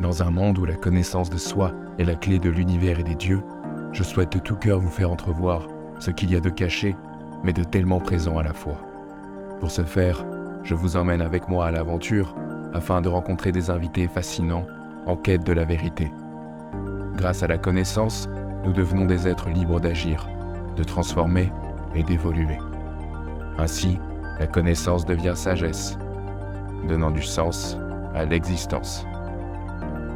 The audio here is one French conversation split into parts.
Dans un monde où la connaissance de soi est la clé de l'univers et des dieux, je souhaite de tout cœur vous faire entrevoir ce qu'il y a de caché, mais de tellement présent à la fois. Pour ce faire, je vous emmène avec moi à l'aventure afin de rencontrer des invités fascinants en quête de la vérité. Grâce à la connaissance, nous devenons des êtres libres d'agir, de transformer et d'évoluer. Ainsi, la connaissance devient sagesse, donnant du sens à l'existence.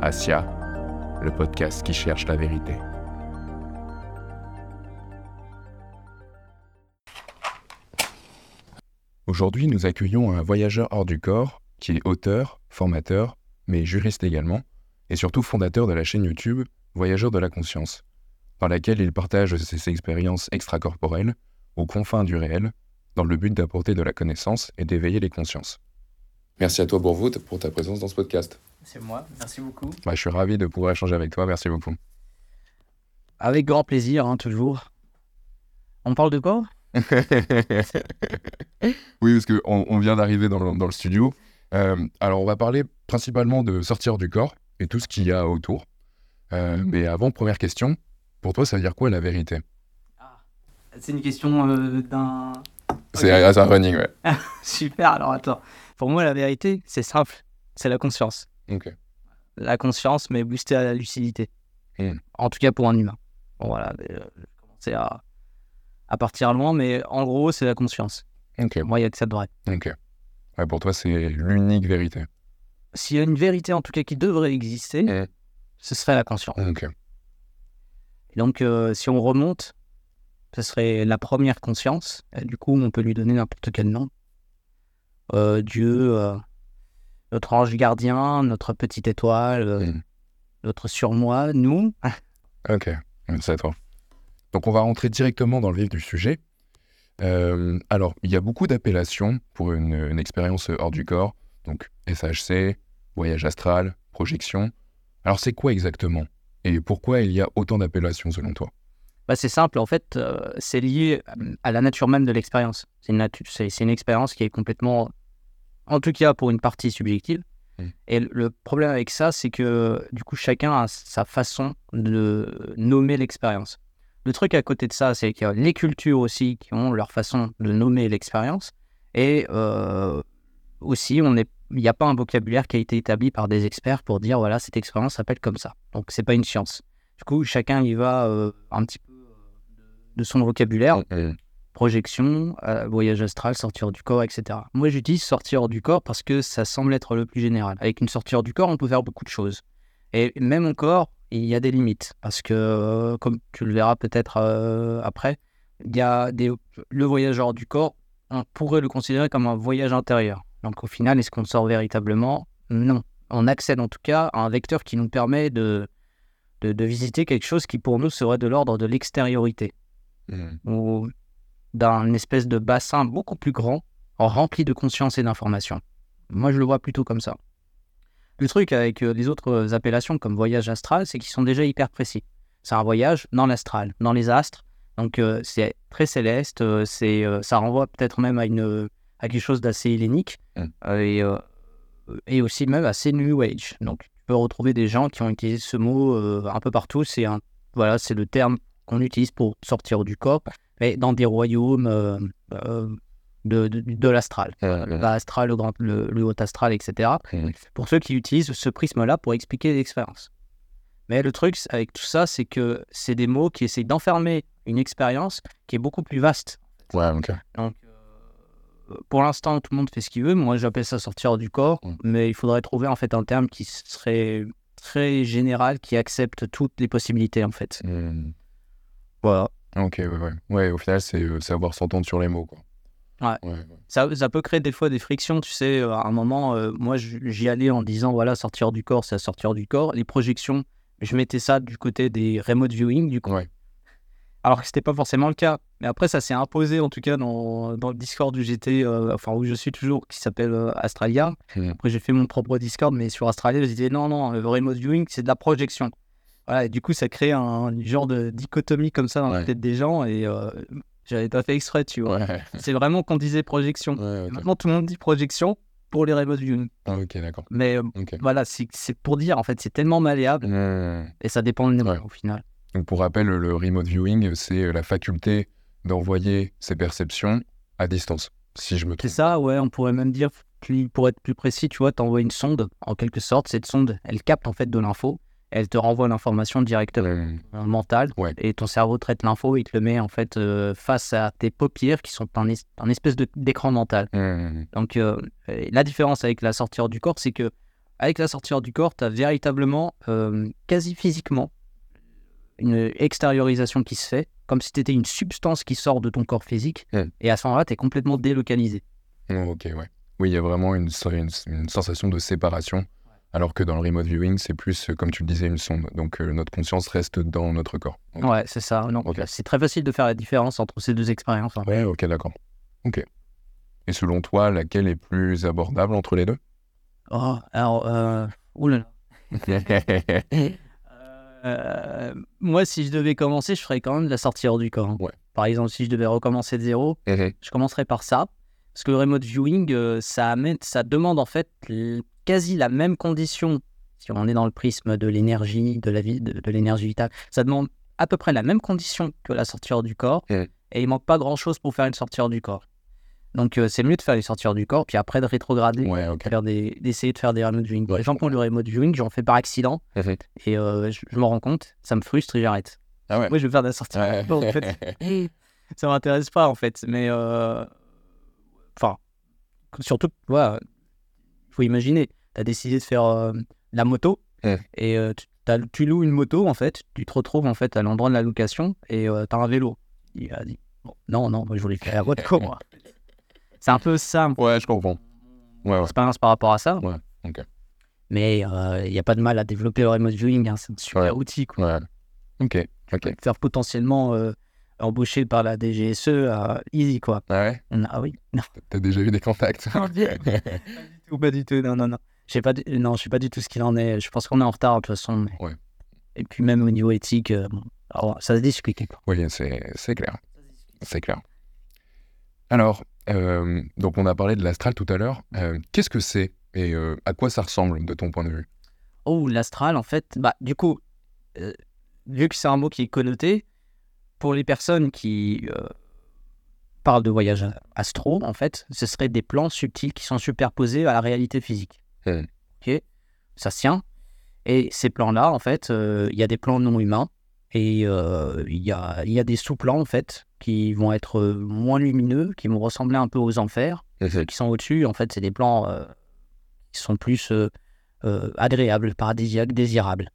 Asia, le podcast qui cherche la vérité. Aujourd'hui, nous accueillons un voyageur hors du corps qui est auteur, formateur, mais juriste également, et surtout fondateur de la chaîne YouTube Voyageur de la conscience, dans laquelle il partage ses expériences extracorporelles aux confins du réel, dans le but d'apporter de la connaissance et d'éveiller les consciences. Merci à toi, Bourvout, pour ta présence dans ce podcast. C'est moi, merci beaucoup. Bah, je suis ravi de pouvoir échanger avec toi, merci beaucoup. Avec grand plaisir, hein, toujours. On parle de quoi Oui, parce qu'on on vient d'arriver dans, le- dans le studio. Euh, alors, on va parler principalement de sortir du corps et tout ce qu'il y a autour. Euh, mais avant, première question, pour toi, ça veut dire quoi la vérité? C'est une question euh, d'un. Ah, c'est un running, ouais. Super, alors attends. Pour moi, la vérité, c'est simple. C'est la conscience. La conscience, mais boostée à la lucidité. Hmm. En tout cas pour un humain. Bon, voilà, euh, je à, à partir loin, mais en gros, c'est la conscience. Ok. Moi, il n'y a que ça de vrai. Ouais, pour toi, c'est l'unique vérité. S'il y a une vérité, en tout cas, qui devrait exister, Hmm. ce serait la conscience. Ok. Et donc, euh, si on remonte, ce serait la première conscience. Et du coup, on peut lui donner n'importe quel nom. Euh, Dieu, euh, notre ange gardien, notre petite étoile, euh, Mm. notre surmoi, nous. Ok. C'est toi. Donc, on va rentrer directement dans le vif du sujet. Alors, il y a beaucoup d'appellations pour une, une expérience hors du corps. Donc, SHC, voyage astral, projection. Alors, c'est quoi exactement? Et pourquoi il y a autant d'appellations selon toi? Bah, c'est simple, en fait, euh, c'est lié à la nature même de l'expérience. Une, c'est une expérience qui est complètement, en tout cas pour une partie subjective. Mm. Et le- problème avec ça, c'est que du coup, chacun a sa façon de nommer l'expérience. Le truc à côté de ça, c'est qu'il y a les cultures aussi qui ont leur façon de nommer l'expérience. Et euh, aussi, on est- il n'y a pas un vocabulaire qui a été établi par des experts pour dire voilà, cette expérience s'appelle comme ça. Donc, c'est pas une science. Du coup, chacun y va euh, un petit peu de son vocabulaire, projection, euh, voyage astral, sortir du corps, etc. Moi, j'utilise sortir du corps parce que ça semble être le plus général. Avec une sortir du corps, on peut faire beaucoup de choses. Et même encore, il y a des limites. Parce que, euh, comme tu le verras peut-être euh, après, il y a des... le voyage hors du corps, on pourrait le considérer comme un voyage intérieur. Donc au final, est-ce qu'on sort véritablement? Non. On accède en tout cas à un vecteur qui nous permet de, de, de visiter quelque chose qui pour nous serait de l'ordre de l'extériorité ou d'un espèce de bassin beaucoup plus grand, rempli de conscience et d'information. Moi, je le vois plutôt comme ça. Le truc avec euh, les autres euh, appellations comme voyage astral, c'est qu'ils sont déjà hyper précis. C'est un voyage dans l'astral, dans les astres. Donc, euh, c'est très céleste. euh, c'est, euh, ça renvoie peut-être même à, une, à quelque chose d'assez hellénique Mm. et, et aussi même assez New Age. Donc, tu peux retrouver des gens qui ont utilisé ce mot un peu partout. C'est un, voilà, c'est le terme qu'on utilise pour sortir du corps, mais dans des royaumes euh, euh, de, de, de l'astral. Le bas astral, le, grand, le, le haut astral, etc. Pour ceux qui utilisent ce prisme-là pour expliquer l'expérience. Mais le truc avec tout ça, c'est que c'est des mots qui essayent d'enfermer une expérience qui est beaucoup plus vaste. Ouais. Donc, euh, pour l'instant, tout le monde fait ce qu'il veut. Moi, j'appelle ça sortir du corps. Mm. Mais il faudrait trouver en fait un terme qui serait très général, qui accepte toutes les possibilités en fait. Voilà. Ok, ouais, ouais. Ouais, au final, c'est euh, savoir s'entendre sur les mots, quoi. Ouais. ouais. Ça, ça peut créer des fois des frictions, tu sais. euh, À un moment, euh, moi, j'y allais en disant, voilà, sortir du corps, c'est à sortir du corps. Les projections, je mettais ça du côté des remote viewing, du coup. Ouais. Alors que c'était pas forcément le cas. Mais après, ça s'est imposé, en tout cas, dans, dans le Discord où j'étais, euh, enfin, où je suis toujours, qui s'appelle euh, Astralia. Mhm. Après, j'ai fait mon propre Discord, mais sur Astralia, je disais, non, non, le remote viewing, c'est de la projection. Voilà, et du coup, ça crée un genre de dichotomie comme ça dans la tête des gens, et euh, j'avais pas fait exprès, tu vois. Ouais. C'est vraiment qu'on disait projection. Ouais. Maintenant, tout le monde dit projection. pour les remote viewing. Ah, ok, d'accord. Mais euh, voilà, c'est c'est pour dire, en fait, c'est tellement malléable et ça dépend de Ouais. au final. Donc, pour rappel, le remote viewing, c'est la faculté d'envoyer ses perceptions à distance, si je me C'est trompe. ça, ouais, on pourrait même dire, plus- pour être plus précis, tu vois, tu envoies une sonde, en quelque sorte, cette sonde, elle capte en fait de l'info, elle te renvoie l'information directement mentale, Ouais. et ton cerveau traite l'info, il te le met en fait euh, face à tes paupières qui sont un, es- un espèce de- d'écran mental. Donc euh, la différence avec la sortie hors du corps, c'est que avec la sortie hors du corps, tu as véritablement, euh, quasi physiquement, une extériorisation qui se fait, comme si tu étais une substance qui sort de ton corps physique, et à ce moment-là, tu es complètement délocalisé. Oh, ok, ouais. Oui, il y a vraiment une, une, une sensation de séparation, alors que dans le remote viewing, c'est plus, euh, comme tu le disais, une sonde. Donc, euh, notre conscience reste dans notre corps. Ouais, c'est ça. C'est très facile de faire la différence entre ces deux expériences. hein. Ouais, ok, d'accord. Ok. Et selon toi, laquelle est plus abordable entre les deux? Oh, alors, euh, oulala. Euh, moi, si je devais commencer, je ferais quand même de la sortie hors du corps. hein. Ouais. Par exemple, si je devais recommencer de zéro, Mhm. je commencerais par ça. Parce que le remote viewing, euh, ça, amène, ça demande en fait quasi la même condition. Si on est dans le prisme de l'énergie, de la vie, de, de l'énergie vitale, ça demande à peu près la même condition que la sortie hors du corps. Mhm. Et il manque pas grand chose pour faire une sortie hors du corps. Donc euh, c'est mieux de faire les sorties hors du corps, puis après de rétrograder, Ouais, d'essayer de faire des remote viewing. Ouais, les gens qui ont le remote viewing, j'en fais par accident. Et euh, je, je m'en rends compte, ça me frustre et j'arrête. Ah ouais. Moi, je vais faire de la sortie. Ouais. en fait. ça m'intéresse pas, en fait. Mais, euh, enfin, surtout, voilà, faut imaginer, tu as décidé de faire euh, la moto et euh, tu, loues une moto, en fait, tu te retrouves, en fait, à l'endroit de la location et tu as un vélo. Il a dit, bon, non, non, moi, je voulais faire la moto, moi. C'est un peu ça, Ouais, je comprends. Ouais, ouais. expérience par rapport à ça. Ouais, ok. Mais il n'y a pas de mal à développer le remote viewing, hein, c'est un super Ouais. outil, quoi. Ouais. Ok, faire potentiellement embaucher par la DGSE à easy quoi. Ah ouais? Ah oui, T'as déjà eu des contacts? Pas du tout, pas du tout, non, non, non. Pas, du- non, je sais pas du tout ce qu'il en est. Je pense qu'on est en retard de toute façon. mais- Ouais. Et puis même au niveau éthique, euh, bon, alors, ça se discute. Oui, c'est clair. C'est clair. Alors, euh, donc on a parlé de l'astral tout à l'heure. Euh, Qu'est-ce que c'est et euh, à quoi ça ressemble de ton point de vue? Oh, l'astral, en fait, bah, du coup, vu que c'est un mot qui est connoté, pour les personnes qui euh, parlent de voyage astro, en fait, ce serait des plans subtils qui sont superposés à la réalité physique. Ok? Ça se tient. Et ces plans-là, en fait, euh, il y a des plans non humains et euh, il y, a, y a des sous-plans, en fait, qui vont être moins lumineux, qui vont ressembler un peu aux enfers. Ceux qui sont au-dessus, en fait, c'est des plans qui sont plus agréables, paradisiaques, désirables.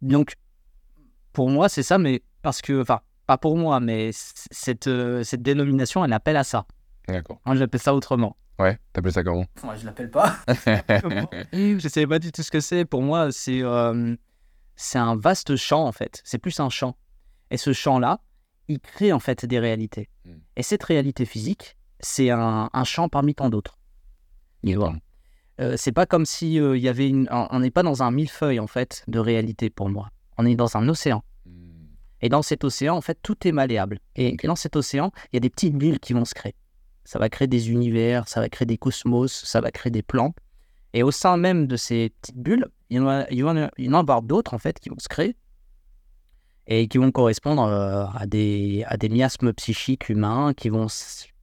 Donc, pour moi, c'est ça, mais parce que, enfin, pas pour moi, mais cette, euh, cette dénomination, elle appelle à ça. D'accord. Moi, j'appelle ça autrement. Ouais, t'appelles ça comment? Moi, je l'appelle pas. je sais pas du tout ce que c'est. Pour moi, c'est euh, c'est un vaste champ, en fait. C'est plus un champ. Et ce champ-là, il crée, en fait, des réalités. Mm. Et cette réalité physique, c'est un, un champ parmi tant d'autres. Vois? Euh, c'est pas comme si euh, il y avait une... On n'est pas dans un millefeuille, en fait, de réalité pour moi. On est dans un océan. Et dans cet océan, en fait, tout est malléable. Et dans cet océan, il y a des petites bulles qui vont se créer. Ça va créer des univers, ça va créer des cosmos, ça va créer des plans. Et au sein même de ces petites bulles, il y en a, il y en a, il y en a d'autres, en fait, qui vont se créer et qui vont correspondre euh, à, des, à des miasmes psychiques humains qui vont,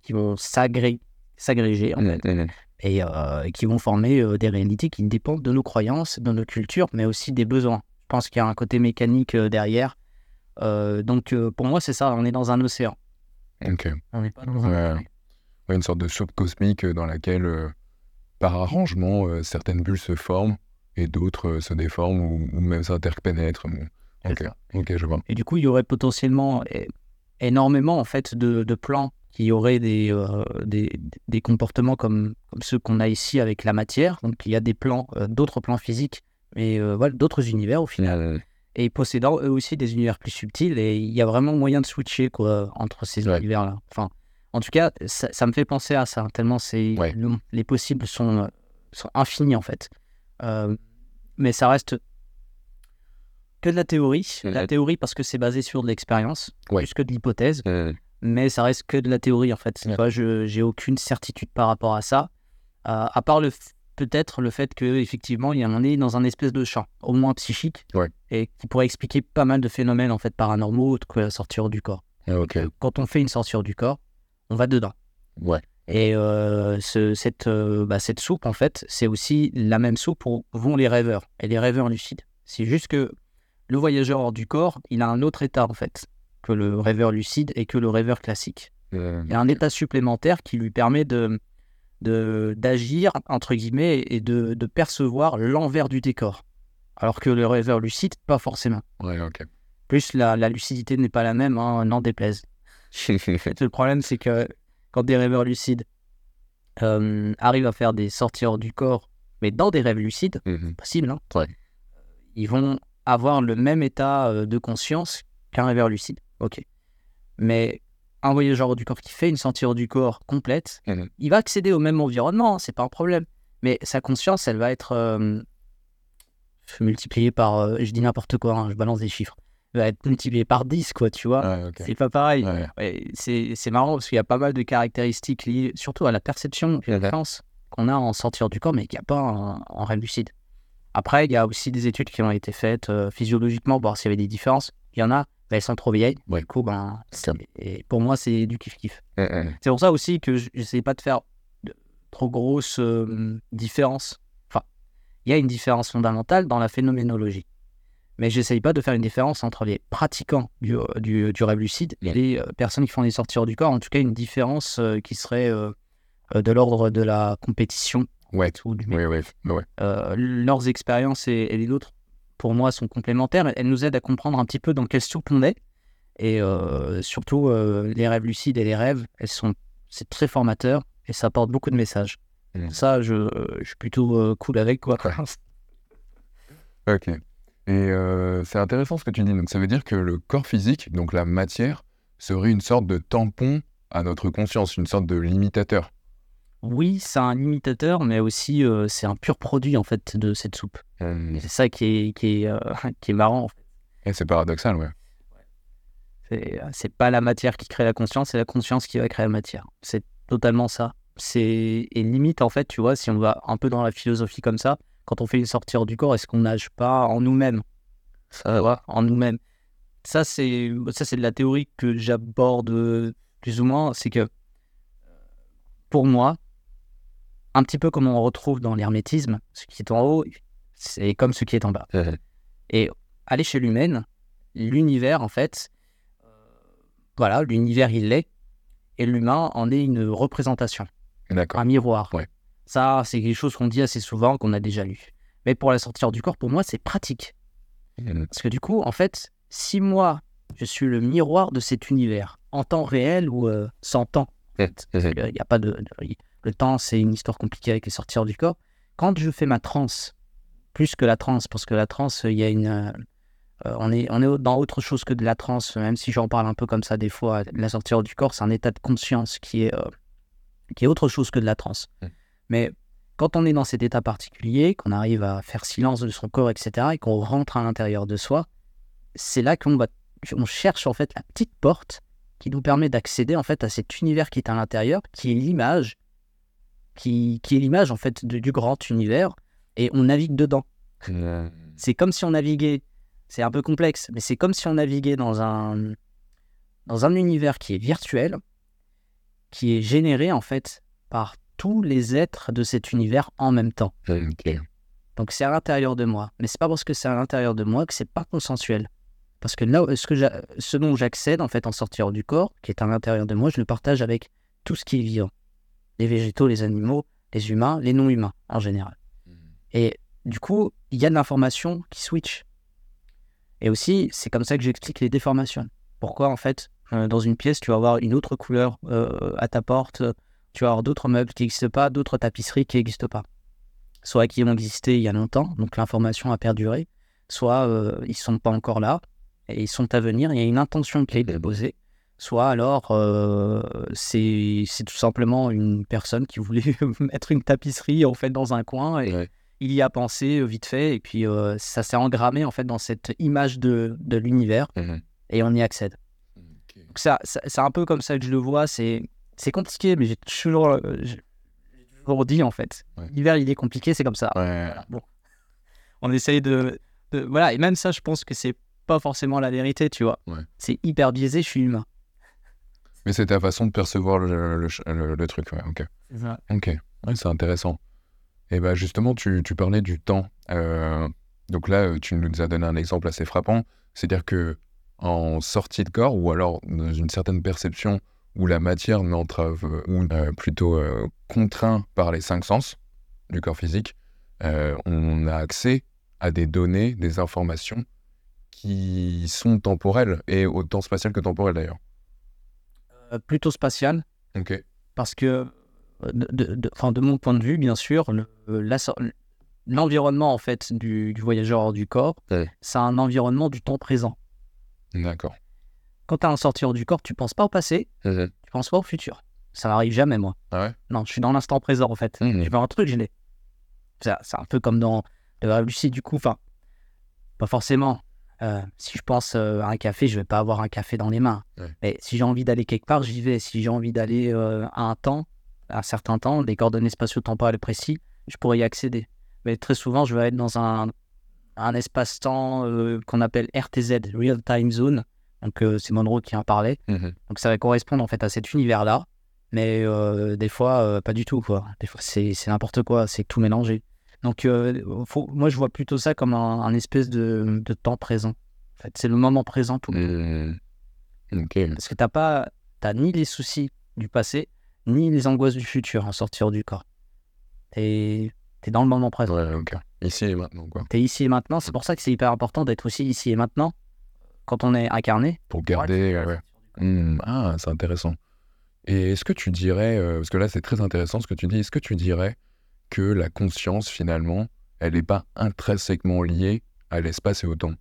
qui vont s'agré- s'agréger, en fait, Hmm. et euh, qui vont former euh, des réalités qui dépendent de nos croyances, de nos cultures, mais aussi des besoins. Je pense qu'il y a un côté mécanique derrière. Euh, donc euh, pour moi, c'est ça, on est dans un océan. Ok. On n'est pas dans un... Ouais, une sorte de soupe cosmique euh, dans laquelle, par arrangement, certaines bulles se forment et d'autres se déforment ou, ou même s'interpénètrent. C'est Ok, je vois. Et du coup, il y aurait potentiellement é- énormément en fait de, de plans qui auraient des, euh, des, des comportements comme, comme ceux qu'on a ici avec la matière. Donc il y a des plans, euh, d'autres plans physiques, mais euh, voilà, d'autres univers au final. Et possédant eux aussi des univers plus subtils. Et il y a vraiment moyen de switcher quoi, entre ces Ouais. univers-là. Enfin, en tout cas, ça, ça me fait penser à ça, tellement c'est Ouais. le- les possibles sont, euh, sont infinis en fait. Euh, mais ça reste que de la théorie. La Mhm. théorie parce que c'est basé sur de l'expérience, Ouais. plus que de l'hypothèse. Hmm. Mais ça reste que de la théorie en fait. Je j'ai aucune certitude par rapport à ça. à part le peut-être le fait il y en est dans un espèce de champ, au moins psychique, et qui pourrait expliquer pas mal de phénomènes en fait paranormaux que la sortir du corps. Ah, Quand on fait une sortie du corps, on va dedans. Ouais. Et euh, ce, cette, euh, bah, cette soupe, en fait, c'est aussi la même soupe où vont les rêveurs et les rêveurs lucides. C'est juste que le voyageur hors du corps, il a un autre état, en fait, que le rêveur lucide et que le rêveur classique. Euh, Il y a un état supplémentaire qui lui permet de de- d'agir, entre guillemets, et de, de percevoir l'envers du décor. Alors que le rêveur lucide, pas forcément. Ouais, ok. Plus la, la lucidité n'est pas la même, hein, n'en déplaise. Le problème, c'est que quand des rêveurs lucides euh, arrivent à faire des sorties hors du corps, mais dans des rêves lucides, Mhm. possible, hein, Ouais. ils vont avoir le même état euh, de conscience qu'un rêveur lucide. Ok. Mais un voyageur hors du corps qui fait une sortie hors du corps complète, Mhm. il va accéder au même environnement, hein, c'est pas un problème. Mais sa conscience, elle va être euh, multipliée par, euh, je dis n'importe quoi, hein, je balance des chiffres, va être multipliée par 10, quoi, tu vois. Ouais. C'est pas pareil. Ouais. Ouais, c'est marrant parce qu'il y a pas mal de caractéristiques liées surtout à la perception et à la chance qu'on a en sortir du corps, mais qu'il n'y a pas en, en rêve lucide. Après, il y a aussi des études qui ont été faites euh, physiologiquement pour voir s'il y avait des différences. Il y en a, mais elles sont trop vieilles. Du coup, ben, et pour moi, c'est du kiff-kiff. C'est pour ça aussi que je n'essaie pas de faire de trop grosses euh, différences. Il y a une différence fondamentale dans la phénoménologie. Mais j'essaye pas de faire une différence entre les pratiquants du, euh, du, du rêve lucide et les euh, personnes qui font des sorties hors du corps. En tout cas, une différence euh, qui serait euh, euh, de l'ordre de la compétition Ouais. ou du Ouais, ouais. ouais. euh, leurs expériences et, et les nôtres, pour moi, sont complémentaires. Elles nous aident à comprendre un petit peu dans quelle soupe on est. Et euh, surtout, euh, les rêves lucides et les rêves, elles sont, c'est très formateur et ça apporte beaucoup de messages. Mhm. Ça, je, je suis plutôt euh, cool avec quoi. Ok. Et euh, c'est intéressant ce que tu dis. Donc, ça veut dire que le corps physique, donc la matière, serait une sorte de tampon à notre conscience, une sorte de limitateur. Oui, c'est un imitateur, mais aussi euh, c'est un pur produit en fait de cette soupe. Et C'est ça qui est, qui est, euh, qui est marrant. En fait. Et c'est paradoxal, ouais. C'est, c'est pas la matière qui crée la conscience, c'est la conscience qui va créer la matière. C'est totalement ça. C'est et limite en fait, tu vois, si on va un peu dans la philosophie comme ça, quand on fait une sortie hors du corps, est-ce qu'on nage pas en nous-mêmes? Ça, vois, en nous-mêmes. Ça c'est ça c'est de la théorie que j'aborde euh, plus ou moins. C'est que pour moi, un petit peu comme on retrouve dans l'hermétisme, ce qui est en haut, c'est comme ce qui est en bas. Et à l'échelle humaine, l'univers, en fait, euh, voilà, l'univers, il l'est, et l'humain en est une représentation. Un miroir. Ouais. Ça, c'est quelque chose qu'on dit assez souvent, qu'on a déjà lu. Mais pour la sortir du corps, pour moi, c'est pratique. Parce que du coup, en fait, si moi, je suis le miroir de cet univers, en temps réel ou euh, sans temps, il y a pas de, de- le temps, c'est une histoire compliquée avec les sortir du corps. Quand je fais ma transe, plus que la transe, parce que la transe, il y a une, euh, euh, on est, on est dans autre chose que de la transe, même si j'en parle un peu comme ça des fois. La sortir du corps, c'est un état de conscience qui est, euh, qui est autre chose que de la transe. Mm. Mais quand on est dans cet état particulier, qu'on arrive à faire silence de son corps, etc., et qu'on rentre à l'intérieur de soi, c'est là qu'on va, on cherche en fait la petite porte qui nous permet d'accéder en fait à cet univers qui est à l'intérieur, qui est l'image, qui, qui est l'image en fait de- du grand univers, et on navigue dedans. C'est comme si on naviguait, c'est un peu complexe, mais c'est comme si on naviguait dans un, dans un univers qui est virtuel, qui est généré en fait par tous les êtres de cet univers en même temps. Donc c'est à l'intérieur de moi. Mais c'est pas parce que c'est à l'intérieur de moi que c'est pas consensuel. Parce que là, ce, que j'a- ce dont j'accède en fait en sortir du corps, qui est à l'intérieur de moi, je le partage avec tout ce qui est vivant. Les végétaux, les animaux, les humains, les non-humains en général. Et du coup, il y a de l'information qui switch. Et aussi, c'est comme ça que j'explique les déformations. Pourquoi, en fait, dans une pièce, tu vas avoir une autre couleur euh, à ta porte, euh, tu vas avoir d'autres meubles qui n'existent pas, d'autres tapisseries qui n'existent pas. Soit qui ont existé il y a longtemps, donc l'information a perduré, soit euh, ils sont pas encore là, et ils sont à venir, il y a une intention qui est déposée, soit alors euh, c'est tout simplement une personne qui voulait mettre une tapisserie en fait dans un coin et Ouais. il y a pensé euh, vite fait et puis euh, ça s'est engrammé en fait dans cette image de, de l'univers Mhm. et on y accède. Donc ça, ça- c'est un peu comme ça que je le vois. C'est c'est compliqué, mais j'ai toujours, euh, j'ai redit en fait. Ouais. L'hiver, il est compliqué, c'est comme ça. Ouais. Bon. On essaye de, de- Voilà, et même ça, je pense que c'est pas forcément la vérité, tu vois. Ouais. C'est hyper biaisé, je suis humain. Mais c'est ta façon de percevoir le, le, ch- le- le truc, ouais, ok. Ok, c'est intéressant. Et bah justement, tu, tu parlais du temps. Euh, donc là, euh, tu nous as donné un exemple assez frappant. C'est-à-dire que en sortie de corps, ou alors dans une certaine perception où la matière n'entrave, ou euh, plutôt euh, contraint par les cinq sens du corps physique, euh, on a accès à des données, des informations qui sont temporelles, et autant spatiales que temporelles d'ailleurs. Euh, plutôt spatial, Ok. parce que, de, de- de- enfin, de mon point de vue, bien sûr, le- la so- l'environnement en fait du, du voyageur hors du corps, Ouais. c'est un environnement du temps présent. D'accord. Quand tu as un sorti hors du corps, tu penses pas au passé, tu penses pas au futur. Ça n'arrive jamais, moi. Ah ouais? Non, je suis dans l'instant présent, en fait. Mhm. Je veux un truc, je l'ai. C'est un peu comme dans le lucide, du coup. Enfin, pas forcément. Euh, si je pense euh, à un café, je vais pas avoir un café dans les mains. Ouais. Mais si j'ai envie d'aller quelque part, j'y vais. Si j'ai envie d'aller euh, à un temps, à un certain temps, des coordonnées spatio-temporelles précis, je pourrais y accéder. Mais très souvent, je vais être dans un, un espace-temps euh, qu'on appelle RTZ, Real Time Zone. Donc, euh, c'est Monroe qui en parlait. Mhm. Donc ça va correspondre en fait à cet univers-là, mais euh, des fois pas du tout quoi. Des fois c'est n'importe quoi, c'est tout mélangé. Donc faut- moi je vois plutôt ça comme un, un espèce de, de temps présent. En fait, c'est le moment présent tout le temps. Parce que t'as pas, t'as ni les soucis du passé, ni les angoisses du futur en sortir du corps. T'es es dans le moment présent. Ouais. Ici et maintenant, quoi. T'es ici et maintenant. C'est pour ça que c'est hyper important d'être aussi ici et maintenant quand on est incarné. Pour garder. ouais, ouais. Hmm, Ah, c'est intéressant. Et est-ce que tu dirais, euh, parce que là c'est très intéressant ce que tu dis, est-ce que tu dirais que la conscience finalement, elle n'est pas intrinsèquement liée à l'espace et au temps?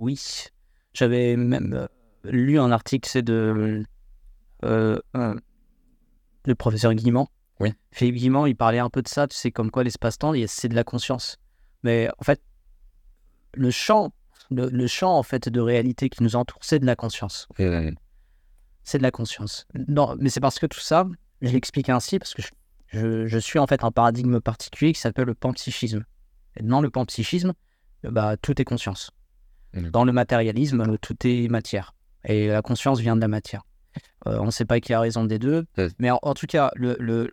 Oui. J'avais même euh, lu un article, c'est de euh, euh, le professeur Guimand. Oui. Guimand, il parlait un peu de ça, tu sais, comme quoi l'espace-temps, c'est de la conscience. Mais en fait, le champ, le, le champ en fait de réalité qui nous entoure, c'est de la conscience. C'est de la conscience. Non, mais c'est parce que tout ça, je l'explique ainsi parce que je, je- je suis en fait un paradigme particulier qui s'appelle le panpsychisme. Et dans le panpsychisme, bah, tout est conscience. Dans le matérialisme, tout est matière. Et la conscience vient de la matière. Euh, on ne sait pas qui a raison des deux, Ouais. mais en, en tout cas, le, le-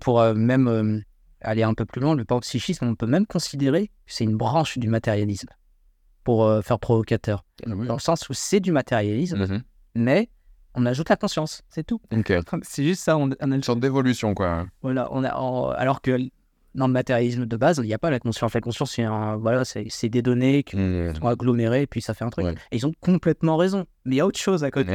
pour euh, même euh, aller un peu plus loin, le panpsychisme, on peut même considérer que c'est une branche du matérialisme, pour euh, faire provocateur. Ah oui. Dans le sens où c'est du matérialisme, Mhm. mais on ajoute la conscience, c'est tout. C'est juste ça, on, on a Une sorte d'évolution, quoi. voilà, on a, alors que dans le matérialisme de base, il n'y a pas la conscience. La conscience, c'est voilà, c'est des données qui Mhm. sont agglomérées, puis ça fait un truc. Ouais. Et ils ont complètement raison. Mais il y a autre chose à côté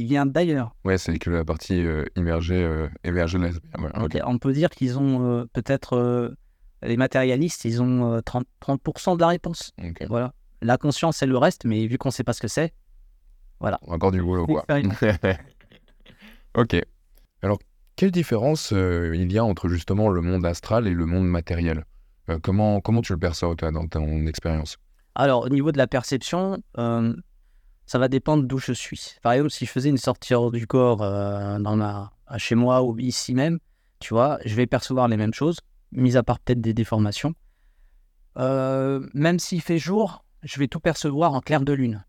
qui vient d'ailleurs. Ouais, c'est que la partie euh, immergée, euh, émergée de la... ouais, ok. On peut dire qu'ils ont euh, peut-être, euh, les matérialistes, ils ont euh, 30%, 30 de la réponse. Ok. Voilà. La conscience, c'est le reste, mais vu qu'on ne sait pas ce que c'est, Encore du boulot, quoi. Ok. Alors, quelle différence il y a entre justement le monde astral et le monde matériel? Comment, comment tu le perçois, toi, dans ton expérience? Alors, au niveau de la perception, ça va dépendre d'où je suis. Par exemple, si je faisais une sortie hors du corps euh, dans ma, à chez moi ou ici même, tu vois, je vais percevoir les mêmes choses, mis à part peut-être des déformations. Euh, même s'il fait jour, je vais tout percevoir en clair de lune.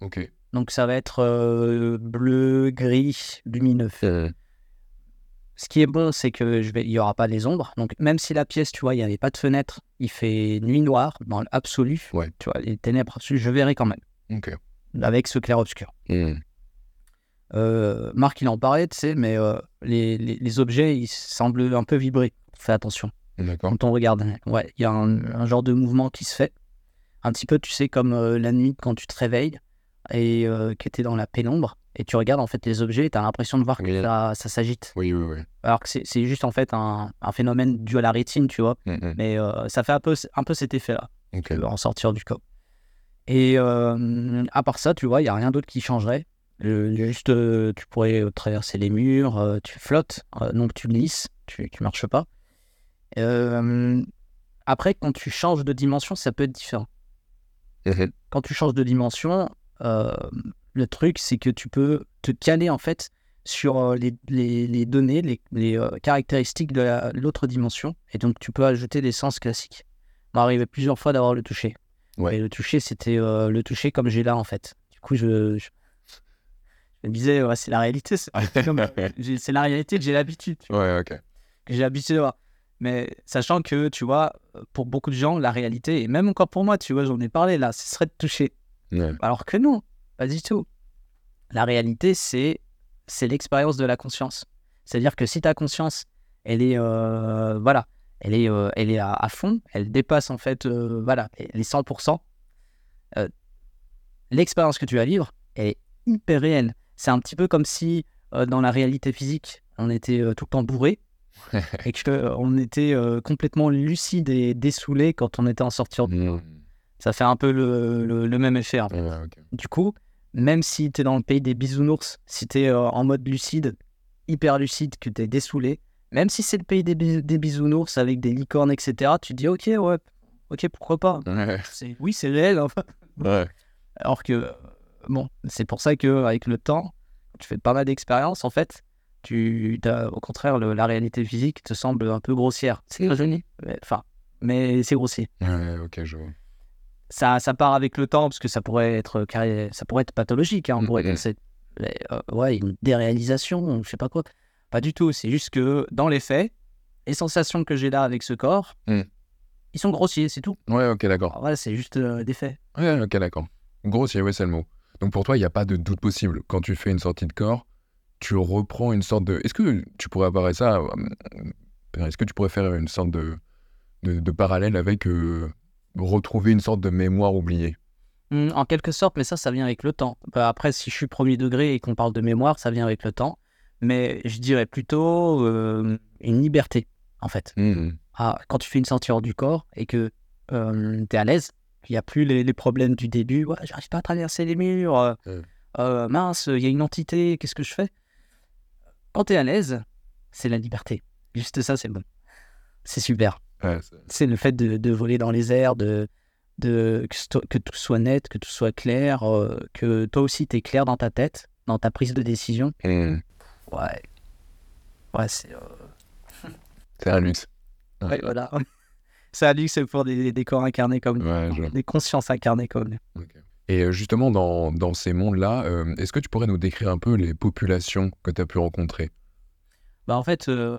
Ok. Donc, ça va être euh, bleu, gris, lumineux. Ce qui est bon, c'est que je vais, il n'y aura pas les ombres. Donc, même si la pièce, tu vois, il n'y avait pas de fenêtre, il fait nuit noire dans l'absolu. Ouais. Tu vois, les ténèbres absolues, je verrai quand même, Ok. Avec ce clair-obscur. Hmm. Euh, Marc, il en parlait, tu sais, mais euh, les, les- les objets, ils semblent un peu vibrer. Fais attention quand on regarde. Ouais, il y a un, un genre de mouvement qui se fait. Un petit peu, tu sais, comme euh, la nuit quand tu te réveilles et euh, que tu es dans la pénombre et tu regardes en fait les objets et tu as l'impression de voir que Oui. ça, ça s'agite. Oui, oui, oui. Alors que c'est juste en fait un, un phénomène dû à la rétine, tu vois. Hmm, hmm. Mais ça fait un peu, un peu cet effet-là, Ok. euh, en sortir du corps. Et euh, à part ça, tu vois, il n'y a rien d'autre qui changerait. Euh, juste, euh, tu pourrais traverser les murs, euh, tu flottes, donc tu glisses, tu ne marches pas. Après, quand tu changes de dimension, ça peut être différent. Mhm. Quand tu changes de dimension, le truc, c'est que tu peux te caler en fait sur les, les- les données, les, les, caractéristiques de la- l'autre dimension. Et donc, tu peux ajouter des sens classiques. Arrivé plusieurs fois d'avoir le toucher. Ouais. Et le toucher, c'était euh, le toucher comme j'ai là, en fait. Du coup, je, je, je me disais, ouais, c'est la réalité. C'est la réalité que j'ai l'habitude. ouais, ok. Que j'ai l'habitude de voir. Mais sachant que, tu vois, pour beaucoup de gens, la réalité, et même encore pour moi, tu vois, j'en ai parlé là, ce serait de toucher. Ouais. Alors que non, pas du tout. La réalité, c'est c'est l'expérience de la conscience. C'est-à-dire que si ta conscience, elle est euh, voilà, elle est euh, elle est à, à fond, elle dépasse en fait euh, voilà les 100%. euh, L'expérience que tu vas vivre, elle est hyper réelle. C'est un petit peu comme si dans la réalité physique, on était tout le temps bourré et que euh, on était complètement lucide et dessoulé quand on était en sortir. du- Mm. Ça fait un peu le, le- le même effet. hein. Ouais. Du coup, même si tu es dans le pays des bisounours, si tu es en mode lucide, hyper lucide, que tu es dessoulé, même si c'est le pays des, bis- des bisounours avec des licornes, etc., tu te dis ok, ouais, ok, pourquoi pas. Ouais. Oui, c'est réel. hein. Ouais. Alors que, bon, c'est pour ça qu'avec le temps, tu fais pas mal d'expériences, en fait, tu au contraire, le- la réalité physique te semble un peu grossière. C'est très joli, enfin, mais c'est grossier. Ouais, ok, je vois. ça, ça part avec le temps parce que ça pourrait être carré- ça pourrait être pathologique hein, on pourrait Mhm. penser mais, euh, ouais une déréalisation je sais pas quoi pas du tout c'est juste que dans les faits les sensations que j'ai là avec ce corps Mhm. ils sont grossiers c'est tout Ouais, ok, d'accord. Voilà c'est juste euh, des faits Ouais, ok, d'accord. Grossier, ouais, c'est le mot. Donc pour toi, il n'y a pas de doute possible. Quand tu fais une sortie de corps, tu reprends une sorte de. Est-ce que tu pourrais apparaître ça euh, Est-ce que tu pourrais faire une sorte de, de, de parallèle avec euh, retrouver une sorte de mémoire oubliée? Hmm, en quelque sorte mais ça ça vient avec le temps Bah, après si je suis premier degré et qu'on parle de mémoire ça vient avec le temps mais je dirais plutôt euh, une liberté en fait Mhm. Ah, quand tu fais une sortie hors du corps et que tu es à l'aise, qu'il n'y a plus les, les problèmes du début, ouais, j'arrive pas à traverser les murs, euh, Ouais. euh, mince, il y a une entité, qu'est-ce que je fais? Quand tu es à l'aise, c'est la liberté. Juste ça, c'est bon. C'est super. Ouais, c'est- le fait de, de voler dans les airs, de, de, que, tout soit net, que tout soit clair, euh, que toi aussi tu es clair dans ta tête, dans ta prise de décision. Mhm. Ouais. Ouais, c'est. euh, C'est un luxe. ouais, voilà. Ça a dit que c'est pour des, des corps incarnés comme nous. Je des consciences incarnées comme nous. Et euh, justement, dans, dans ces mondes-là, euh, est-ce que tu pourrais nous décrire un peu les populations que tu as pu rencontrer? Bah, en fait, euh,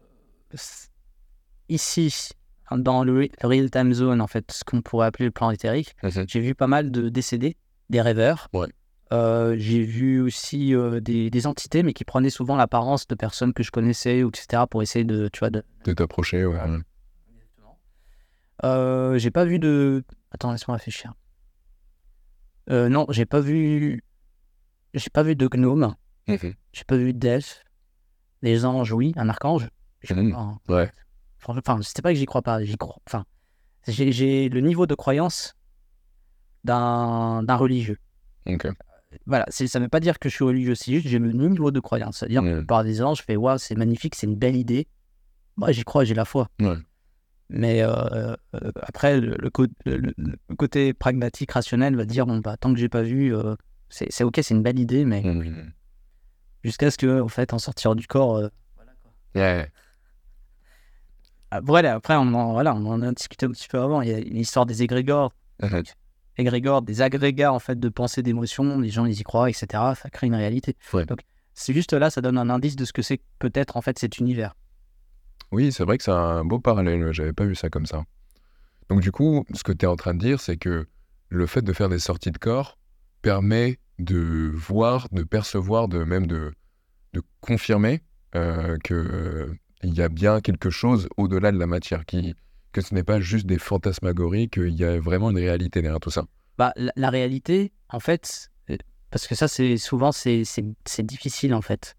ici, dans le, le real time zone, en fait, ce qu'on pourrait appeler le plan éthérique, j'ai vu pas mal de décédés, des rêveurs. Euh, j'ai vu aussi euh, des, des entités, mais qui prenaient souvent l'apparence de personnes que je connaissais, ou etc., pour essayer de, tu vois, de... De t'approcher, ouais. Euh, j'ai pas vu de... Attends, laisse-moi réfléchir. Non, j'ai pas vu... J'ai pas vu de gnome. Mhm. J'ai pas vu d'elfe. Les anges, oui. Un archange. Mhm. pas, hein. Ouais. Enfin, c'était pas que j'y crois pas. J'y crois. Enfin, j'ai le niveau de croyance d'un d'un religieux. Ok. Voilà, ça ne veut pas dire que je suis religieux, c'est juste j'ai le niveau de croyance. C'est-à-dire que par des anges, je fais waouh, c'est magnifique, c'est une belle idée. Moi, j'y crois, j'ai la foi. Ouais. Mais euh, euh, après, le, le co- le- le- le côté pragmatique, rationnel va dire bon, bah, tant que j'ai pas vu, euh, c'est ok, c'est une belle idée, mais Mhm. jusqu'à ce que, en fait, en sortir du corps. euh, Ouais. ah, voilà, après, on en, voilà, on en a discuté un petit peu avant. Il y a l'histoire des égrégores. Mhm. Égrégores, des agrégats en fait de pensée, d'émotions, les gens ils y croient, etc. Ça crée une réalité. Ouais. Donc c'est juste là, ça donne un indice de ce que c'est peut-être en fait cet univers. Oui, c'est vrai que c'est un beau parallèle, j'avais pas vu ça comme ça. Donc du coup, ce que tu es en train de dire, c'est que le fait de faire des sorties de corps permet de voir, de percevoir, de même de, de confirmer euh, que euh, y a bien quelque chose au-delà de la matière, qui, que ce n'est pas juste des fantasmagories, qu'il y a vraiment une réalité derrière tout ça. Bah, la, la réalité, en fait, euh, parce que ça c'est souvent c'est difficile en fait.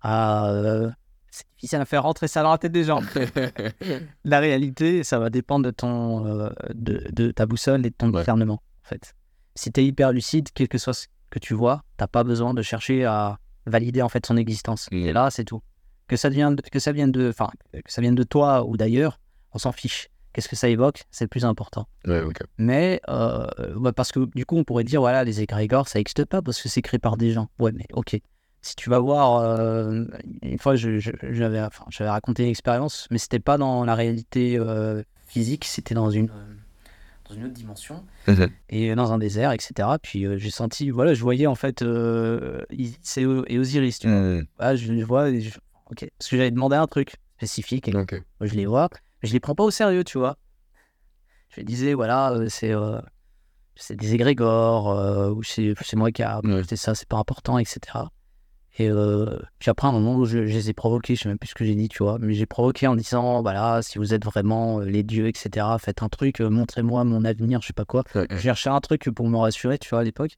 à, euh, c'est difficile à faire rentrer ça dans la tête des gens. la réalité, ça va dépendre de ton euh, de, de ta boussole et de ton Ouais. discernement en fait. Si tu es hyper lucide, quel que soit ce que tu vois, t'as pas besoin de chercher à valider en fait son existence. Mm. Et là, c'est tout. Que ça vienne que ça vienne de enfin que ça vienne de toi ou d'ailleurs, on s'en fiche. Qu'est-ce que ça évoque? C'est le plus important. ouais. Mais euh, ouais, parce que du coup, on pourrait dire voilà, les égrégores, ça n'existe pas parce que c'est créé par des gens. Ouais, mais ok. si tu vas voir, euh, une fois, je- je- j'avais enfin, j'avais raconté une expérience, mais c'était pas dans la réalité euh, physique, c'était dans une, dans une autre dimension, Mhm. et dans un désert, etc. Puis euh, j'ai senti, voilà, je voyais en fait euh, Isis et, et Osiris, tu vois. Mhm. Ah, je les vois, je- ok, parce que j'avais demandé un truc spécifique, et moi, je les vois, mais je les prends pas au sérieux, tu vois. Je disais, voilà, euh, c'est euh, c'est des égrégores, euh, ou c'est moi qui a Ouais. ça, c'est pas important, etc. Et euh, puis après, à un moment où je, je les ai provoqués, je sais même plus ce que j'ai dit, tu vois, mais j'ai provoqué en disant, voilà, si vous êtes vraiment les dieux, etc., faites un truc, montrez-moi mon avenir, je sais pas quoi. Ouais. Je cherchais un truc pour me rassurer, tu vois, à l'époque.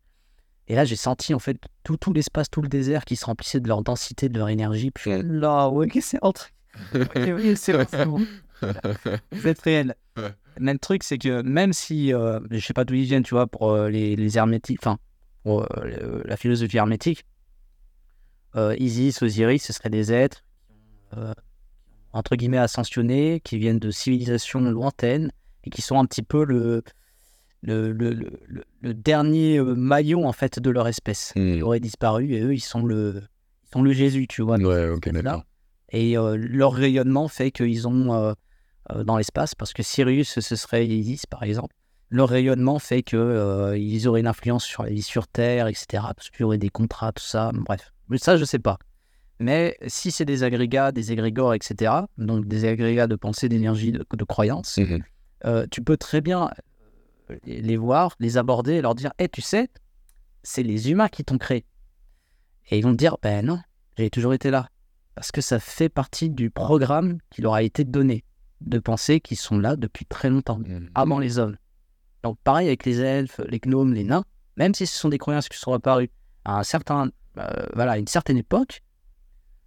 Et là, j'ai senti, en fait, tout, tout l'espace, tout le désert qui se remplissait de leur densité, de leur énergie. Puis là, ouais, c'est un truc. C'est bon. Vous êtes réel. Ouais. Mais le truc, c'est que même si, euh, je sais pas d'où ils viennent, tu vois, pour euh, les, les hermétiques, enfin, pour euh, la philosophie hermétique, euh, Isis, Osiris, ce seraient des êtres, entre guillemets, ascensionnés, qui viennent de civilisations lointaines et qui sont un petit peu le, le, le, le, le- le dernier maillon, en fait, de leur espèce. Mhm. Ils auraient disparu et eux, ils sont le, ils sont le Jésus, tu vois. Ouais, ok, d'accord. Et leur rayonnement fait qu'ils ont dans l'espace, parce que Sirius, ce serait Isis, par exemple. Leur rayonnement fait que euh, auraient une influence sur la vie sur Terre, etc. Parce qu'il y aurait des contrats, tout ça. Bref, mais ça, je sais pas. Mais si c'est des agrégats, des égrégores, etc., donc des agrégats de pensée, d'énergie, de, de croyance, Mhm. euh, tu peux très bien euh, les voir, les aborder et leur dire Eh, tu sais, c'est les humains qui t'ont créé. Et ils vont te dire Ben non, j'ai toujours été là. Parce que ça fait partie du programme qui leur a été donné de penser qu'ils sont là depuis très longtemps, Mhm. avant les hommes. Donc, pareil avec les elfes, les gnomes, les nains, même si ce sont des croyances qui sont apparues à un certain, euh, voilà, à une certaine époque,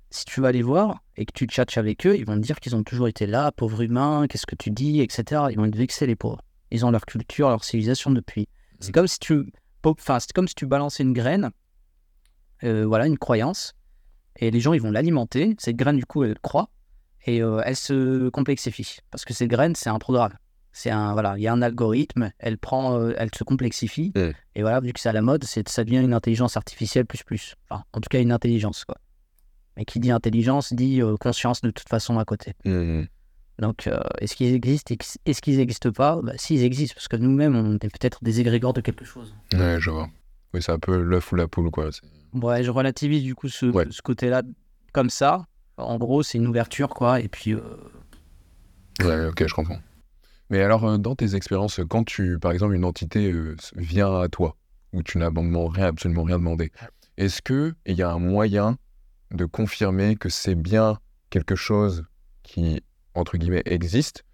si tu vas les voir et que tu tchatches avec eux, ils vont te dire qu'ils ont toujours été là, pauvres humains, qu'est-ce que tu dis, etc. Ils vont te vexer, les pauvres. Ils ont leur culture, leur civilisation depuis. C'est Mhm. comme si tu, enfin, c'est comme si tu balançais une graine, euh, voilà, une croyance, et les gens ils vont l'alimenter. Cette graine du coup elle croît et euh, elle se complexifie parce que cette graine c'est un programme. C'est un voilà, il y a un algorithme, elle prend, euh, elle se complexifie et voilà vu que c'est à la mode, c'est ça devient une intelligence artificielle plus plus. Enfin, en tout cas une intelligence quoi. Mais qui dit intelligence dit euh, conscience de toute façon à côté. Donc, est-ce qu'ils existent Ex- Est-ce qu'ils n'existent pas? Bah, S'ils existent, parce que nous-mêmes, on est peut-être des égrégores de quelque chose. Ouais, je vois. Oui, c'est un peu l'œuf ou la poule, quoi. Ouais, je relativise du coup ce, Ouais. ce côté-là comme ça. En gros, c'est une ouverture, quoi. Et puis, euh, Ouais, ok, je comprends. Mais alors, euh, dans tes expériences, quand tu, par exemple, une entité euh, vient à toi, où tu n'as absolument rien, absolument rien demandé, est-ce que il y a un moyen de confirmer que c'est bien quelque chose qui, entre guillemets, existe,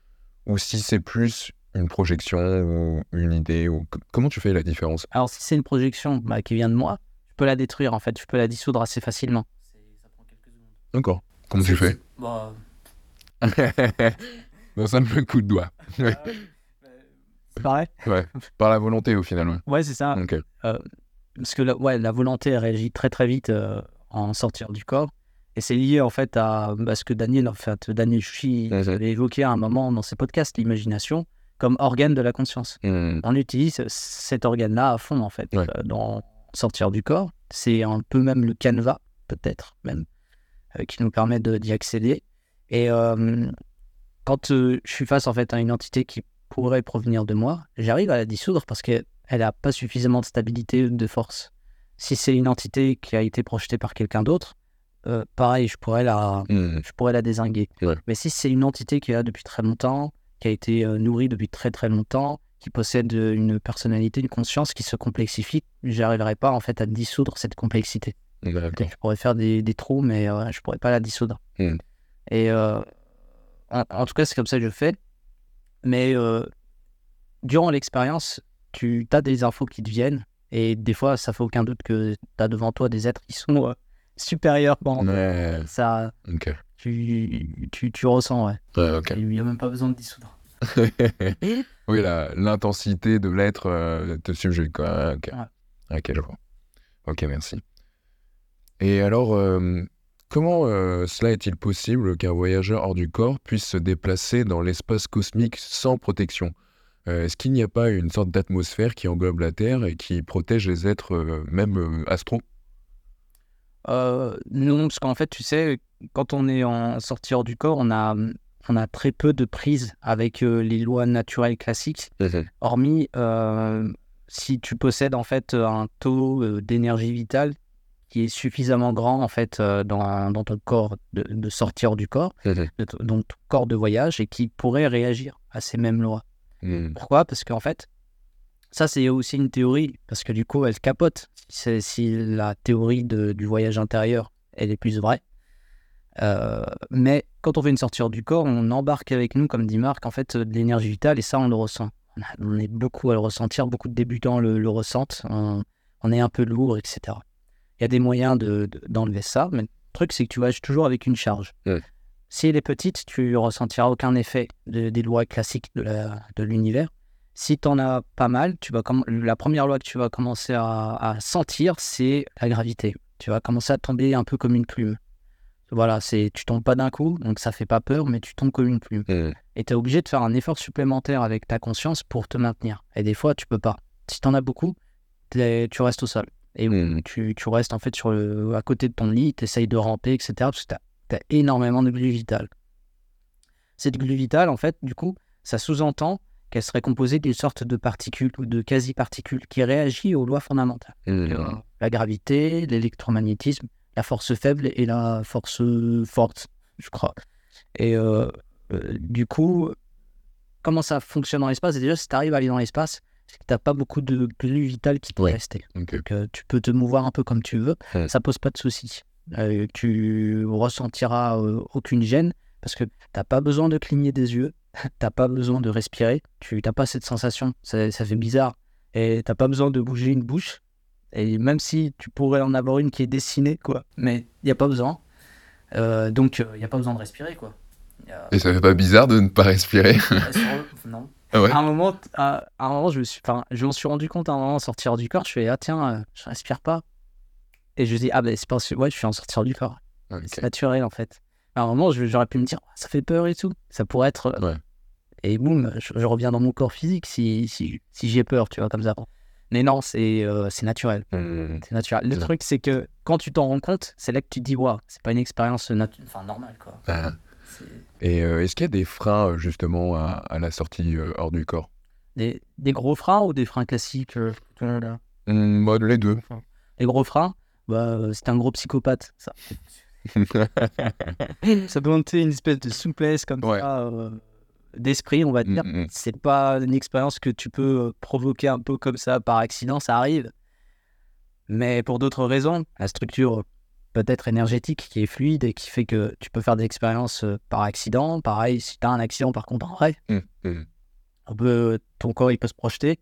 ou si c'est plus une projection ou une idée, ou comment tu fais la différence? Alors si c'est une projection bah, qui vient de moi, je peux la détruire, en fait. Je peux la dissoudre assez facilement. Ça prend quelques secondes. D'accord. Comment tu fais Bah, Dans un coup de doigt. c'est pareil Par la volonté, au final. Ouais. Ouais, c'est ça. Ok. Parce que la, ouais, la volonté elle réagit très très vite euh, en sortir du corps. Et c'est lié en fait à, à ce que Daniel, en fait, Daniel Chouchi avait évoqué à un moment dans ses podcasts, l'imagination, comme organe de la conscience. Hmm. On utilise cet organe-là à fond en fait, Ouais. euh, dans sortir du corps. C'est un peu même le canevas, peut-être même, euh, qui nous permet d'y accéder. Et euh, quand euh, je suis face en fait à une entité qui pourrait provenir de moi, j'arrive à la dissoudre parce qu'elle n'a pas suffisamment de stabilité, de force. Si c'est une entité qui a été projetée par quelqu'un d'autre, euh, pareil, je pourrais la, Hmm. je pourrais la désinguer. Ouais. Mais si c'est une entité qui est là depuis très longtemps, qui a été euh, nourrie depuis très très longtemps, qui possède euh, une personnalité, une conscience qui se complexifie, j'arriverai pas en fait à dissoudre cette complexité. D'accord. Je pourrais faire des, des trous, mais euh, je pourrais pas la dissoudre. Hmm. Et euh, en, en tout cas, c'est comme ça que je fais. Mais euh, durant l'expérience, tu as des infos qui te viennent. Et des fois, ça fait aucun doute que tu as devant toi des êtres qui sont euh, supérieurs. Bon, Ouais. ça, tu, tu, tu ressens, ouais. Ouais. Il n'y a même pas besoin de dissoudre. oui, l'intensité de l'être euh, te subjugue, quoi. Ok. Ok, je vois. Ok, merci. Et alors, euh, comment euh, cela est-il possible qu'un voyageur hors du corps puisse se déplacer dans l'espace cosmique sans protection? Euh, Est-ce qu'il n'y a pas une sorte d'atmosphère qui englobe la Terre et qui protège les êtres, euh, même euh, astro? Euh, non, parce qu'en fait, tu sais, quand on est en sortie hors du corps, on a, on a très peu de prise avec euh, les lois naturelles classiques, hormis euh, si tu possèdes en fait un taux d'énergie vitale qui est suffisamment grand en fait euh, dans, dans ton corps de, de sortir du corps, de t- dans ton corps de voyage et qui pourrait réagir à ces mêmes lois. Hmm. Pourquoi? Parce qu'en fait, ça c'est aussi une théorie, parce que du coup elle capote. Si la théorie de- du voyage intérieur, elle est plus vraie. Euh, mais quand on fait une sortie du corps, on embarque avec nous, comme dit Marc, en fait, de l'énergie vitale et ça on le ressent. On, a- on est beaucoup à le ressentir, beaucoup de débutants le, le ressentent. On, on est un peu lourd, etc. Il y a des moyens de- de- d'enlever ça, mais le truc c'est que tu voyages toujours avec une charge. Si elle est petite, tu ressentiras aucun effet de- des lois classiques de l'univers. Si tu en as pas mal, tu vas la première loi que tu vas commencer à, à sentir, c'est la gravité. Tu vas commencer à tomber un peu comme une plume. Voilà, c'est tu tombes pas d'un coup, donc ça fait pas peur, mais tu tombes comme une plume. Et tu es obligé de faire un effort supplémentaire avec ta conscience pour te maintenir. Et des fois, tu peux pas. Si tu en as beaucoup, tu restes au sol. Et Mhm. tu, tu restes en fait sur le, à côté de ton lit, tu essayes de ramper, etc. Parce que tu as, énormément de glu vital. Cette glu vitale, en fait, du coup, ça sous-entend qu'elle serait composée d'une sorte de particules ou de quasi-particules qui réagit aux lois fondamentales. Hmm. Euh, La gravité, l'électromagnétisme, la force faible et la force forte, je crois. Et euh, euh, du coup, comment ça fonctionne dans l'espace? Et Déjà, si tu arrives à aller dans l'espace, c'est que tu n'as pas beaucoup de glu vital qui peut Ouais. rester. Ok. Donc, euh, tu peux te mouvoir un peu comme tu veux, Ouais. ça pose pas de soucis. Euh, tu ressentiras euh, aucune gêne parce que t'as pas besoin de cligner des yeux, t'as pas besoin de respirer, tu t'as pas cette sensation, ça, ça fait bizarre. Et t'as pas besoin de bouger une bouche. Et même si tu pourrais en avoir une qui est dessinée, quoi, mais il y a pas besoin. Euh, donc il y a pas besoin de respirer, quoi. Et ça fait pas bizarre de ne pas respirer? Le- non. Ah ouais À un moment, à, à un moment, je me suis, enfin, je m'en suis rendu compte à un moment en sortir du corps. Je fais ah tiens, euh, je respire pas. Et je dis ah ben c'est parce que ouais, je suis en sortir du corps. Ok. C'est naturel en fait. À un moment, j'aurais pu me dire ça fait peur et tout. Ça pourrait être. euh, Ouais. Et boum, je, je reviens dans mon corps physique si si, si j'ai peur, tu vois comme ça. Mais non, c'est euh, naturel. Hmm. C'est naturel. Le truc c'est que quand tu t'en rends compte, c'est là que tu te dis waouh, c'est pas une expérience enfin normale quoi. Ah. Et euh, est-ce qu'il y a des freins euh, justement à, à la sortie euh, hors du corps? Des, des gros freins ou des freins classiques. Hmm, bah, Les deux. Les gros freins, bah, c'est un gros psychopathe, ça. ça monter une espèce de souplesse comme Ouais. ça, euh, d'esprit, on va dire. Mm, mm. C'est pas une expérience que tu peux provoquer un peu comme ça par accident, ça arrive. Mais pour d'autres raisons, la structure peut-être énergétique qui est fluide et qui fait que tu peux faire des expériences euh, par accident. Pareil, si tu as un accident par contre en vrai, on peut, ton corps il peut se projeter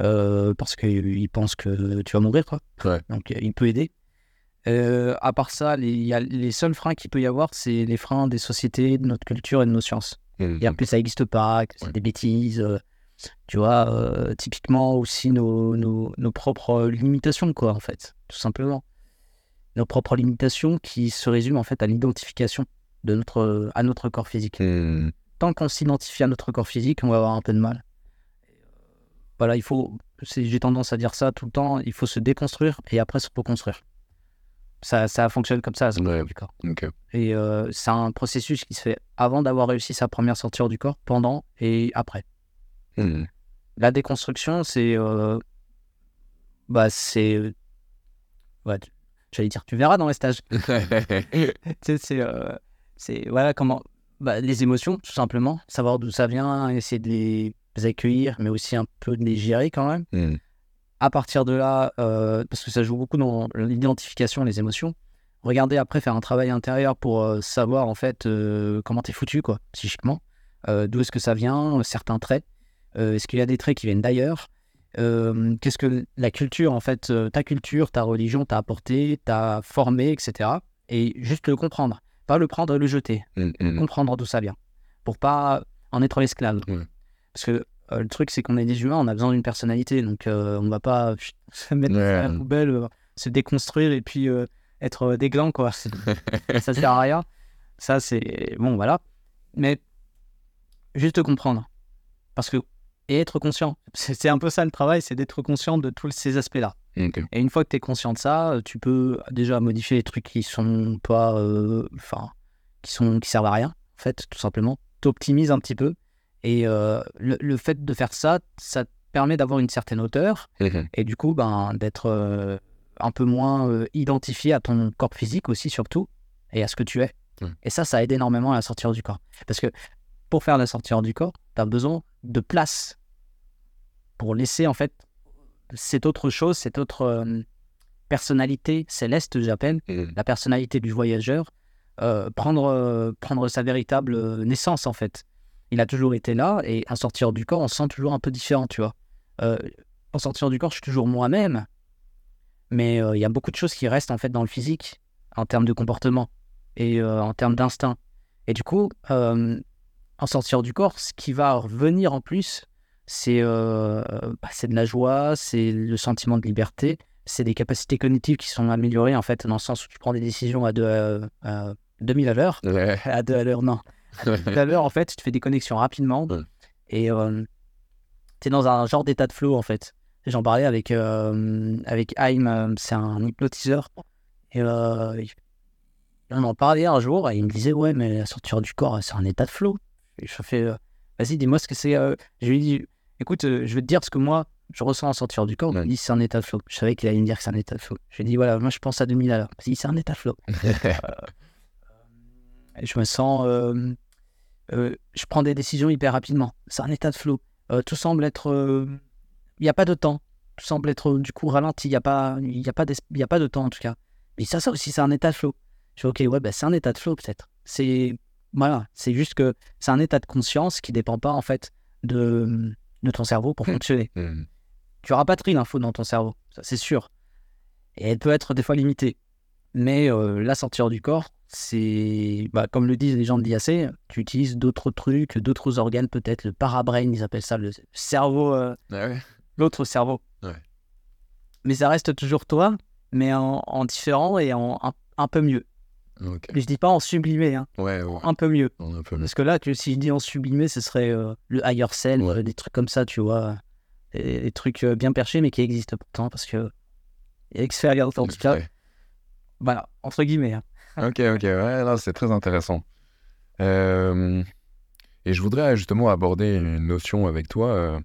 euh, parce qu'il pense que tu vas mourir quoi. Ouais. Donc il peut aider. Euh, à part ça, les, y a, les seuls freins qu'il peut y avoir, c'est les freins des sociétés, de notre culture et de nos sciences. Hmm. Et après ça n'existe pas, que c'est Ouais. des bêtises. euh, tu vois, euh, typiquement aussi nos, nos, nos propres limitations quoi en fait, tout simplement. Nos propres limitations qui se résument en fait à l'identification de notre à notre corps physique Hmm. tant qu'on s'identifie à notre corps physique, on va avoir un peu de mal. Euh, Voilà, il faut, j'ai tendance à dire ça tout le temps, il faut se déconstruire et après se reconstruire. Ça, ça fonctionne comme ça, ça Ouais. du corps. Ok. Et euh, c'est un processus qui se fait avant d'avoir réussi sa première sortie du corps, pendant et après. Hmm. La déconstruction, c'est. euh, bah, c'est. euh, Ouais, j'allais dire, tu verras dans les stages. c'est. euh, c'est voilà comment. Bah, les émotions, tout simplement. Savoir d'où ça vient, essayer de les accueillir, mais aussi un peu de les gérer quand même. Hmm. À partir de là, euh, parce que ça joue beaucoup dans l'identification, les émotions, regarder après, faire un travail intérieur pour euh, savoir en fait comment t'es foutu, quoi, psychiquement. D'où est-ce que ça vient, certains traits. Est-ce qu'il y a des traits qui viennent d'ailleurs? Euh, Qu'est-ce que la culture, en fait, euh, ta culture, ta religion t'a apporté, t'a formé, etc. Et juste le comprendre. Pas le prendre et le jeter Hmm, hmm. comprendre d'où ça vient, pour pas en être l'esclave. Parce que euh, le truc, c'est qu'on est des humains, on a besoin d'une personnalité, donc euh, on va pas pff, se mettre à la poubelle, se déconstruire et puis être des glands, quoi. Ça sert à rien. Ça, c'est bon, voilà. Mais juste comprendre, parce que et être conscient. C'est un peu ça le travail, c'est d'être conscient de tous ces aspects-là. Et une fois que tu es conscient de ça, euh, tu peux déjà modifier les trucs qui sont pas. euh, Enfin, qui, sont, qui servent à rien, en fait, tout simplement. Tu optimises un petit peu. Et euh, le, le fait de faire ça, ça te permet d'avoir une certaine hauteur et du coup, ben, d'être euh, un peu moins identifié à ton corps physique aussi, surtout, et à ce que tu es. Et ça, ça aide énormément à la sortir du corps. Parce que pour faire la sortir du corps, tu as besoin de place pour laisser, en fait, cette autre chose, cette autre euh, personnalité céleste, j'appelle, Mhm. la personnalité du voyageur, euh, prendre, euh, prendre sa véritable naissance, en fait. Il a toujours été là, et en sortir du corps, on se sent toujours un peu différent, tu vois. En sortir du corps, je suis toujours moi-même, mais il y a beaucoup de choses qui restent, en fait, dans le physique, en termes de comportement et en termes d'instinct. Et du coup, en sortir du corps, ce qui va revenir en plus, c'est euh, bah, de la joie, c'est le sentiment de liberté, c'est des capacités cognitives qui sont améliorées, en fait, dans le sens où tu prends des décisions à, deux, à, à 2000 à l'heure. Ouais. À 2 à l'heure, non. À 2 à l'heure, en fait, tu fais des connexions rapidement. Ouais. Et tu es dans un genre d'état de flow, en fait. J'en parlais avec, euh, avec Haim, euh, c'est un hypnotiseur. Et euh, on en parlait un jour, et il me disait Ouais, mais la sortir du corps, c'est un état de flow. Et je fais euh, Vas-y, dis-moi ce que c'est. euh. Je lui ai dit Écoute, euh, je vais te dire ce que moi, je ressens en sortir du corps. Il Ouais. dit C'est un état de flow. Je savais qu'il allait me dire que c'est un état de flow. Je lui ai dit Voilà, moi, je pense à 2000 à l'heure. Il dit C'est un état de flow. Et je me sens. euh, euh, je prends des décisions hyper rapidement. C'est un état de flow. Euh, tout semble être. euh, Il n'y a pas de temps. Tout semble être euh, du coup ralenti. Il n'y a, pas- y a, pas y a pas de temps en tout cas. Mais ça, ça aussi, c'est un état de flow. Je fais OK, ouais, bah, c'est un état de flow peut-être. C'est. Voilà. C'est juste que c'est un état de conscience qui ne dépend pas en fait de, de ton cerveau pour Hmm. fonctionner. Mhm. Tu rapatries l'info dans ton cerveau. Ça, c'est sûr. Et elle peut être des fois limitée. Mais euh, la sortir du corps, c'est, bah, comme le disent les gens de l'IAC, tu utilises d'autres trucs, d'autres organes peut-être, le parabrain, ils appellent ça le cerveau, euh, Ah ouais. l'autre cerveau. Ouais. Mais ça reste toujours toi, mais en, en différent et en un, un peu mieux. Ok. Je dis pas en sublimé, hein, Ouais, ouais. un peu mieux. On est un peu mieux. Parce que là, tu, si je dis en sublimé, ce serait euh, le higher self, Ouais. des trucs comme ça, tu vois. Des, des trucs euh, bien perchés, mais qui existent pourtant, parce que expérience en tout cas. Voilà, entre guillemets. hein. Ok, ok, ouais, là, c'est très intéressant. Euh, et je voudrais justement aborder une notion avec toi, euh,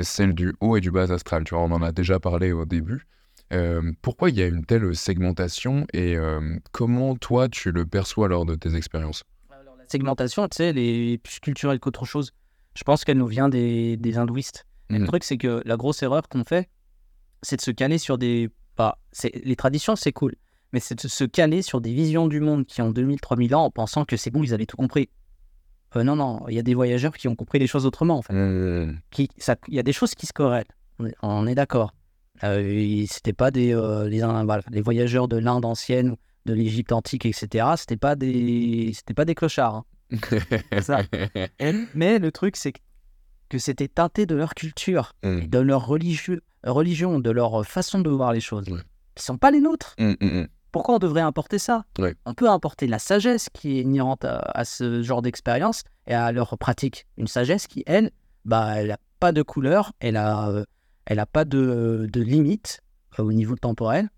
celle du haut et du bas astral. Tu vois, on en a déjà parlé au début. Euh, pourquoi il y a une telle segmentation et euh, comment toi tu le perçois lors de tes expériences? Alors, la segmentation, tu sais, elle est plus culturelle qu'autre chose. Je pense qu'elle nous vient des, des hindouistes. Le truc, c'est que la grosse erreur qu'on fait, c'est de se caler sur des. Bah, les traditions, c'est cool. Mais c'est de se caler sur des visions du monde qui ont 2000, 3000 ans en pensant que c'est bon, ils avaient tout compris. Euh, non, non, il y a des voyageurs qui ont compris les choses autrement, en fait. Ça- il y a des choses qui se corrèlent. On est, on est d'accord. Euh, c'était pas des euh, les, voilà, les voyageurs de l'Inde ancienne, de l'Égypte antique, etc. C'était pas des c'était pas des clochards. hein. Ça. Mais le truc c'est que- c'était teinté de leur culture, Mhm. de leur religieux, religion, de leur façon de voir les choses, Ouais. qui sont pas les nôtres. Mhm, mhm. Pourquoi on devrait importer ça? Ouais. On peut importer la sagesse qui est inhérente à, à ce genre d'expérience et à leur pratique. Une sagesse qui, elle, bah, elle n'a pas de couleur, elle a, euh, elle a pas de, de limite euh, au niveau temporel.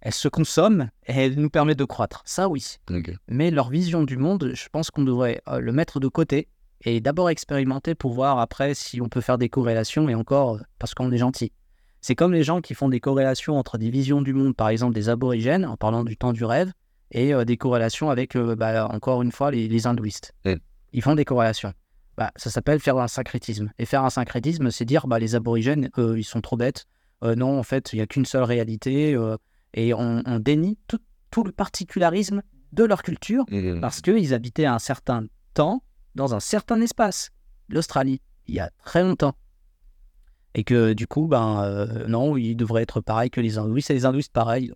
Elle se consomme et elle nous permet de croître. Ça, oui. Mais leur vision du monde, je pense qu'on devrait euh, le mettre de côté et d'abord expérimenter pour voir après si on peut faire des corrélations et encore euh, parce qu'on est gentil. C'est comme les gens qui font des corrélations entre des visions du monde, par exemple des aborigènes, en parlant du temps du rêve, et euh, des corrélations avec, euh, bah, encore une fois, les, les hindouistes. Ils font des corrélations. Bah, ça s'appelle faire un syncrétisme. Et faire un syncrétisme, c'est dire bah, les aborigènes, euh, ils sont trop bêtes. Euh, non, en fait, il n'y a qu'une seule réalité. euh, et on, on dénie tout, tout le particularisme de leur culture Mhm. parce qu'ils habitaient à un certain temps dans un certain espace, l'Australie, il y a très longtemps. Et que du coup, ben non, ils devraient être pareils que les hindouistes. Et les hindouistes, pareil,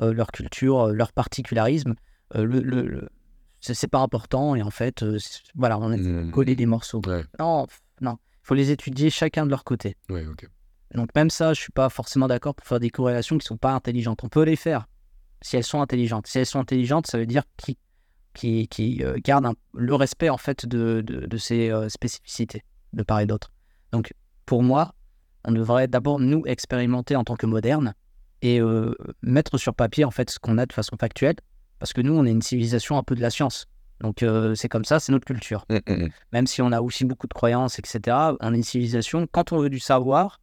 leur culture, leur particularisme, le, le- le- c'est pas important. Et en fait, euh, voilà, on a Mhm. collé les morceaux. Ouais, Non, non, il faut les étudier chacun de leur côté. ouais, ok. Donc même ça, je suis pas forcément d'accord pour faire des corrélations qui sont pas intelligentes. On peut les faire si elles sont intelligentes. Si elles sont intelligentes, ça veut dire qu'ils qui, qui, euh, gardent un- le respect en fait de, de, de ces euh, spécificités de part et d'autre. Donc, pour moi, on devrait d'abord nous expérimenter en tant que modernes et euh, mettre sur papier en fait ce qu'on a de façon factuelle, parce que nous, on est une civilisation un peu de la science. Donc, euh, c'est comme ça, c'est notre culture. Mm, mm, mm. Même si on a aussi beaucoup de croyances, etc., on est une civilisation. Quand on veut du savoir,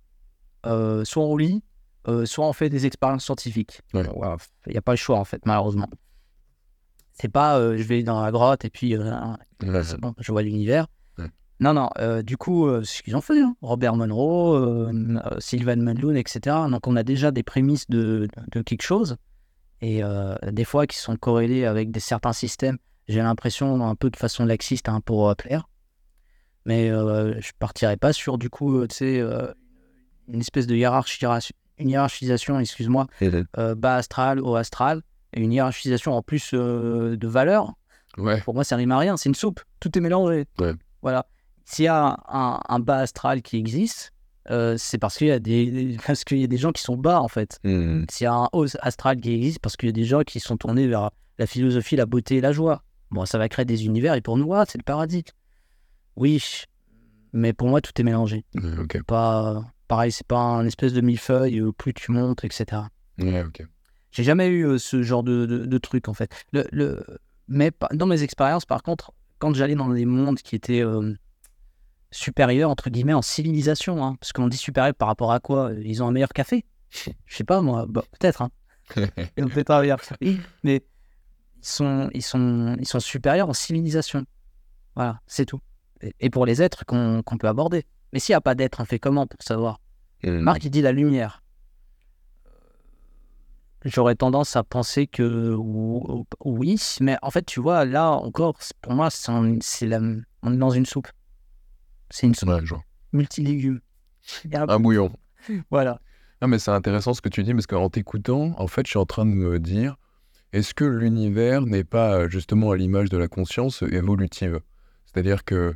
euh, soit on lit, euh, soit on fait des expériences scientifiques. Ouais. Il n'y a pas le choix, en fait, malheureusement. C'est pas je vais dans la grotte et puis bon, je vois l'univers. Non, non, du coup, c'est ce qu'ils ont fait. hein. Robert Monroe, euh, Sylvan etc. Donc, on a déjà des prémices de, de quelque chose. Et euh, des fois, qui sont corrélés avec des, certains systèmes, j'ai l'impression, un peu de façon laxiste hein, pour euh, plaire. Mais euh, je partirais pas sur, du coup, euh, tu sais, euh, une espèce de hiérarchie, une hiérarchisation, excuse-moi, bas astral, haut astral, et une hiérarchisation en plus de valeur. Ouais. Pour moi, ça rime à rien. C'est une soupe. Tout est mélangé. Ouais. Voilà. S'il y a un, un bas astral qui existe, euh, c'est parce qu'il y a des parce qu'il y a des gens qui sont bas en fait. Mm. S'il y a un haut astral qui existe, parce qu'il y a des gens qui sont tournés vers la philosophie, la beauté et la joie. Bon, ça va créer des univers et pour nous, ah, c'est le paradis. Oui, mais pour moi, tout est mélangé. Ouais, ok. Pas pareil, c'est pas un espèce de millefeuille. euh, Plus tu montes, etc. Ouais, ok. J'ai jamais eu euh, ce genre de, de, de truc en fait. Le, le... Mais dans mes expériences, par contre, quand j'allais dans des mondes qui étaient euh, supérieurs, entre guillemets, en civilisation, hein, parce qu'on dit supérieur par rapport à quoi? Ils ont un meilleur café? Je sais pas moi, bah, peut-être. Hein. Ils ont peut-être un meilleur café. Mais ils sont, ils, sont, ils sont supérieurs en civilisation. Voilà, c'est tout. Et, et pour les êtres qu'on peut aborder. Mais s'il n'y a pas d'être, on fait comment pour savoir? Mm. Marc, il dit la lumière. J'aurais tendance à penser que ou- oui, mais en fait, tu vois, là encore, pour moi, c'est on est dans une soupe. C'est une soupe multilégumes. Un- Un bouillon. Voilà. Ah, mais c'est intéressant ce que tu dis parce qu'en t'écoutant, en fait, je suis en train de me dire est-ce que l'univers n'est pas euh, justement à l'image de la conscience évolutive? C'est-à-dire que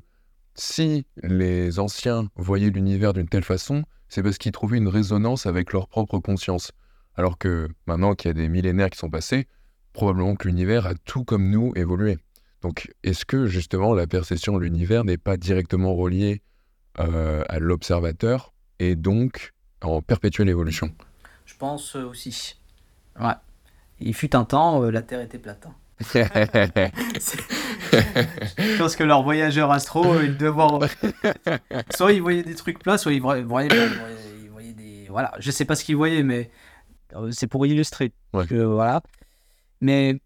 si les anciens voyaient l'univers d'une telle façon, c'est parce qu'ils trouvaient une résonance avec leur propre conscience. Alors que maintenant qu'il y a des millénaires qui sont passés, probablement que l'univers a tout comme nous évolué. Donc, est-ce que justement la perception de l'univers n'est pas directement reliée euh, à l'observateur et donc en perpétuelle évolution? Je pense euh, aussi. Ouais. Il fut un temps, euh, la Terre était plate. hein. Je pense que leurs voyageurs astro, ils devaient voir. soit ils voyaient des trucs plats, soit ils voyaient, voyaient- voyaient- ils voyaient des. Voilà, je sais pas ce qu'ils voyaient, mais euh, c'est pour illustrer. Ouais. Que, voilà. Mais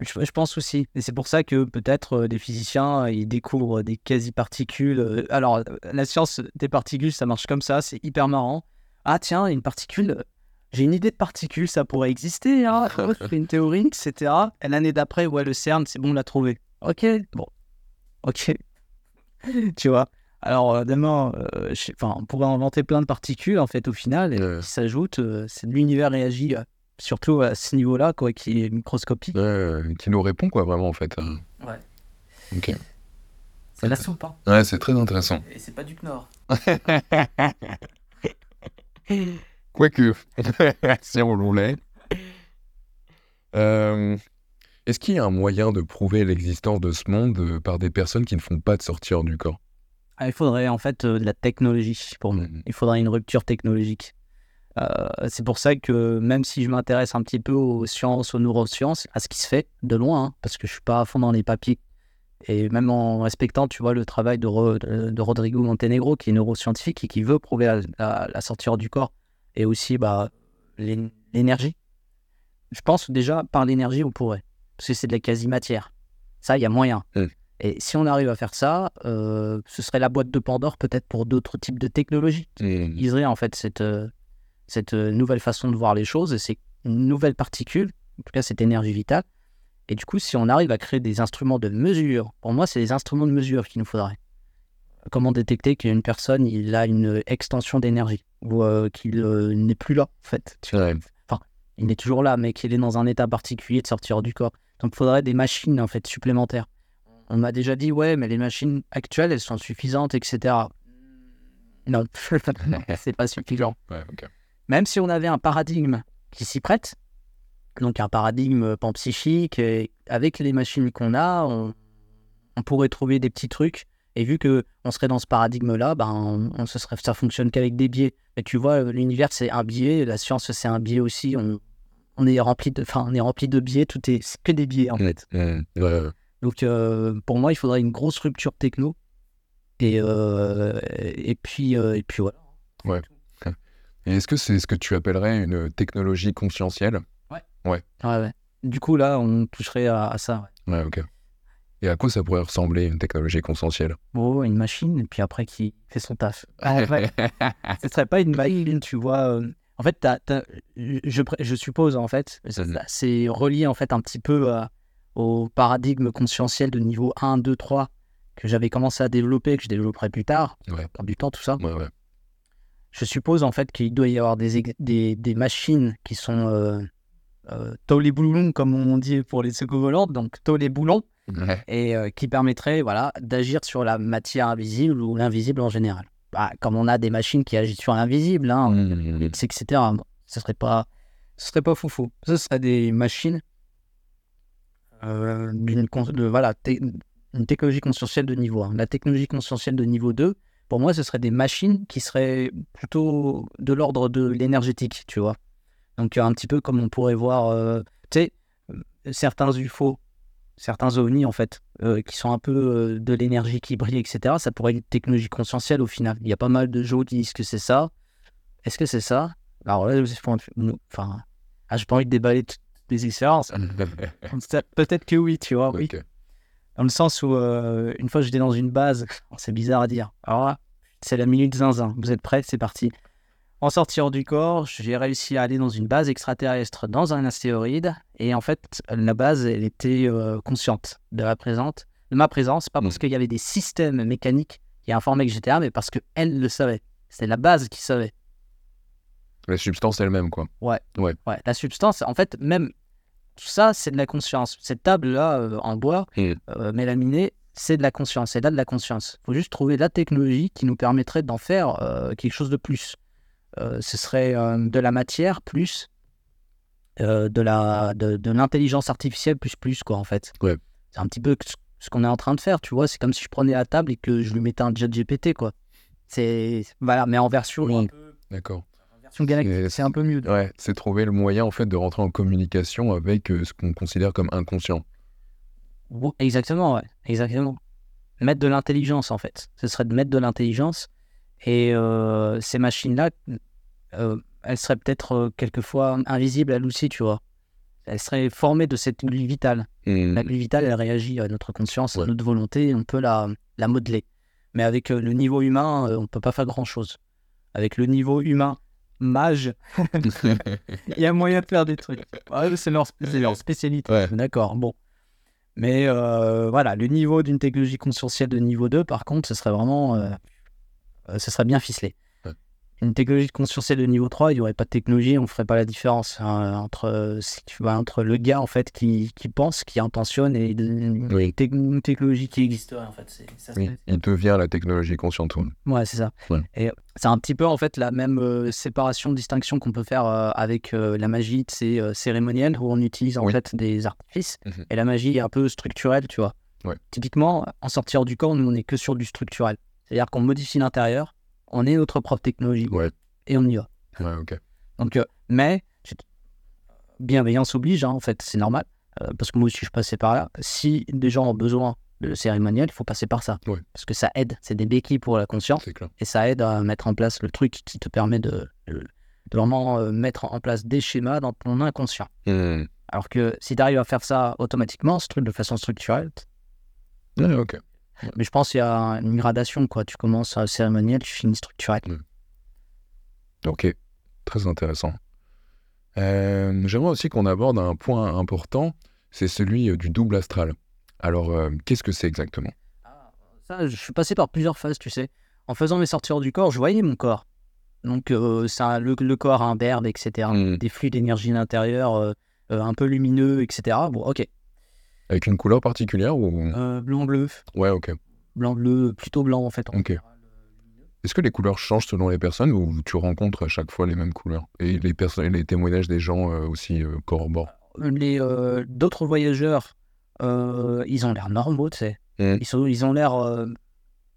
je, je pense aussi. Et c'est pour ça que peut-être euh, des physiciens, euh, ils découvrent des quasi-particules. euh, Alors, la science des particules, ça marche comme ça, c'est hyper marrant. Ah, tiens, une particule. J'ai une idée de particule, ça pourrait exister. Hein. Une théorie, etc. Et l'année d'après, ouais, le CERN, c'est bon, on l'a trouvé. Ok, bon. Ok. tu vois Alors, demain, euh, on pourrait inventer plein de particules, en fait, au final, et Ouais. qui s'ajoutent. euh, l'univers réagit, surtout à ce niveau-là, quoi, qui est microscopique. Ouais, qui nous répond, quoi, vraiment, en fait. Ouais. Ok. C'est la soupe, hein. Ouais, c'est très intéressant. Et c'est pas du Knorr. Quoique, si on voulait. Euh, Est-ce qu'il y a un moyen de prouver l'existence de ce monde euh, par des personnes qui ne font pas de sortir du corps? Ah, il faudrait, en fait, euh, de la technologie pour nous. Mhm. Il faudrait une rupture technologique. Euh, c'est pour ça que même si je m'intéresse un petit peu aux sciences, aux neurosciences, à ce qui se fait de loin, hein, parce que je suis pas à fond dans les papiers, et même en respectant, tu vois, le travail de, de- Rodrigo Montenegro, qui est neuroscientifique et qui veut prouver la, la, la sortie du corps, et aussi bah, l'é- l'énergie. Je pense déjà, par l'énergie, on pourrait, parce que c'est de la quasi-matière. Ça, il y a moyen. Mm. Et si on arrive à faire ça, euh, ce serait la boîte de Pandore peut-être pour d'autres types de technologies Mhm. utiliserait en fait cette, euh, cette euh, nouvelle façon de voir les choses et c'est une nouvelle particule, en tout cas cette énergie vitale. Et du coup, si on arrive à créer des instruments de mesure, pour moi, c'est des instruments de mesure qu'il nous faudrait. Comment détecter qu'une personne il a une extension d'énergie ou euh, qu'il euh, n'est plus là, en fait. Tu. Ouais. Il est toujours là, mais qu'il est dans un état particulier de sortir du corps. Donc, il faudrait des machines en fait supplémentaires. On m'a déjà dit, ouais, mais les machines actuelles, elles sont suffisantes, etc. Non, c'est pas suffisant. Ouais, ok. Même si on avait un paradigme qui s'y prête, donc un paradigme panpsychique, et avec les machines qu'on a, on, on pourrait trouver des petits trucs Et vu que on serait dans ce paradigme-là, ben, on, on- ce serait, ça fonctionne qu'avec des biais. Mais tu vois, euh, l'univers, c'est un biais, la science, c'est un biais aussi. On, on est rempli de, enfin, on est rempli de biais, tout est, que des biais, en fait. Ouais, ouais. Donc, euh, pour moi, il faudrait une grosse rupture techno. Et, euh, et, puis, euh, et puis voilà. Et est-ce que c'est ce que tu appellerais une technologie conscientielle Ouais, ouais. Du coup, là, on toucherait à, à ça. ouais. Ouais, ok. Et à quoi ça pourrait ressembler une technologie conscientielle Bon, une machine, et puis après, qui fait son taf. En fait, ce serait pas une machine, tu vois. euh, En fait, t'as- je, je suppose, en fait, ça- c'est relié, en fait, un petit peu à- au paradigme conscientiel de niveau 1, 2, 3 que j'avais commencé à développer, que je développerai plus tard, Ouais. du temps, tout ça. Ouais, ouais. Je suppose, en fait, qu'il doit y avoir des, des, des machines qui sont euh, euh, boulons, comme on dit pour les secours volantes, donc les boulons, Ouais. et euh, qui permettrait voilà, d'agir sur la matière invisible ou l'invisible en général. Bah, comme on a des machines qui agissent sur l'invisible, hein, Mm. etc. Bon, ce serait pas, ce serait pas foufou. Ce serait des machines euh, d'une de, voilà, te- une technologie conscientielle de niveau 1. La technologie conscientielle de niveau 2, pour moi, ce serait des machines qui seraient plutôt de l'ordre de l'énergétique, tu vois. Donc, un petit peu comme on pourrait voir, euh, tu sais, certains UFO, certains ovnis, en fait, euh, qui sont un peu euh, de l'énergie qui brille, etc. Ça pourrait être une technologie conscientielle au final. Il y a pas mal de gens qui disent que c'est ça. Est-ce que c'est ça? Alors là, enfin, ah, j'ai pas envie de déballer toutes les expériences. Peut-être que oui, tu vois, oui. Dans le sens où, euh, une fois, j'étais dans une base, c'est bizarre à dire. Alors là, c'est la minute zinzin. Vous êtes prêts? C'est parti. En sortir du corps, j'ai réussi à aller dans une base extraterrestre dans un astéroïde. Et en fait, la base, elle était euh, consciente de, la présente, de ma présence. Pas parce Mhm. qu'il y avait des systèmes mécaniques qui informaient que j'étais là, mais parce qu'elle le savait. C'est la base qui savait. La substance elle-même, quoi. Ouais, la substance, en fait, même tout ça, c'est de la conscience. Cette table-là, euh, en bois, euh, mélaminée, c'est de la conscience. C'est là de la conscience. Il faut juste trouver la technologie qui nous permettrait d'en faire euh, quelque chose de plus. Euh, ce serait de la matière plus de la de, de l'intelligence artificielle plus plus quoi en fait. Ouais. C'est un petit peu ce- ce qu'on est en train de faire, tu vois. C'est comme si je prenais la table et que je lui mettais un jet GPT quoi. C'est voilà, mais en version Oui. D'accord. Version galactique, c'est un peu mieux. Ouais, c'est trouver le moyen, en fait, de rentrer en communication avec euh, ce qu'on considère comme inconscient. Exactement, ouais, exactement. Mettre de l'intelligence, en fait. Ce serait de mettre de l'intelligence. Et euh, ces machines-là, euh, elles seraient peut-être quelquefois invisibles, elles aussi, tu vois. Elles seraient formées de cette glue vitale. Mm. La glue vitale, elle réagit à notre conscience, à notre volonté, on peut la, la modeler. Mais avec le niveau humain, on peut pas faire grand-chose. Avec le niveau humain, mage, il y a moyen de faire des trucs. Ouais, c'est leur, spécialité. Ouais. D'accord, bon. Mais euh, voilà, le niveau d'une technologie conscientielle de niveau 2, par contre, ce serait vraiment. euh, euh, ce serait bien ficelé. Une technologie conscientielle de niveau 3, il n'y aurait pas de technologie, on ne ferait pas la différence hein, entre, euh, entre le gars en fait qui, qui pense, qui intentionne et de- une, Oui. tec- une technologie qui existerait en fait. C'est, ça Oui, serait- il devient la technologie consciente. ouais. C'est ça. Ouais. Et c'est un petit peu en fait la même euh, séparation, distinction qu'on peut faire euh, avec euh, la magie, c'est cérémonielle où on utilise en Oui. fait des artifices Mhm. et la magie est un peu structurelle, tu vois. Ouais. Typiquement, en sortir du corps, nous on est que sur du structurel. C'est-à-dire qu'on modifie l'intérieur, on est notre propre technologie Ouais. et on y va. Ouais. Donc, euh, mais bienveillance oblige, hein, en fait, c'est normal. euh, parce que moi aussi je passais par là. Si des gens ont besoin de cérémoniel, il faut passer par ça. Ouais. Parce que ça aide, c'est des béquilles pour la conscience et ça aide à mettre en place le truc qui te permet de, vraiment euh, mettre en place des schémas dans ton inconscient. Mm. Alors que si tu arrives à faire ça automatiquement, ce truc de façon structurelle, Ouais, ok. Mais je pense qu'il y a une gradation, quoi. Tu commences à cérémoniel, tu finis structurel. Ok. Très intéressant. Euh, J'aimerais aussi qu'on aborde un point important, c'est celui euh, du double astral. Alors, euh, qu'est-ce que c'est exactement? Ça, je suis passé par plusieurs phases, tu sais. En faisant mes sorties hors du corps, je voyais mon corps. Donc, euh, ça, le, le corps imberbe, etc. Mm. Des flux d'énergie à l'intérieur, un peu lumineux, etc. Bon, ok. Avec une couleur particulière ou? Euh, blanc-bleu. Ouais, ok. Blanc-bleu, plutôt blanc, en fait. en Ok. Est-ce que les couleurs changent selon les personnes ou tu rencontres à chaque fois les mêmes couleurs? Et les, les témoignages des gens euh, aussi euh, corroborent? Les euh, d'autres voyageurs, ils ont l'air normaux, tu sais. Mm. Ils, sont, ils ont l'air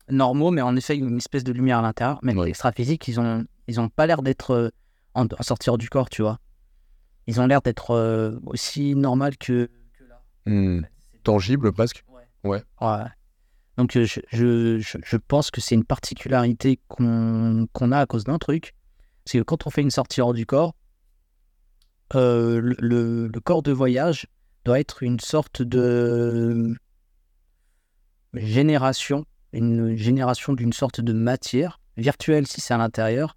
normaux, mais en effet, une espèce de lumière à l'intérieur. Mais Ouais. les extra-physiques, ils ont, ils ont pas l'air d'être en, en sortir du corps, tu vois. Ils ont l'air d'être aussi normal que, Hmm. Tangible presque Ouais. Donc, euh, je, je, je, je pense que c'est une particularité qu'on qu'on a à cause d'un truc. C'est que quand on fait une sortie hors du corps, euh, le, le- le corps de voyage doit être une sorte de génération, une génération d'une sorte de matière virtuelle si c'est à l'intérieur,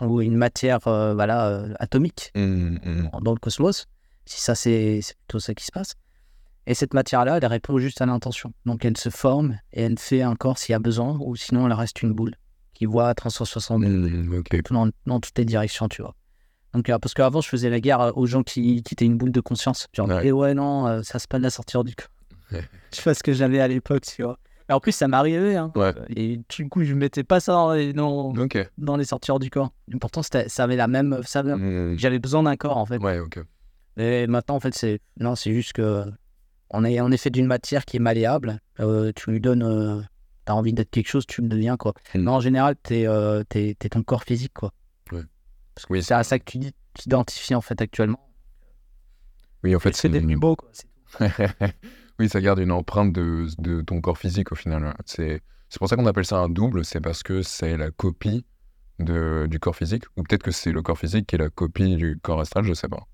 ou une matière euh, voilà, euh, atomique Hmm, hmm. dans le cosmos, si ça c'est c'est plutôt ça qui se passe. Et cette matière-là, elle répond juste à l'intention. Donc elle se forme et elle fait un corps s'il y a besoin, ou sinon elle reste une boule qui voit à 360 Hmm, ok. dans, dans toutes les directions, tu vois. Donc, euh, parce qu'avant, je faisais la guerre euh, aux gens qui, qui étaient une boule de conscience. Genre, Ouais. et ouais, non, euh, ça se passe de la sortir du corps. Ouais. Je sais pas ce que j'avais à l'époque, tu vois. Mais en plus, ça m'arrivait. Hein. Ouais. Et du coup, je mettais pas ça dans les, dans, les sorties hors du corps. Et pourtant, ça avait la même. Avait- Hmm. J'avais besoin d'un corps, en fait. Ouais, ok. Et maintenant, en fait, c'est. Non, c'est juste que. On est en effet d'une matière qui est malléable. Euh, tu lui donnes. euh, T'as envie d'être quelque chose, tu le deviens, quoi. Mm. Mais en général, t'es euh, t'es ton corps physique, quoi. Ouais. Parce que Oui, c'est à ça que tu t'identifies, en fait, actuellement. Oui, en fait, c'est des plus beaux, quoi. oui, ça garde une empreinte de, de ton corps physique au final. hein. C'est c'est pour ça qu'on appelle ça un double, c'est parce que c'est la copie de, du corps physique, ou peut-être que c'est le corps physique qui est la copie du corps astral, je sais pas.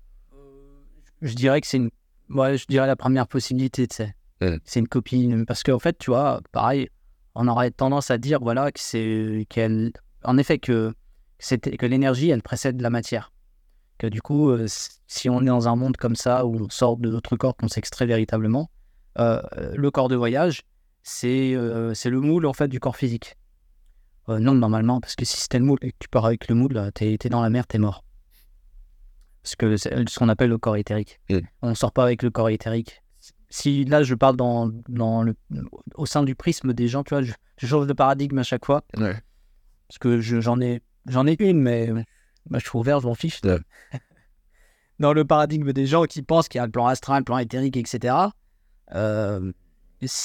Je dirais que c'est une. Ouais, je dirais la première possibilité, tu sais. C'est une copie. Parce qu'en fait, tu vois, pareil, on aurait tendance à dire, voilà, que c'est. qu'elle. En effet, que, que l'énergie, elle précède la matière. Que du coup, euh, si on est dans un monde comme ça, où on sort de notre corps, qu'on s'extrait véritablement, euh, le corps de voyage, c'est euh, c'est le moule, en fait, du corps physique. Non, normalement, parce que si c'était le moule et que tu pars avec le moule, t'es t'es dans la mer, t'es mort. Que c'est ce qu'on appelle le corps éthérique. On ne sort pas avec le corps éthérique. Si là, je parle dans, dans le, au sein du prisme des gens, tu vois, je, je change de paradigme à chaque fois. Parce que je- j'en ai, j'en ai une, mais bah, je suis ouvert, je m'en fiche. Dans le paradigme des gens qui pensent qu'il y a le plan astral, le plan éthérique, etc., euh,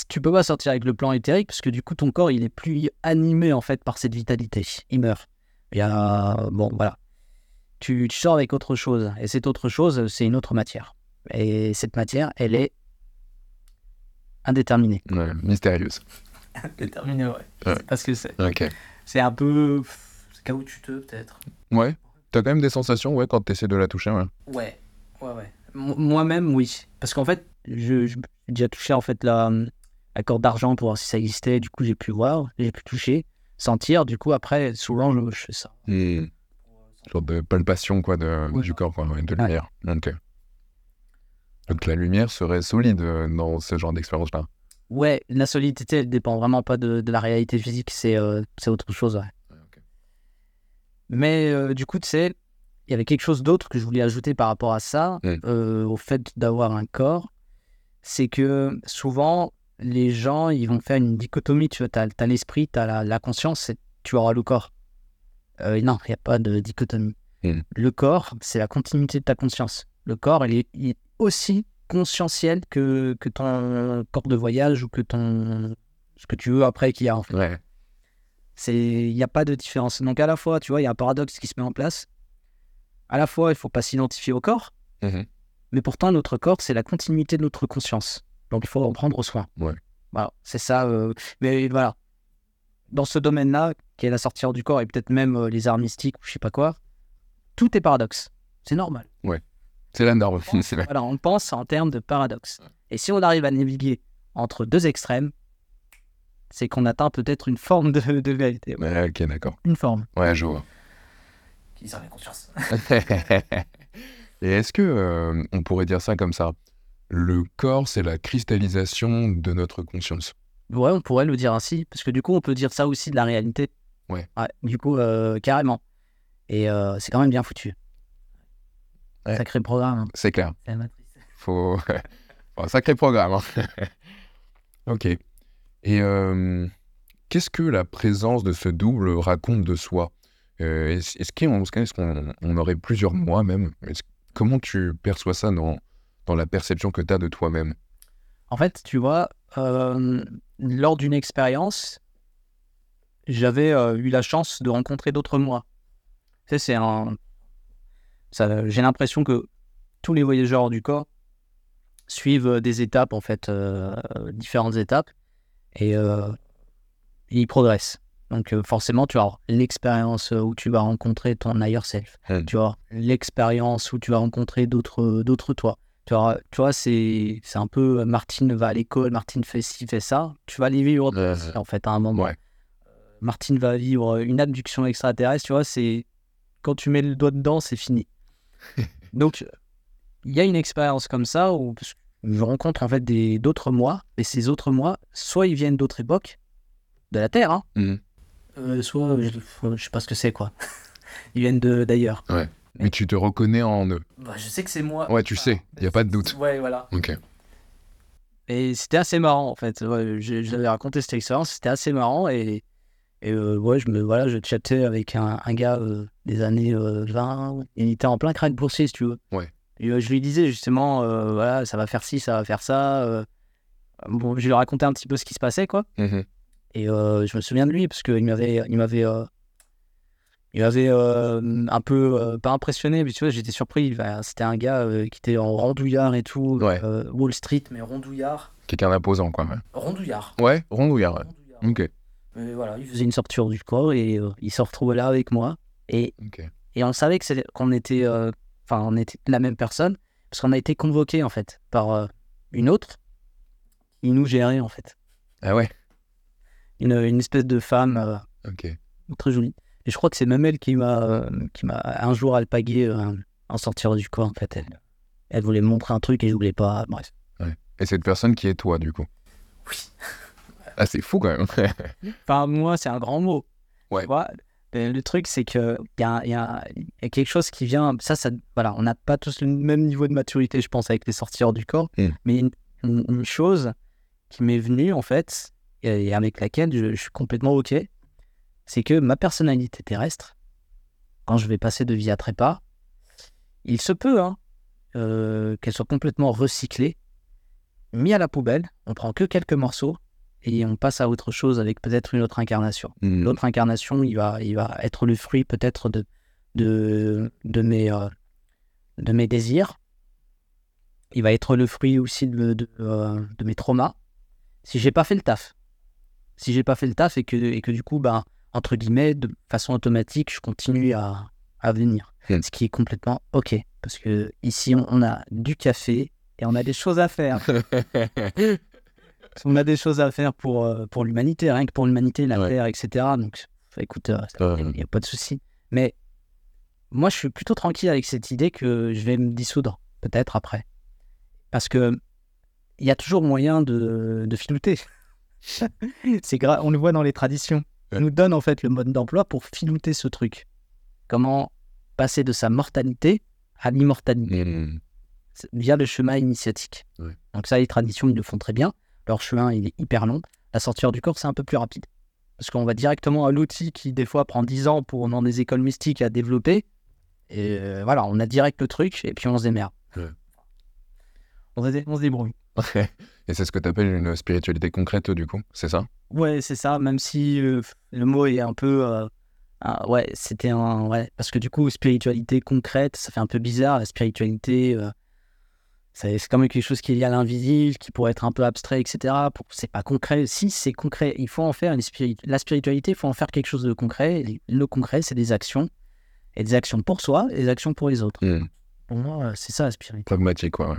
tu peux pas sortir avec le plan éthérique parce que du coup, ton corps, il est plus animé en fait par cette vitalité. Il meurt. Il y a. Bon, voilà. Tu, tu sors avec autre chose. Et cette autre chose, c'est une autre matière. Et cette matière, elle est indéterminée. Ouais, mystérieuse. Indéterminée, ouais. Ouais. Parce que c'est. Ok. C'est un peu c'est caoutchouteux, peut-être. Ouais. T'as quand même des sensations, ouais, quand t'essaies de la toucher, ouais. Ouais, ouais, ouais. Mo- Moi-même, oui. Parce qu'en fait, je, je- j'ai déjà touché en fait la, la corde d'argent pour voir si ça existait. Du coup, j'ai pu voir, j'ai pu toucher, sentir. Du coup, après, souvent, je, je fais ça. Hmm. Genre de palpation, quoi, de, Ouais. du corps, quoi, de Ouais. lumière. Donc la lumière serait solide euh, dans ce genre d'expérience-là. Ouais, la solidité, elle dépend vraiment pas de, de la réalité physique. C'est euh, autre chose, ouais. Mais euh, du coup, tu sais, il y avait quelque chose d'autre que je voulais ajouter par rapport à ça, Mm. euh, au fait d'avoir un corps. C'est que souvent, les gens, ils vont faire une dichotomie. Tu vois, tu as, l'esprit, tu as la, la conscience, et tu auras le corps. Euh, non, il n'y a pas de dichotomie. Mm. Le corps, c'est la continuité de ta conscience. Le corps, il est, il est aussi conscientiel que, que ton corps de voyage ou que ton. ce que tu veux après qu'il y a en fait. Ouais. C'est, il n'y a pas de différence. Donc à la fois, tu vois, il y a un paradoxe qui se met en place. À la fois, il faut pas s'identifier au corps, Mhm. mais pourtant notre corps, c'est la continuité de notre conscience. Donc il faut en prendre soin. Ouais. Voilà, c'est ça. euh, Mais voilà, dans ce domaine-là, qui est la sortie hors du corps et peut-être même euh, les arts mystiques ou je sais pas quoi, tout est paradoxe. C'est normal. C'est la norme. vrai. Voilà, on pense en termes de paradoxe. Et si on arrive à naviguer entre deux extrêmes, c'est qu'on atteint peut-être une forme de, de vérité. Ouais, Ouais, ok, d'accord. Une forme. Ouais, je vois. Qui sert la conscience. Et est-ce que euh, on pourrait dire ça comme ça Le corps, c'est la cristallisation de notre conscience? Ouais, on pourrait le dire ainsi, parce que du coup, on peut dire ça aussi de la réalité. Ouais. du coup, euh, carrément. Et euh, c'est quand même bien foutu. Ouais. Sacré programme. hein. C'est clair. C'est la matrice. Faut un sacré programme. hein. ok. Et euh, qu'est-ce que la présence de ce double raconte de soi? Est-ce qu'on aurait plusieurs moi même? Comment tu perçois ça dans, dans la perception que tu as de toi-même? En fait, tu vois, euh, lors d'une expérience, j'avais euh, eu la chance de rencontrer d'autres moi. Tu sais, c'est un. J'ai l'impression que tous les voyageurs hors du corps suivent euh, des étapes, en fait, euh, différentes étapes, et, ils progressent. Donc, forcément, tu as l'expérience où tu vas rencontrer ton higher self. Mm. Tu as l'expérience où tu vas rencontrer d'autres toi. Tu vois, tu vois c'est c'est un peu euh, Martine va à l'école, Martine fait ci, fait ça. Tu vas les vivre ouais. en fait, à un moment. Ouais. Martine va vivre une abduction extraterrestre, tu vois, c'est quand tu mets le doigt dedans, c'est fini. Donc, il y a une expérience comme ça où je rencontre en fait des d'autres moi, et ces autres moi, soit ils viennent d'autres époques de la Terre, hein, euh, soit je, je sais pas ce que c'est quoi. ils viennent de d'ailleurs. Mais tu te reconnais en eux. Bah, je sais que c'est moi. Ouais, tu sais, y a pas de doute. Ouais, voilà. Ok. Et c'était assez marrant en fait. Ouais, je- J'avais raconté cette expérience, c'était assez marrant et, et euh, ouais, je me voilà, je chattais avec un, un gars euh, des années euh, 20, il était en plein crack boursier si tu veux. Ouais. Et euh, je lui disais justement, euh, voilà, ça va faire ci, ça va faire ça. euh. Bon, je lui racontais un petit peu ce qui se passait quoi. Mhm. Et euh, je me souviens de lui parce qu'il m'avait, il m'avait, il m'avait euh, un peu euh, pas impressionné, mais tu vois, j'étais surpris. C'était un gars euh, qui était en rondouillard et tout, Ouais. Wall Street, mais rondouillard, Quelqu'un d'imposant, quoi. Ouais, rondouillard. ouais rondouillard. Ok. Mais voilà, il faisait une sortie du corps et il se retrouvait là avec moi. Et, et on savait qu'on était, enfin, on était la même personne parce qu'on a été convoqué en fait par une autre qui nous gérait en fait, Ah ouais. une, une espèce de femme. Ok. très jolie. Et je crois que c'est même elle qui m'a euh, qui m'a un jour alpagué euh, en sortir du corps en fait. Elle, elle voulait me montrer un truc et je voulais pas. Bref. Et cette personne qui est toi, du coup? Oui. Ah, c'est fou quand même. Enfin moi c'est un grand mot. Ouais. Tu vois Mais le truc c'est que il y a, il y, a, il y a quelque chose qui vient. Ça ça voilà on n'a pas tous le même niveau de maturité je pense avec les sorties hors du corps. Mm. Mais une, chose qui m'est venue en fait et, et avec laquelle je, je suis complètement ok, c'est que ma personnalité terrestre quand je vais passer de vie à trépas, il se peut hein, euh, qu'elle soit complètement recyclée, mis à la poubelle, on prend que quelques morceaux et on passe à autre chose avec peut-être une autre incarnation. Mhm. L'autre incarnation, il va, il va être le fruit peut-être de, de, de, mes, euh, de mes désirs. Il va être le fruit aussi de, de, euh, de mes traumas. Si j'ai pas fait le taf. Si j'ai pas fait le taf et que, et que du coup, ben, entre guillemets, de façon automatique, je continue à, à venir. Hmm. Ce qui est complètement OK. Parce que ici, on, on a du café et on a des choses à faire. on a des choses à faire pour, euh, pour l'humanité, rien que pour l'humanité, la Ouais. Terre, etc. Donc, écoute, il Euh. n'y a pas de souci. Mais moi, je suis plutôt tranquille avec cette idée que je vais me dissoudre, peut-être après. Parce que il y a toujours moyen de, de filouter. C'est on le voit dans les traditions. Ouais. nous donne en fait le mode d'emploi pour filouter ce truc. Comment passer de sa mortalité à l'immortalité c'est via le chemin initiatique. Ouais. Donc ça, les traditions, ils le font très bien. Leur chemin, il est hyper long. La sortie du corps, c'est un peu plus rapide. Parce qu'on va directement à l'outil qui, des fois, prend 10 ans pour, dans des écoles mystiques à développer. Et euh, voilà, on a direct le truc et puis on se démerde. Ouais. On se débrouille. Et c'est ce que tu appelles une spiritualité concrète, du coup, c'est ça? Ouais, c'est ça, même si euh, le mot est un peu. euh, ouais, c'était un. Ouais, parce que du coup, spiritualité concrète, ça fait un peu bizarre. La spiritualité, euh, c'est quand même quelque chose qui est lié à l'invisible, qui pourrait être un peu abstrait, etc. Pour- C'est pas concret. Si, c'est concret. Il faut en faire une spiri- La spiritualité, il faut en faire quelque chose de concret. Et le concret, c'est des actions. Et des actions pour soi et des actions pour les autres. Mhm. Pour moi, euh, c'est ça la spiritualité. Pragmatique, quoi. ouais.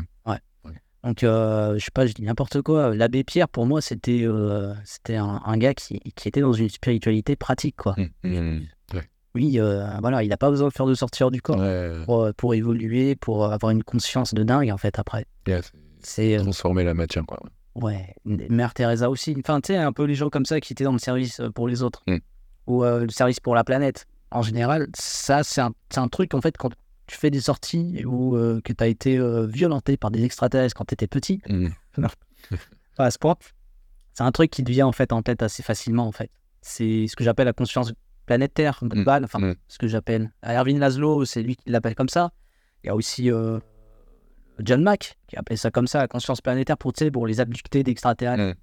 Donc, euh, je sais pas, je dis n'importe quoi. L'abbé Pierre, pour moi, c'était euh, c'était un, un gars qui, qui était dans une spiritualité pratique, quoi. Mhm. Oui, euh, voilà, il n'a pas besoin de faire de sortir du corps Ouais, pour, euh, pour évoluer, pour avoir une conscience de dingue, en fait, après. yeah, c'est C'est, transformer la matière, quoi. ouais, Mère Teresa aussi. Enfin, tu sais, un peu les gens comme ça qui étaient dans le service pour les autres. Ou le service pour la planète. En général, ça, c'est un, c'est un truc, en fait, quand tu fais des sorties ou euh, que tu as été euh, violenté par des extraterrestres quand tu étais petit, pas à ce point. C'est un truc qui te vient en fait en tête assez facilement en fait. C'est ce que j'appelle la conscience planétaire globale, enfin mm. ce que j'appelle. Erwin Laszlo, c'est lui qui l'appelle comme ça. Il y a aussi euh, John Mack qui appelait ça comme ça, la conscience planétaire pour, pour les abductés d'extraterrestres. Euh,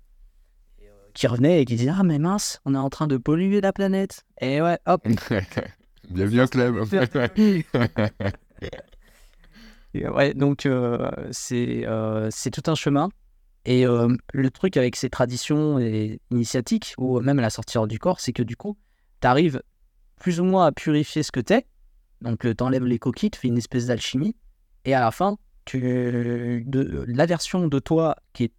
qui revenaient et qui disaient Ah, mais mince, on est en train de polluer la planète. Et ouais, hop. Bienvenue au club. Ouais, donc euh, c'est euh, c'est tout un chemin. Et euh, le truc avec ces traditions initiatiques, ou même à la sortie du corps, c'est que du coup, tu arrives plus ou moins à purifier ce que t'es. Donc, tu enlèves les coquilles, tu fais une espèce d'alchimie. Et à la fin, tu, la version de toi qui est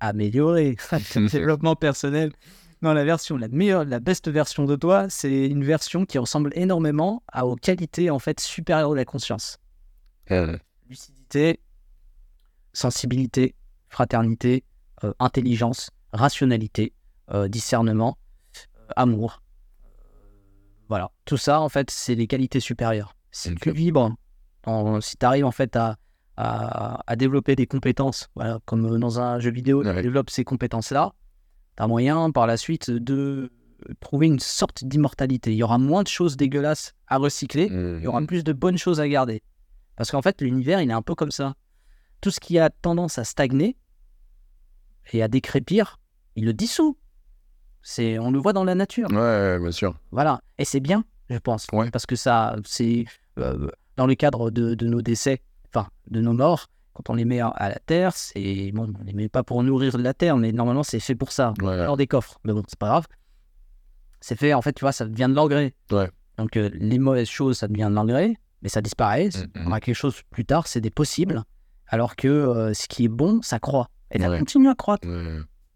améliorée, développement personnel, non, la version, la meilleure, la best version de toi, c'est une version qui ressemble énormément à, aux qualités en fait supérieures de la conscience. Lucidité, sensibilité, fraternité, euh, intelligence, rationalité, euh, discernement, euh, amour. voilà, tout ça en fait, c'est les qualités supérieures. Si tu vibres, si tu arrives en fait à, à, développer des compétences, voilà, comme dans un jeu vidéo, tu développes ces compétences-là, tu as moyen par la suite de trouver une sorte d'immortalité. Il y aura moins de choses dégueulasses à recycler, il y aura Mhm. plus de bonnes choses à garder. Parce qu'en fait, l'univers, il est un peu comme ça. Tout ce qui a tendance à stagner et à décrépir, il le dissout. C'est, on le voit dans la nature. Ouais, bien sûr. Voilà. Et c'est bien, je pense. Ouais. Parce que ça, c'est euh, dans le cadre de, de nos décès, enfin, de nos morts, quand on les met à, à la terre, c'est. Bon, on les met pas pour nourrir la terre, mais normalement, c'est fait pour ça. Ouais. Dans des coffres. Mais bon, c'est pas grave. C'est fait, en fait, tu vois, ça devient de l'engrais. Ouais. Donc, euh, les mauvaises choses, ça devient de l'engrais, mais ça disparaît. Mhm. On aura quelque chose plus tard, c'est des possibles. Alors que euh, ce qui est bon, ça croît. Et ça Ouais. continue à croître.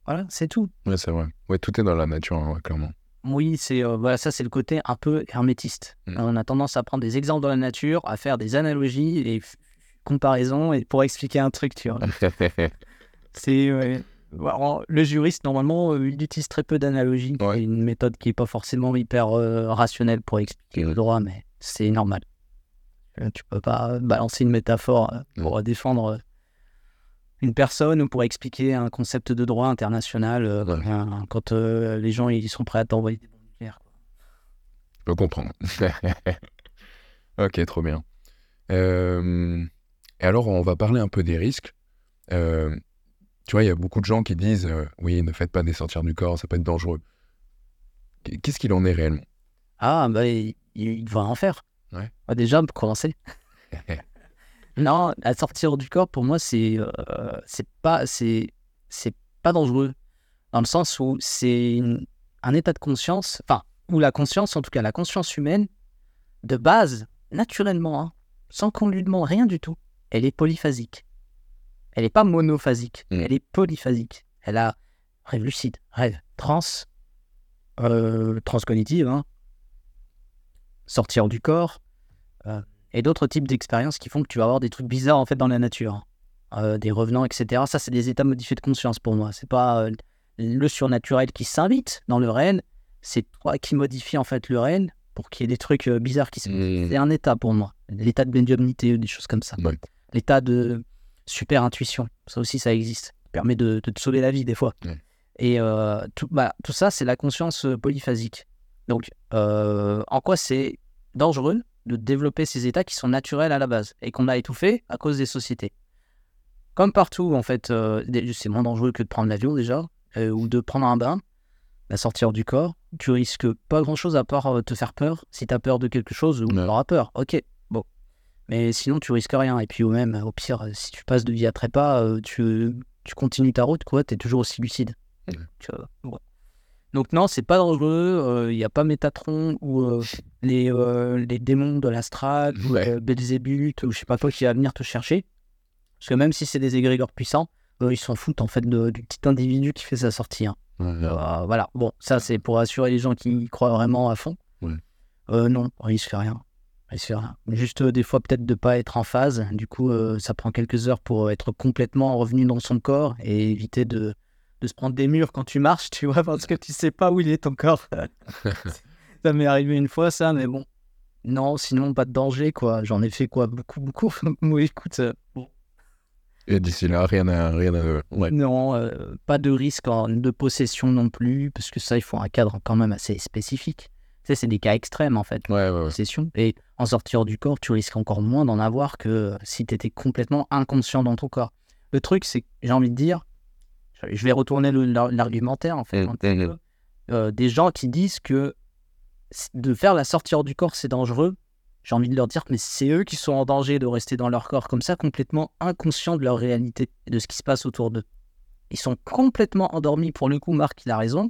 Voilà, c'est tout. ouais, c'est vrai. Ouais, tout est dans la nature, hein, clairement. Oui, c'est euh, voilà, ça c'est le côté un peu hermétiste. Mm. On a tendance à prendre des exemples dans la nature, à faire des analogies et comparaisons et pour expliquer un truc, tu vois. C'est ouais. Alors, le juriste normalement euh, il utilise très peu d'analogies. Ouais. C'est une méthode qui est pas forcément hyper euh, rationnelle pour expliquer le droit, mais c'est normal. Euh, Tu peux pas balancer une métaphore pour défendre une personne ou pour expliquer un concept de droit international euh, Ouais. quand euh, les gens ils sont prêts à t'envoyer des bombes nucléaires. Je peux comprendre. ok, trop bien. Euh, et alors, on va parler un peu des risques. Euh, tu vois, il y a beaucoup de gens qui disent euh, oui, ne faites pas des sortir du corps, ça peut être dangereux. Qu- Qu'est-ce qu'il en est réellement? Ah, bah, il, il va en faire. Ouais. Bah, déjà, pour commencer. non, à sortir du corps, pour moi, c'est euh, c'est pas, c'est c'est pas dangereux. Dans le sens où c'est un état de conscience, enfin, où la conscience, en tout cas la conscience humaine, de base, naturellement, hein, sans qu'on lui demande rien du tout, elle est polyphasique. Elle n'est pas monophasique, Mm. elle est polyphasique. Elle a rêve lucide, rêve trans, euh, transcognitive, hein, sortir du corps, euh, et d'autres types d'expériences qui font que tu vas avoir des trucs bizarres en fait dans la nature, Euh, des revenants, etc. Ça, c'est des états modifiés de conscience pour moi. C'est pas euh, le surnaturel qui s'invite dans le réel, c'est toi qui modifie en fait le réel pour qu'il y ait des trucs bizarres qui se Mmh. C'est un état pour moi, l'état de médiumnité, des choses comme ça. L'état de super intuition, ça aussi, ça existe. Ça permet de, de te sauver la vie des fois. Et euh, tout, bah, tout ça, c'est la conscience euh, polyphasique. Donc, euh, en quoi c'est dangereux de développer ces états qui sont naturels à la base et qu'on a étouffés à cause des sociétés? Comme partout, en fait, euh, c'est moins dangereux que de prendre l'avion déjà, ou de prendre un bain, la sortir du corps. Tu risques pas grand-chose à part te faire peur. Si tu as peur de quelque chose, ou tu auras peur, ok. Mais sinon, tu risques rien. Et puis, ou même, au pire, euh, si tu passes de vie à trépas, euh, tu, tu continues ta route, quoi, tu es toujours aussi lucide. Ouais. Donc, euh, non, c'est pas dangereux. Il n'y a pas Métatron ou euh, les, euh, les démons de l'astral ou Ouais. euh, Belzébuth ou je sais pas quoi qui va venir te chercher. Parce que même si c'est des égrégores puissants, ils s'en foutent en fait de- du petit individu qui fait sa sortie. hein. Ouais, ouais. Euh, voilà, bon, ça c'est pour assurer les gens qui y croient vraiment à fond. Ouais. Euh, non, on risque rien. Juste euh, des fois peut-être de pas être en phase. Du coup, euh, ça prend quelques heures pour être complètement revenu dans son corps et éviter de, de se prendre des murs quand tu marches, tu vois, parce que tu sais pas où il est ton corps. ça m'est arrivé une fois ça, mais bon. Non, sinon pas de danger quoi. J'en ai fait quoi beaucoup beaucoup. oui, écoute, euh, bon. Et d'ici là, rien à. Rien à... Ouais. Non, euh, pas de risque en- de possession non plus, parce que ça, il faut un cadre quand même assez spécifique. Sais, c'est des cas extrêmes en fait, Ouais, ouais. Et en sortir du corps, tu risques encore moins d'en avoir que si tu étais complètement inconscient dans ton corps. Le truc, c'est que j'ai envie de dire, je vais retourner l'argumentaire en fait. Mm, un petit mm, peu. Euh, des gens qui disent que de faire la sortie hors du corps c'est dangereux. J'ai envie de leur dire, mais c'est eux qui sont en danger de rester dans leur corps comme ça, complètement inconscients de leur réalité et de ce qui se passe autour d'eux. Ils sont complètement endormis. Pour le coup, Marc, il a raison.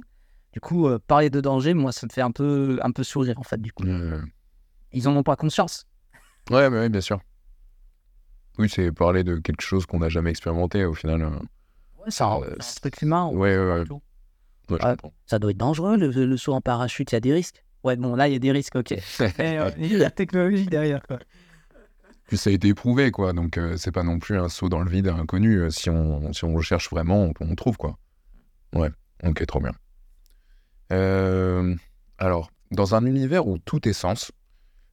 Du coup, euh, parler de danger, moi, ça me fait un peu, un peu sourire, en fait, du coup. Ils en ont pas conscience. Ouais, mais ouais, bien sûr. Oui, c'est parler de quelque chose qu'on n'a jamais expérimenté au final. euh. Ouais, c'est un, Euh, c'est un truc humain. Ouais, ouais, ouais. Ça doit être dangereux, le, le saut en parachute, il y a des risques. Ouais, bon, là, il y a des risques, ok. Il y a la technologie derrière, quoi. Puis ça a été éprouvé, quoi. Donc euh, c'est pas non plus un saut dans le vide inconnu. Si on, si on recherche vraiment, on, on trouve, quoi. Ouais, ok, trop bien. Euh, alors, dans un univers où tout est sens,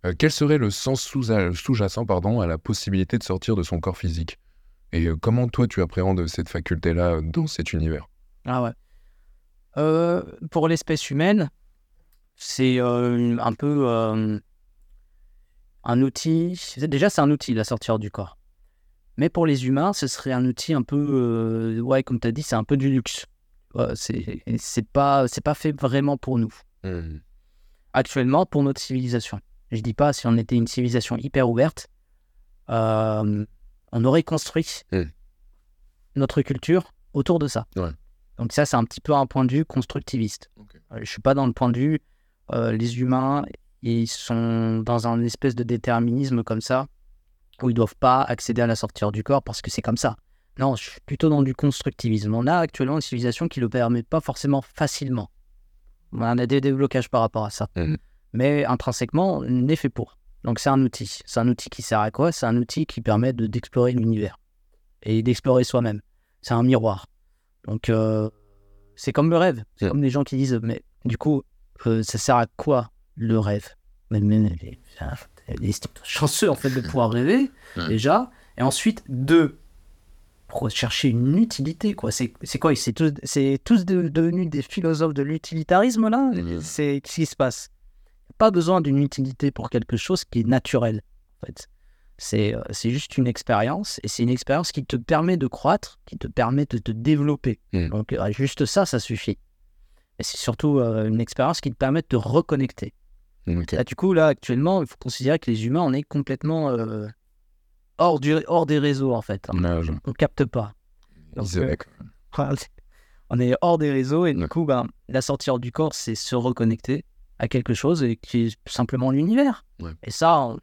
euh, quel serait le sens sous- sous-jacent à la possibilité de sortir de son corps physique? Et euh, comment toi tu appréhendes cette faculté-là dans cet univers? Ah ouais. Pour l'espèce humaine, c'est un peu un outil. Déjà, c'est un outil, la sortir du corps. Mais pour les humains, ce serait un outil un peu. ouais, comme tu as dit, c'est un peu du luxe. Ouais, c'est pas, c'est pas fait vraiment pour nous. Actuellement, pour notre civilisation. Je dis pas si on était une civilisation hyper ouverte, euh, on aurait construit Mm. notre culture autour de ça. Ouais. Donc ça, c'est un petit peu un point de vue constructiviste. Ok. Euh, je suis pas dans le point de vue euh, les humains, ils sont dans un espèce de déterminisme comme ça où ils doivent pas accéder à la sortie du corps parce que c'est comme ça. Non, je suis plutôt dans du constructivisme. On a actuellement une civilisation qui le permet pas forcément facilement. On a des déblocages par rapport à ça. Mhm. Mais intrinsèquement, on est fait pour. Donc c'est un outil. C'est un outil qui sert à quoi C'est un outil qui permet de- d'explorer l'univers et d'explorer soi-même. C'est un miroir. Donc euh, c'est comme le rêve. C'est Mhm. comme les gens qui disent, mais du coup, euh, ça sert à quoi le rêve mais, mais, mais, mais, les chanceux en fait de pouvoir rêver déjà, et ensuite de rechercher une utilité quoi. C'est quoi? C'est tous, c'est tous de- devenus des philosophes de l'utilitarisme là? Mhm. C'est qu'est-ce qui se passe? Pas besoin d'une utilité pour quelque chose qui est naturel en fait. C'est euh, c'est juste une expérience et c'est une expérience qui te permet de croître, qui te permet de te développer. Mhm. Donc euh, juste ça, ça suffit. Et c'est surtout euh, une expérience qui te permet de te reconnecter. Là, du coup, là, actuellement, il faut considérer que les humains, on est complètement euh, hors, du, hors des réseaux, en fait. Ouais, je- On capte pas. Donc, quoi. on est hors des réseaux et du coup, ben, la sortie hors du corps, c'est se reconnecter à quelque chose et qui est simplement l'univers. Ouais. Et ça, on-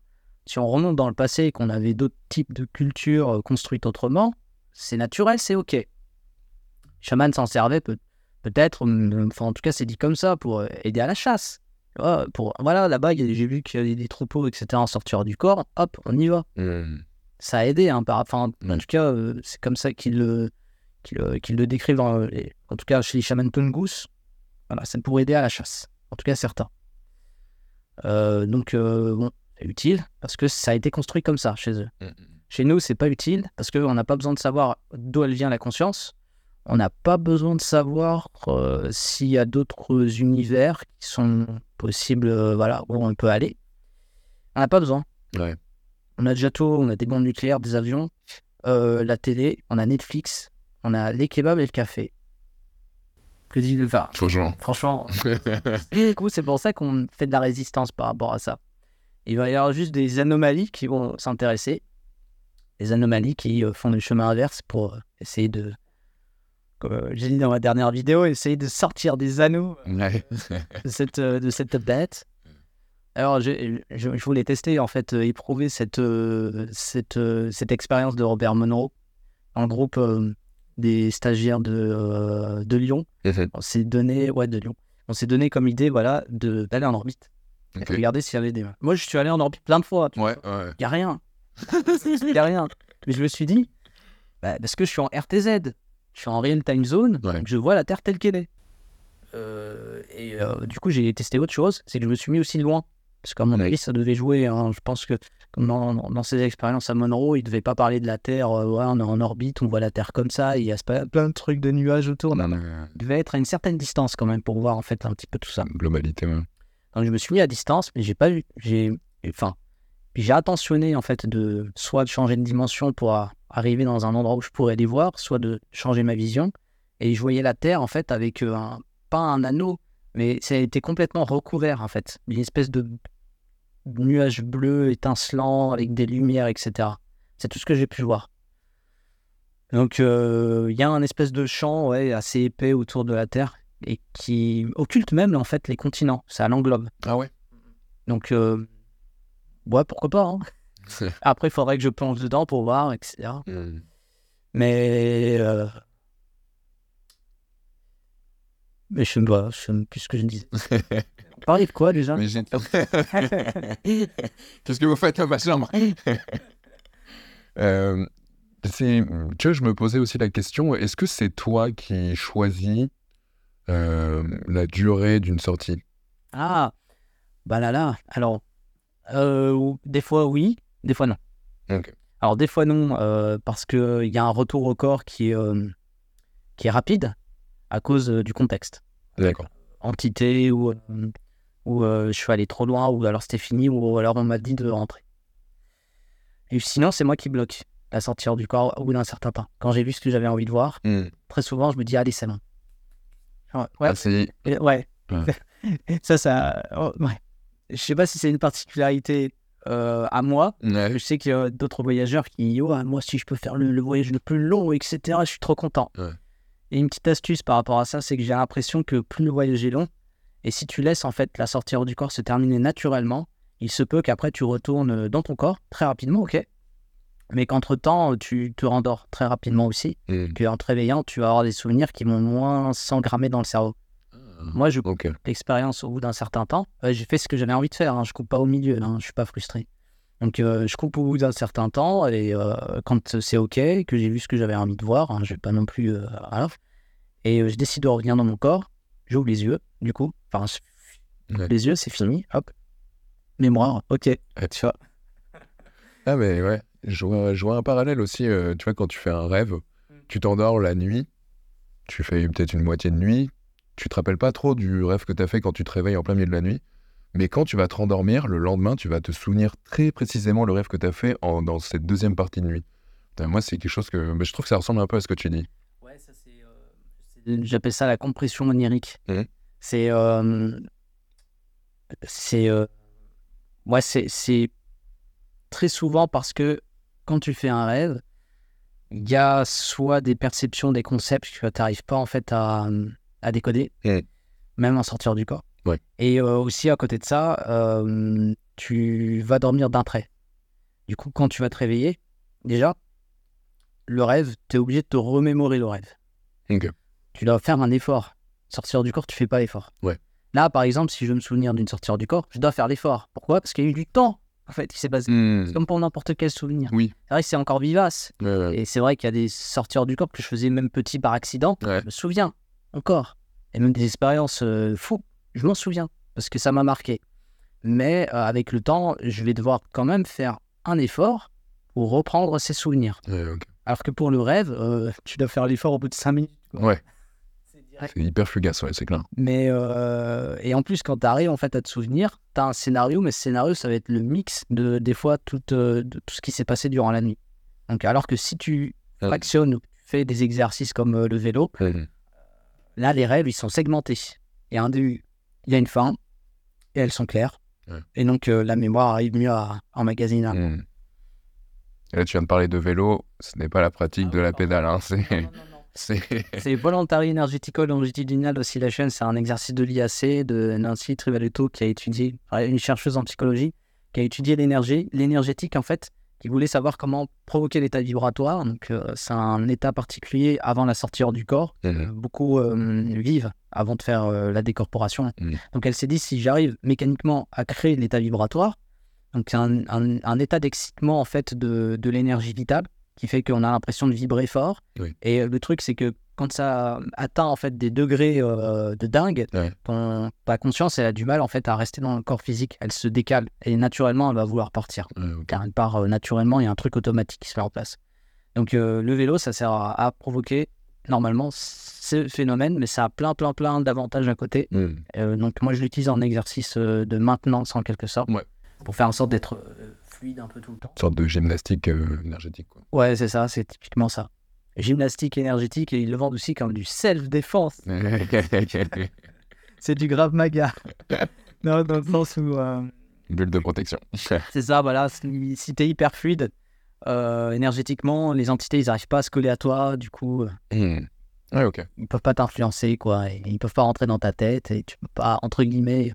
si on remonte dans le passé et qu'on avait d'autres types de cultures euh, construites autrement, c'est naturel, c'est OK. Chaman s'en servait peut- peut-être, enfin en tout cas c'est dit comme ça, pour euh, aider à la chasse. Pour, voilà, là-bas, j'ai vu qu'il y avait des troupeaux, etc. en sortir du corps, hop, on y va. Mhm. Ça a aidé, hein, par, enfin, en tout cas, euh, c'est comme ça qu'ils le, le, qu'ils le décrivent, les- en tout cas chez les chamans Tungus. Voilà, c'est pour aider à la chasse, en tout cas certains. Euh, donc, euh, bon, c'est utile parce que ça a été construit comme ça chez eux. Mhm. Chez nous, c'est pas utile parce qu'on n'a pas besoin de savoir d'où elle vient la conscience. On n'a pas besoin de savoir euh, s'il y a d'autres univers qui sont possibles, euh, voilà, où on peut aller. On n'a pas besoin. Ouais. On a déjà tout, on a des bombes nucléaires, des avions, euh, la télé, on a Netflix, on a les kebabs et le café. Que dit le enfin, Franchement. Franchement, et du coup, c'est pour ça qu'on fait de la résistance par rapport à ça. Il va y avoir juste des anomalies qui vont s'intéresser. Des anomalies qui euh, font le chemin inverse pour euh, essayer de, comme j'ai dit dans ma dernière vidéo, essayer de sortir des anneaux Ouais. de cette, de cette bête. Alors, je, je, je voulais tester, en fait, euh, éprouver cette, euh, cette, euh, cette expérience de Robert Monroe le groupe des stagiaires de, de Lyon. On s'est donné, ouais, de Lyon. On s'est donné comme idée, voilà, de- d'aller en orbite. Et Ok. Regarder s'il y avait des. Moi, je suis allé en orbite plein de fois. tu Ouais. Il n'y a rien. Il n'y a rien. Mais je me suis dit, bah, parce que je suis en RTZ, je suis en real time zone, Ouais. donc je vois la Terre telle qu'elle est. Et du coup, j'ai testé autre chose, c'est que je me suis mis aussi loin. Parce qu'à mon avis, ça devait jouer. hein. Je pense que comme dans, dans- ses expériences à Monroe, il ne devait pas parler de la Terre. euh, ouais, on est en orbite, on voit la Terre comme ça, il y a plein de trucs de nuages autour. Non, non. Il devait être à une certaine distance quand même pour voir en fait un petit peu tout ça. Globalité, ouais. Donc je me suis mis à distance, mais j'ai pas eu, j'ai, enfin, j'ai attentionné en fait de soit de changer de dimension pour arriver dans un endroit où je pourrais les voir, soit de changer ma vision. Et je voyais la Terre, en fait, avec euh, un, pas un anneau, mais ça a été complètement recouvert, en fait. Une espèce de nuage bleu étincelant avec des lumières, etc. C'est tout ce que j'ai pu voir. Donc, euh, il y a un espèce de champ ouais, assez épais autour de la Terre et qui occulte même, en fait, les continents. Ça l'englobe. Ah ouais? Donc, euh, ouais, pourquoi pas. hein. Après, il faudrait que je plonge dedans pour voir, etc. Hmm. Mais. euh, Mais je je sais plus ce que je disais. Parlait de quoi déjà? Mais j'ai- Qu'est-ce que vous faites dans ma chambre? Euh, c'est- Tu vois, je me posais aussi la question, est-ce que c'est toi qui choisis euh, la durée d'une sortie? Ah, bah là là. Alors, euh, des fois oui, des fois non. Ok. Alors, des fois non, euh, parce qu'il y a un retour au corps qui est, euh, qui est rapide à cause euh, du contexte. D'accord. Entité ou, euh, ou euh, je suis allé trop loin, ou alors c'était fini, ou alors on m'a dit de rentrer. Et sinon, c'est moi qui bloque la sortie hors du corps au bout d'un certain temps. Quand j'ai vu ce que j'avais envie de voir, Hmm. très souvent, je me dis, allez, c'est bon. Ouais, Ah, et- ouais. Ouais. ça, ça. oh, ouais. Je sais pas si c'est une particularité euh, à moi. Ouais. Je sais qu'il y a d'autres voyageurs qui, oh, moi, si je peux faire le, le voyage le plus long, etc., je suis trop content. Et une petite astuce par rapport à ça, c'est que j'ai l'impression que plus le voyage est long, et si tu laisses en fait la sortie hors du corps se terminer naturellement, il se peut qu'après tu retournes dans ton corps très rapidement, ok? Mais qu'entre-temps, tu te rendors très rapidement aussi, Hmm. qu'en te réveillant, tu vas avoir des souvenirs qui vont moins s'engrammer dans le cerveau. Moi, je Ok. l'expérience au bout d'un certain temps. Euh, j'ai fait ce que j'avais envie de faire. hein. Je coupe pas au milieu. Hein. Je suis pas frustré. Donc, euh, je coupe au bout d'un certain temps et euh, quand c'est ok, que j'ai vu ce que j'avais envie de voir, hein, je vais pas non plus. euh. Et euh, je décide de revenir dans mon corps. J'ouvre les yeux, du coup. Enfin, Ouais. les yeux, c'est fini. Hop. Mémoire. Ok. Ah, Tu vois. Ah, mais ouais, je vois, je vois un parallèle aussi. euh, tu vois, quand tu fais un rêve, tu t'endors la nuit, tu fais peut-être une moitié de nuit, tu te rappelles pas trop du rêve que tu as fait quand tu te réveilles en plein milieu de la nuit. Mais quand tu vas te rendormir, le lendemain, tu vas te souvenir très précisément le rêve que tu as fait en- dans cette deuxième partie de nuit. Moi, c'est quelque chose que. bah, je trouve que ça ressemble un peu à ce que tu dis. Ouais, ça c'est. euh, J'appelle ça la compression onirique. Mhm. C'est. euh, c'est. euh, ouais, c'est- c'est très souvent parce que quand tu fais un rêve, il y a soit des perceptions, des concepts que tu n'arrives pas en fait à, à décoder, Mhm. même en sortir du corps. Ouais. Et euh, aussi à côté de ça, euh, tu vas dormir d'un trait. Du coup, quand tu vas te réveiller, déjà, le rêve, tu es obligé de te remémorer le rêve. Tu dois faire un effort. Sortir du corps, tu fais pas l'effort. Ouais. Là, par exemple, si je veux me souvenir d'une sortie hors du corps, je dois faire l'effort. Pourquoi? Parce qu'il y a eu du temps, en fait, qui s'est passé. Hmm. C'est comme pour n'importe quel souvenir. Oui. C'est vrai que c'est encore vivace. Ouais, ouais. Et c'est vrai qu'il y a des sorties hors du corps que je faisais même petit par accident. Ouais. Je me souviens encore. Et même des expériences euh, fous, je m'en souviens. Parce que ça m'a marqué. Mais euh, avec le temps, je vais devoir quand même faire un effort pour reprendre ces souvenirs. Ouais, ok. Alors que pour le rêve, euh, tu dois faire l'effort au bout de 5 minutes. quoi. Ouais, C'est hyper fugace, ouais, c'est clair. Mais euh, et en plus, quand tu arrives en fait à te souvenir, tu as un scénario, mais ce scénario, ça va être le mix de des fois tout, euh, de tout ce qui s'est passé durant la nuit. Donc, alors que si tu Ah. fractionnes ou fais des exercices comme euh, le vélo, là, les rêves, ils sont segmentés. Il y a un début, il y a une fin, et elles sont claires. Ouais. Et donc, euh, la mémoire arrive mieux à emmagasiner. Hmm. Et là, tu viens de parler de vélo, ce n'est pas la pratique de la pédale, hein, c'est... C'est Voluntary Energetical Longitudinal Oscillation. C'est un exercice de l'IAC de Nancy Trivaletto qui a étudié, une chercheuse en psychologie, qui a étudié l'énergie, l'énergétique en fait, qui voulait savoir comment provoquer l'état vibratoire. Donc, euh, c'est un état particulier avant la sortie hors du corps. Euh, beaucoup euh, vivent avant de faire euh, la décorporation. Mm. Donc elle s'est dit, si j'arrive mécaniquement à créer l'état vibratoire, donc un, un- un état d'excitement en fait de, de l'énergie vitale qui fait qu'on a l'impression de vibrer fort. Oui. Et euh, le truc, c'est que quand ça atteint en fait des degrés euh, de dingue, Ouais. ton, ta conscience elle a du mal en fait à rester dans le corps physique. Elle se décale et naturellement elle va vouloir partir Ouais, car elle part euh, naturellement, il y a un truc automatique qui se met en place. Donc euh, le vélo, ça sert à, à provoquer normalement ce phénomène, mais ça a plein, plein, plein d'avantages à côté. Hmm. Donc moi, je l'utilise en exercice de maintenance en quelque sorte, Ouais. pour faire en sorte d'être fluide un peu tout le temps. Une sorte de gymnastique euh, énergétique, quoi. Ouais, c'est ça, c'est typiquement ça. gymnastique énergétique et ils le vendent aussi comme du self-défense. C'est du grave maga. non, dans le sens où. euh, Bulle de protection. c'est ça, voilà. Si, si t'es hyper fluide, euh, énergétiquement, les entités, ils n'arrivent pas à se coller à toi. Du coup, Hmm. Ouais, ok. ils peuvent pas t'influencer, quoi. Et ils peuvent pas rentrer dans ta tête et tu peux pas, entre guillemets,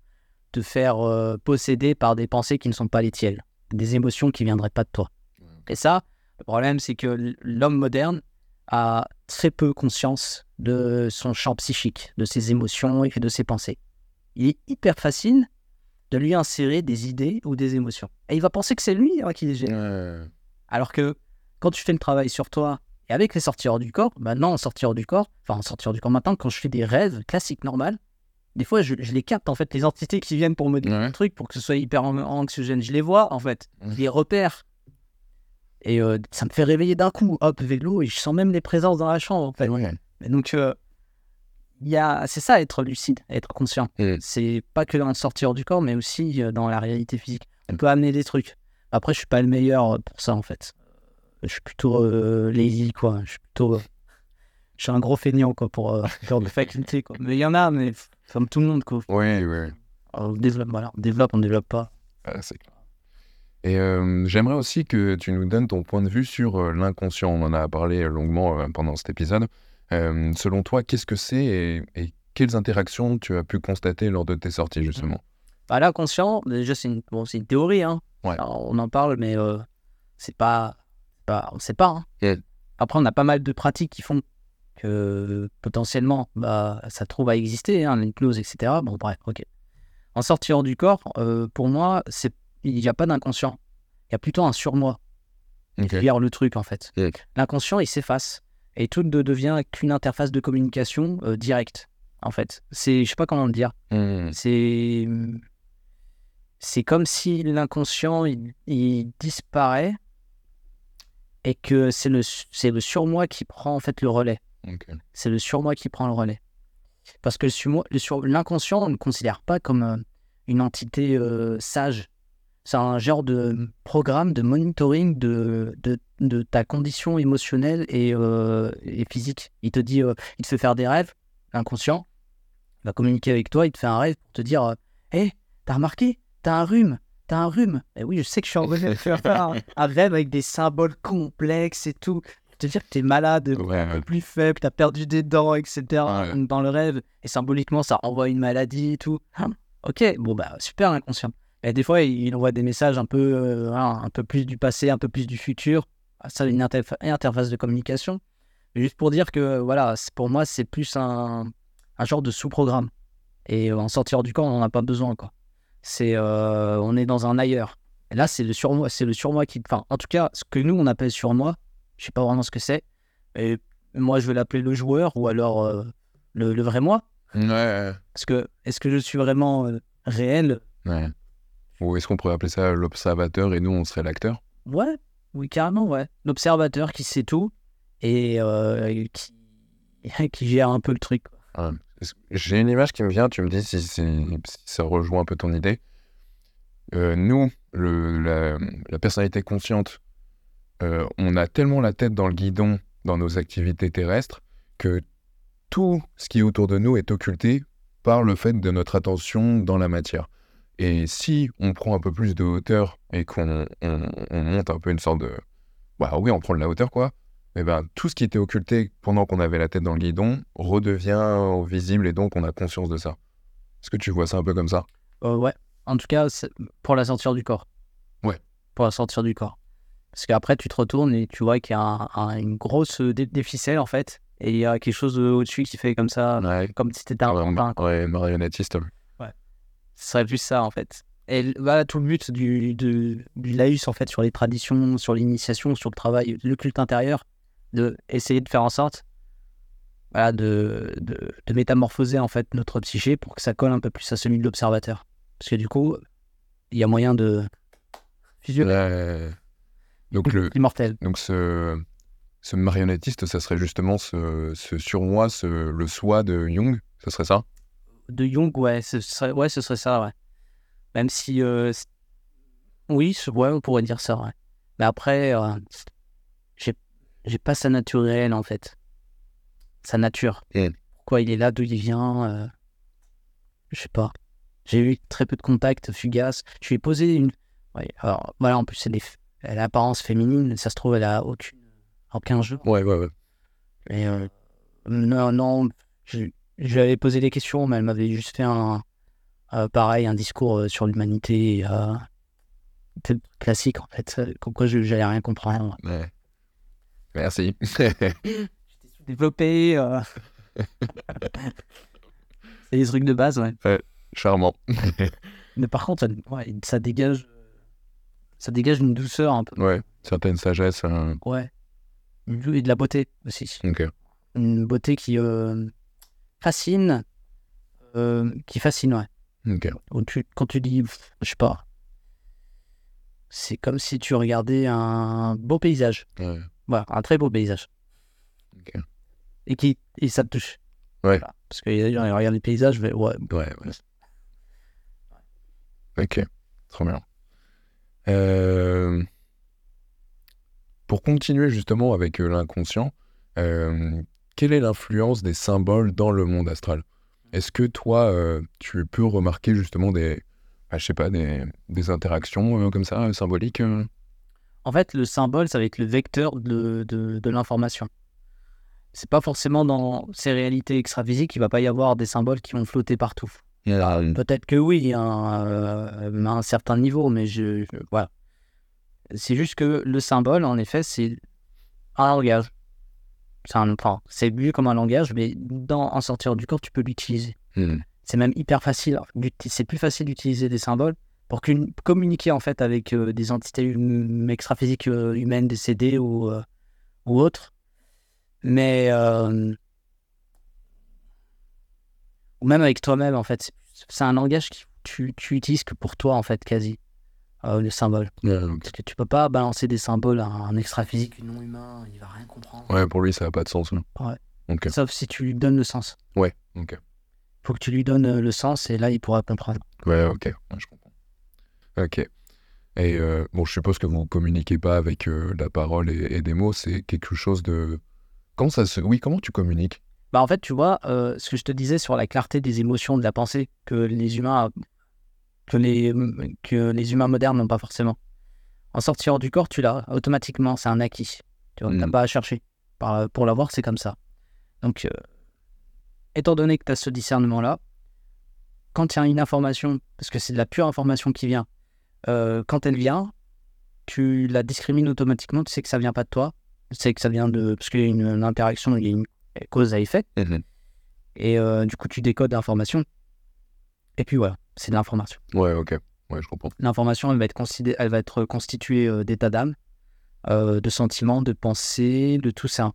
te faire euh, posséder par des pensées qui ne sont pas les tiennes, des émotions qui viendraient pas de toi. Et ça, le problème, c'est que l'homme moderne a très peu conscience de son champ psychique, de ses émotions et de ses pensées. Il est hyper facile de lui insérer des idées ou des émotions. Et il va penser que c'est lui hein, qui les gère. Ouais. Alors que quand tu fais le travail sur toi et avec les sorties hors du corps, maintenant en sortie hors du corps, enfin en sortie hors du corps maintenant, quand je fais des rêves classiques normales, des fois je, je les capte en fait, les entités qui viennent pour me dire Ouais. un truc, pour que ce soit hyper an- anxiogène, je les vois en fait, Mhm. je les repère. Et euh, ça me fait réveiller d'un coup, hop, vélo, et je sens même les présences dans la chambre en fait. Ouais. Et donc, euh, il y a... c'est ça être lucide, être conscient. Mm. C'est pas que dans le sortir du corps, mais aussi euh, dans la réalité physique. On peut amener des trucs. Après, je suis pas le meilleur euh, pour ça, en fait. Je suis plutôt euh, lazy, quoi. Je suis plutôt. Je suis un gros feignant, quoi, pour faire de faculté, quoi. Mais il y en a, mais comme tout le monde, quoi. Ouais. Alors, on développe, voilà. On développe, on développe pas. Ah, c'est clair. Et euh, j'aimerais aussi que tu nous donnes ton point de vue sur euh, l'inconscient. On en a parlé longuement euh, pendant cet épisode. Selon toi, qu'est-ce que c'est et, et quelles interactions tu as pu constater lors de tes sorties, justement? Bah, là, conscient, déjà, c'est une, bon, une théorie, hein. Ouais. Alors, on en parle, mais c'est pas, pas. On sait pas, hein. Après, on a pas mal de pratiques qui font que potentiellement, bah, ça trouve à exister, hein, l'hypnose, etc. Bon, bref, ok. En sortie hors du corps, euh, pour moi, c'est il n'y a pas d'inconscient. Il y a plutôt un surmoi qui gère le truc, en fait. L'inconscient, il s'efface. Et tout ne devient qu'une interface de communication euh, directe, en fait. C'est, je sais pas comment le dire. Hmm. C'est c'est comme si l'inconscient il, il disparaît et que c'est le c'est le surmoi qui prend en fait le relais. C'est le surmoi qui prend le relais. Parce que l'inconscient, on ne le considère pas comme euh, une entité euh, sage. C'est un genre de programme de monitoring de, de, de ta condition émotionnelle et, euh, et physique. Il te dit, euh, il te fait faire des rêves, l'inconscient, il va communiquer avec toi, il te fait un rêve pour te dire Hé, t'as remarqué? T'as un rhume T'as un rhume Et oui, je sais que je suis en train de faire un rêve avec des symboles complexes et tout. Te dire que t'es malade, Ouais, un peu plus faible, t'as perdu des dents, etc. Ouais. Dans le rêve. Et symboliquement, ça renvoie une maladie et tout. Ah, ok, bon, bah, super inconscient. Et des fois, il envoie des messages un peu, euh, voilà, un peu plus du passé, un peu plus du futur. Ah, Ça, une interfa- interface de communication. Mais juste pour dire que, voilà, pour moi, c'est plus un, un genre de sous-programme. Et euh, en sortir du corps, on n'en a pas besoin, quoi. C'est, euh, on est dans un ailleurs. Et là, c'est le surmoi, c'est le surmoi qui, enfin, en tout cas, ce que nous on appelle surmoi, je sais pas vraiment ce que c'est. Et moi, je vais l'appeler le joueur ou alors euh, le, le vrai moi. Ouais. Parce que est-ce que je suis vraiment euh, réel? Ouais. Ou est-ce qu'on pourrait appeler ça l'observateur et nous, on serait l'acteur? Ouais, oui, carrément, ouais. L'observateur qui sait tout et euh, qui, qui gère un peu le truc. J'ai une image qui me vient, tu me dis si, ça rejoint un peu ton idée. Nous, le, la, la personnalité consciente, euh, on a tellement la tête dans le guidon dans nos activités terrestres que tout ce qui est autour de nous est occulté par le fait de notre attention dans la matière. Et si on prend un peu plus de hauteur et qu'on on- on monte un peu une sorte de... Bah oui, on prend de la hauteur, quoi. Eh ben, tout ce qui était occulté pendant qu'on avait la tête dans le guidon redevient visible et donc on a conscience de ça. Est-ce que tu vois ça un peu comme ça? Euh, ouais, en tout cas, pour la sortir du corps. Ouais. Pour la sortir du corps. Parce qu'après, tu te retournes et tu vois qu'il y a un- un- une grosse euh, dé- des ficelles, en fait. Et il y a quelque chose euh, au-dessus qui fait comme ça, Ouais, comme si t'étais un ouais, ouais, marionnettiste. Ce serait plus ça, en fait. Et voilà tout le but du, du laïus, en fait, sur les traditions, sur l'initiation, sur le travail, le culte intérieur, de essayer de faire en sorte voilà, de, de, de métamorphoser, en fait, notre psyché pour que ça colle un peu plus à celui de l'observateur. Parce que du coup, il y a moyen de fusionner. Donc, le, Immortel. donc ce, ce marionnettiste, ça serait justement ce, ce surmoi, ce, le soi de Jung, ça serait ça? De Jung, ouais, ce serait, ouais, ce serait ça, ouais. Même si. euh, oui, ce- ouais, on pourrait dire ça, ouais. Mais après, euh, j'ai- j'ai pas sa nature réelle en fait. Sa nature. Pourquoi il est là, d'où il vient. euh, Je sais pas. J'ai eu très peu de contacts fugaces. Je lui ai posé une. Ouais, alors voilà, en plus, elle, est... elle a l'apparence féminine. Ça se trouve, elle a aucune... aucun jeu. Ouais, ouais, ouais. Et euh, non, non, je, je lui avais posé des questions, mais elle m'avait juste fait un. euh, pareil, un discours euh, sur l'humanité. Euh, classique en fait. Comme quoi, j'allais rien comprendre. Ouais. Merci. Développé. euh. C'est des trucs de base, ouais. Charmant. Mais par contre, ça, ouais, ça dégage. Ça dégage une douceur un peu. Ouais, certaines sagesses. hein. Ouais. Et de la beauté aussi. Ok. Une beauté qui euh, fascine. euh, qui fascine, ouais. Ok. Où tu- quand tu dis, je sais pas, c'est comme si tu regardais un beau paysage. Ouais. Voilà, un très beau paysage. Ok. Et, qui, et ça te touche. Ouais. Voilà. Parce que regardent les paysages, mais ouais, Ouais, ouais. Ok, trop bien. Euh, Pour continuer justement avec euh, l'inconscient, euh, quelle est l'influence des symboles dans le monde astral? Est-ce que toi, euh, tu peux remarquer justement des, bah, je sais pas, des, interactions comme ça, symboliques En fait, le symbole, ça va être le vecteur de, de, de l'information. C'est pas forcément dans ces réalités extra-physiques qu'il va pas y avoir des symboles qui vont flotter partout. Peut-être que oui, hein, euh, à un certain niveau, mais je, je- voilà. C'est juste que le symbole, en effet, c'est un langage. C'est un, enfin, c'est vu comme un langage, mais dans en sortir du corps, tu peux l'utiliser. Hmm. C'est même hyper facile. C'est plus facile d'utiliser des symboles pour communiquer en fait avec euh, des entités hum- extra-physiques euh, humaines décédées ou, ou autres. Mais ou même avec toi-même en fait, c'est- un langage que tu, tu utilises que pour toi en fait quasi euh, le symbole. Ouais. Parce que tu peux pas balancer des symboles à un extra-physique non humain, il va rien comprendre. Ouais, pour lui, ça n'a pas de sens. Ouais. Ok. Sauf si tu lui donnes le sens. Ouais, ok. Faut que tu lui donnes euh, le sens et là il pourra comprendre. Ouais, ok, ouais, je comprends. Ok. Et euh, bon, je suppose que vous communiquez pas avec euh, la parole et, et des mots, c'est quelque chose de. Comment ça se. Oui, comment tu communiques? Bah en fait, tu vois, euh, ce que je te disais sur la clarté des émotions, de la pensée, que les humains, que les, que les humains modernes n'ont pas forcément. En sortie hors du corps, tu l'as automatiquement, c'est un acquis. Tu vois, t'as Mhm. pas à chercher. Par- pour l'avoir, c'est comme ça. Donc, euh, étant donné que tu as ce discernement-là, quand il y a une information, parce que c'est de la pure information qui vient, euh, quand elle vient, tu la discrimines automatiquement, tu sais que ça vient pas de toi, tu sais que ça vient de... Parce qu'il y a une, une interaction, il y a une cause à effet. Et euh, du coup, tu décodes l'information. Et puis voilà, c'est de l'information. Ouais, ok. Ouais, je comprends. L'information, elle va être, elle va être constituée euh, d'états d'âme, euh, de sentiments, de pensées, de tout ça.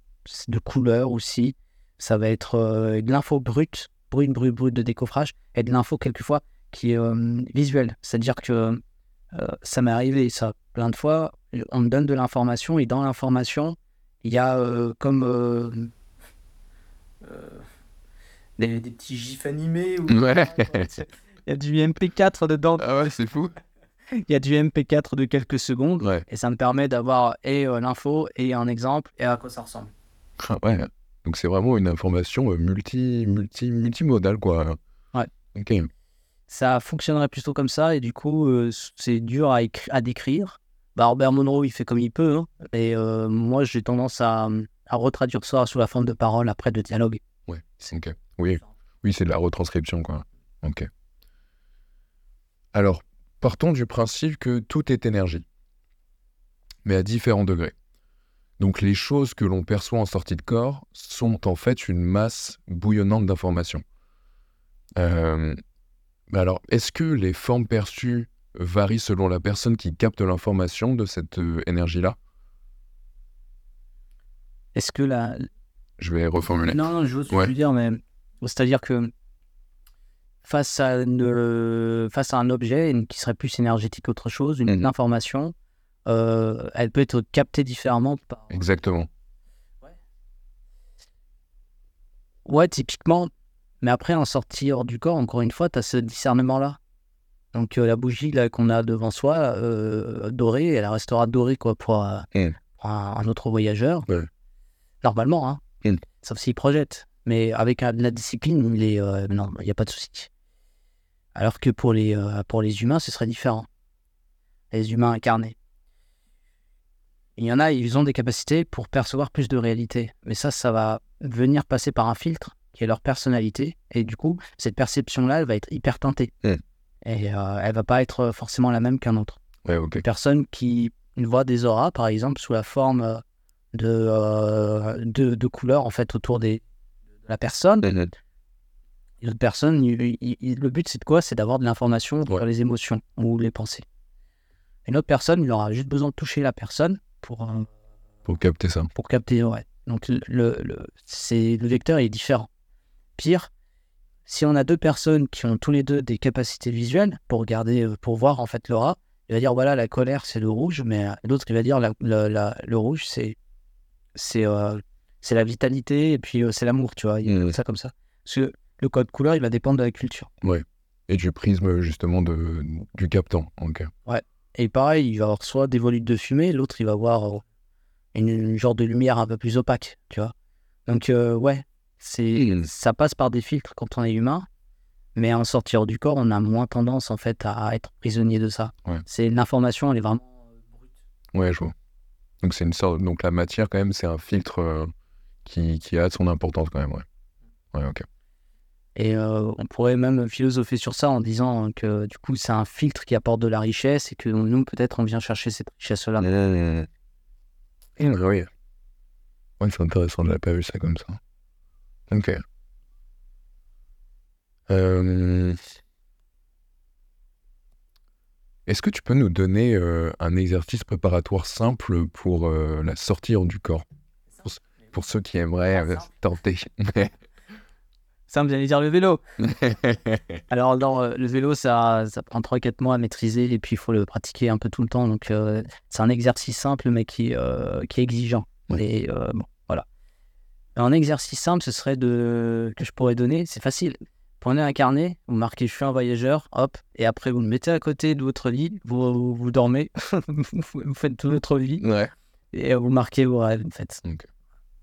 De couleurs aussi. Ça va être euh, de l'info brute, brute, brute, brute de décoffrage, et de l'info quelquefois qui est visuelle. C'est-à-dire que ça m'est arrivé, ça, plein de fois. On me donne de l'information, et dans l'information, il y a comme des, des petits gifs animés. Ou, Ouais. Il y a du MP4 dedans. Ah ouais, c'est fou. Il y a du MP4 de quelques secondes. Ouais. Et ça me permet d'avoir et euh, l'info et un exemple et à quoi ça ressemble. Ah ouais. Donc c'est vraiment une information euh, multi, multi, multimodale, quoi. Ouais. Ok. Ça fonctionnerait plutôt comme ça et du coup, euh, c'est dur à, à décrire. Bah, Robert Monroe, il fait comme il peut. hein. Et euh, moi, j'ai tendance à, à retraduire ça sous la forme de paroles après de dialogue. Ouais. Ok. Oui. C'est de la retranscription. Alors, partons du principe que tout est énergie, mais à différents degrés. Donc les choses que l'on perçoit en sortie de corps sont en fait une masse bouillonnante d'informations. Euh, alors, est-ce que les formes perçues varient selon la personne qui capte l'information de cette euh, énergie-là? Est-ce que la. Je vais reformuler. Non, non, je que Ouais. veux dire, mais c'est-à-dire que face à, une- face à un objet une- qui serait plus énergétique qu'autre chose, une Mhm. information, euh, elle peut être captée différemment par, Exactement. Ouais, typiquement. Mais après, en sortie hors du corps, encore une fois, tu as ce discernement-là. Donc, euh, la bougie là, qu'on a devant soi, euh, dorée, elle restera dorée quoi, pour, euh, Mm. pour un, un autre voyageur. Ouais. Normalement, hein. Mm. Sauf s'il projette. Mais avec la discipline, il est, euh, non, il n'y a pas de souci. Alors que pour les, euh, pour les humains, ce serait différent. Les humains incarnés. Il y en a, ils ont des capacités pour percevoir plus de réalité. Mais ça, ça va venir passer par un filtre qui est leur personnalité. Et du coup, cette perception-là, elle va être hyper teintée. Mm. Et euh, elle va pas être forcément la même qu'un autre. Ouais. Une personne qui voit des auras, par exemple, sous la forme euh, de, euh, de, de couleurs, en fait, autour des, de la personne. Et L'autre personne, il- il- il- le but, c'est de quoi? C'est d'avoir de l'information sur Ouais. les émotions ou les pensées. Une autre personne, il aura juste besoin de toucher la personne pour, euh, Pour capter ça. pour capter. Ouais. Donc, le, le, c'est, le vecteur est différent. Pire, si on a deux personnes qui ont tous les deux des capacités visuelles pour regarder, euh, pour voir en fait l'aura, il va dire voilà, la colère, c'est le rouge, mais l'autre, il va dire la, la- la- le rouge, c'est, c'est, euh, c'est la vitalité et puis euh, c'est l'amour, tu vois. Il Mhm. fait ça comme ça. Parce que le code couleur, il va dépendre de la culture. Et du prisme, justement, de, du captant. Ok. Et pareil, il va avoir soit des volutes de fumée, l'autre, il va avoir euh, une, une genre de lumière un peu plus opaque, tu vois. Donc, euh, ouais, c'est, Mm. ça passe par des filtres quand on est humain, mais en sortir du corps, on a moins tendance, en fait, à être prisonnier de ça. Ouais. C'est l'information, elle est vraiment brute. Ouais, je vois. Donc, c'est une sorte. Donc, la matière, quand même, c'est un filtre euh, qui, qui a son importance, quand même, ouais. Ouais, ok. Et euh, on pourrait même philosopher sur ça en disant que, du coup, c'est un filtre qui apporte de la richesse et que nous, peut-être, on vient chercher cette richesse-là. Mmh. Oui. Ouais, c'est intéressant, je n'avais pas vu ça comme ça. Ok. Est-ce que tu peux nous donner euh, un exercice préparatoire simple pour euh, la sortir du corps? Pour, ce- pour ceux qui aimeraient euh, tenter. Ça me vient dire le vélo. Alors, non, euh, le vélo, ça, ça prend 3-4 mois à maîtriser et puis il faut le pratiquer un peu tout le temps. Donc, c'est un exercice simple, mais qui, qui est exigeant. Ouais. Et bon, voilà. Un exercice simple, ce serait de que je pourrais donner, c'est facile. Prenez un carnet, vous marquez je suis un voyageur, hop, et après vous le mettez à côté de votre lit, vous, vous dormez, vous faites toute votre vie ouais. et vous marquez vos rêves en fait.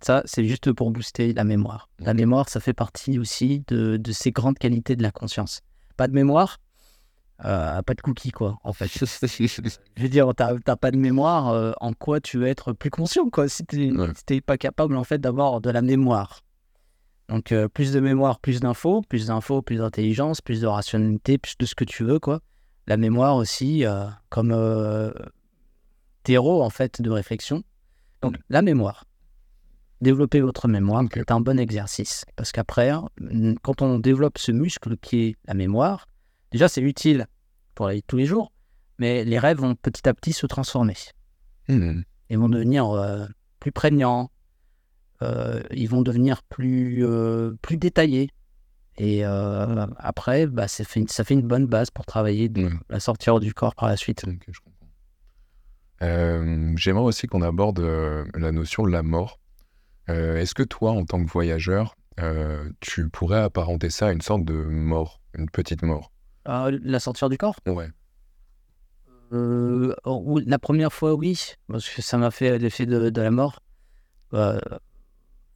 Ça, c'est juste pour booster la mémoire. La mémoire, ça fait partie aussi de, de ces grandes qualités de la conscience. Pas de mémoire, euh, pas de cookies, quoi, en fait. Je veux dire, t'as pas de mémoire, euh, en quoi tu veux être plus conscient, quoi, si t'es Ouais. si pas capable, en fait, d'avoir de la mémoire. Donc, euh, plus de mémoire, plus d'infos, plus d'infos, plus d'intelligence, plus de rationalité, plus de ce que tu veux, quoi. La mémoire aussi, euh, comme euh, terreau, en fait, de réflexion. Donc, la mémoire. Développer votre mémoire Ok. est un bon exercice. Parce qu'après, quand on développe ce muscle qui est la mémoire, déjà, c'est utile pour la vie de tous les jours, mais les rêves vont petit à petit se transformer Hmm. ils vont devenir plus prégnants, ils vont devenir plus, euh, plus détaillés. Et euh, après, bah, ça, fait une, ça fait une bonne base pour travailler de la sortir du corps par la suite. Ok, je comprends. Euh, J'aimerais aussi qu'on aborde euh, la notion de la mort. Euh, Est-ce que toi, en tant que voyageur, euh, tu pourrais apparenter ça à une sorte de mort, une petite mort? Euh, la sortir du corps? Ouais. Euh, La première fois, oui, parce que ça m'a fait l'effet de, de la mort.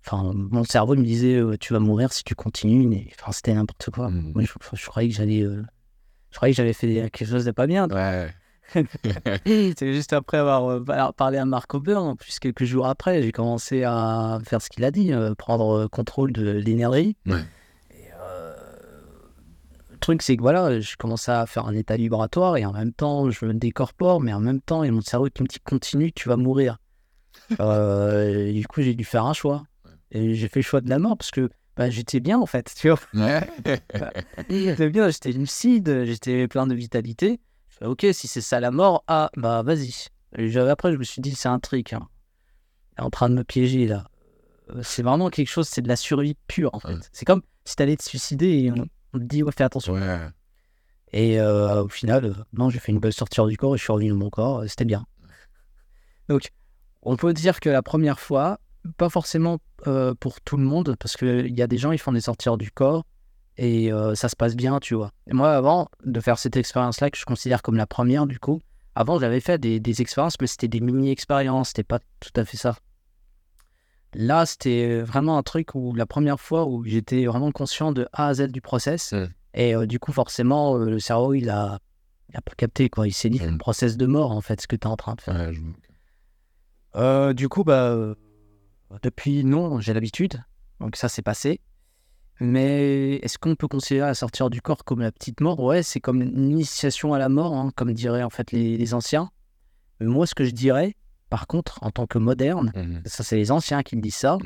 Enfin, mon cerveau me disait euh, tu vas mourir si tu continues. mais- Enfin, c'était n'importe quoi. Mhm. Moi, je, je croyais que j'allais, euh, je croyais que j'avais fait quelque chose de pas bien. Ouais. C'est juste après avoir euh, par- parlé à Marc Aubert, en plus quelques jours après, j'ai commencé à faire ce qu'il a dit, euh, prendre contrôle de l'énergie. Ouais. Et, euh, le truc, c'est que voilà, je commençais à faire un état vibratoire et en même temps, je me décorpore, mais en même temps, il y a mon cerveau qui me dit continue, tu vas mourir. Euh, et du coup, j'ai dû faire un choix. Et j'ai fait le choix de la mort parce que bah, j'étais bien en fait, tu vois. Ouais. J'étais bien, j'étais lucide, j'étais plein de vitalité. Je fais, ok, si c'est ça la mort, ah, bah vas-y. Après, je me suis dit, c'est un trick. hein. En train de me piéger là. Euh, C'est vraiment quelque chose, c'est de la survie pure en fait. Ouais. C'est comme si t'allais te suicider et on, on te dit, ouais, fais attention. Ouais. Et euh, au final, euh, non, j'ai fait une belle sortie du corps et je suis revenu dans mon corps, euh, c'était bien. Donc, on peut dire que la première fois, pas forcément euh, pour tout le monde, parce qu'il y a des gens, ils font des sorties hors du corps et euh, ça se passe bien, tu vois. Et moi, avant de faire cette expérience-là, que je considère comme la première, du coup, avant, j'avais fait des, des expériences, mais c'était des mini-expériences, c'était pas tout à fait ça. Là, c'était vraiment un truc où la première fois où j'étais vraiment conscient de A à Z du process. Mm. Et euh, du coup, forcément, euh, le cerveau, il a, il a pas capté, quoi. Il s'est dit, Mm. c'est un process de mort, en fait, ce que tu es en train de faire. Ouais, je- Euh, du coup, bah, depuis, non, j'ai l'habitude. Donc ça, c'est passé. Mais est-ce qu'on peut considérer la sortir du corps comme la petite mort? Ouais, c'est comme une initiation à la mort, hein, comme diraient en fait les, les anciens. Mais moi, ce que je dirais, par contre, en tant que moderne, Mhm. ça c'est les anciens qui me disent ça,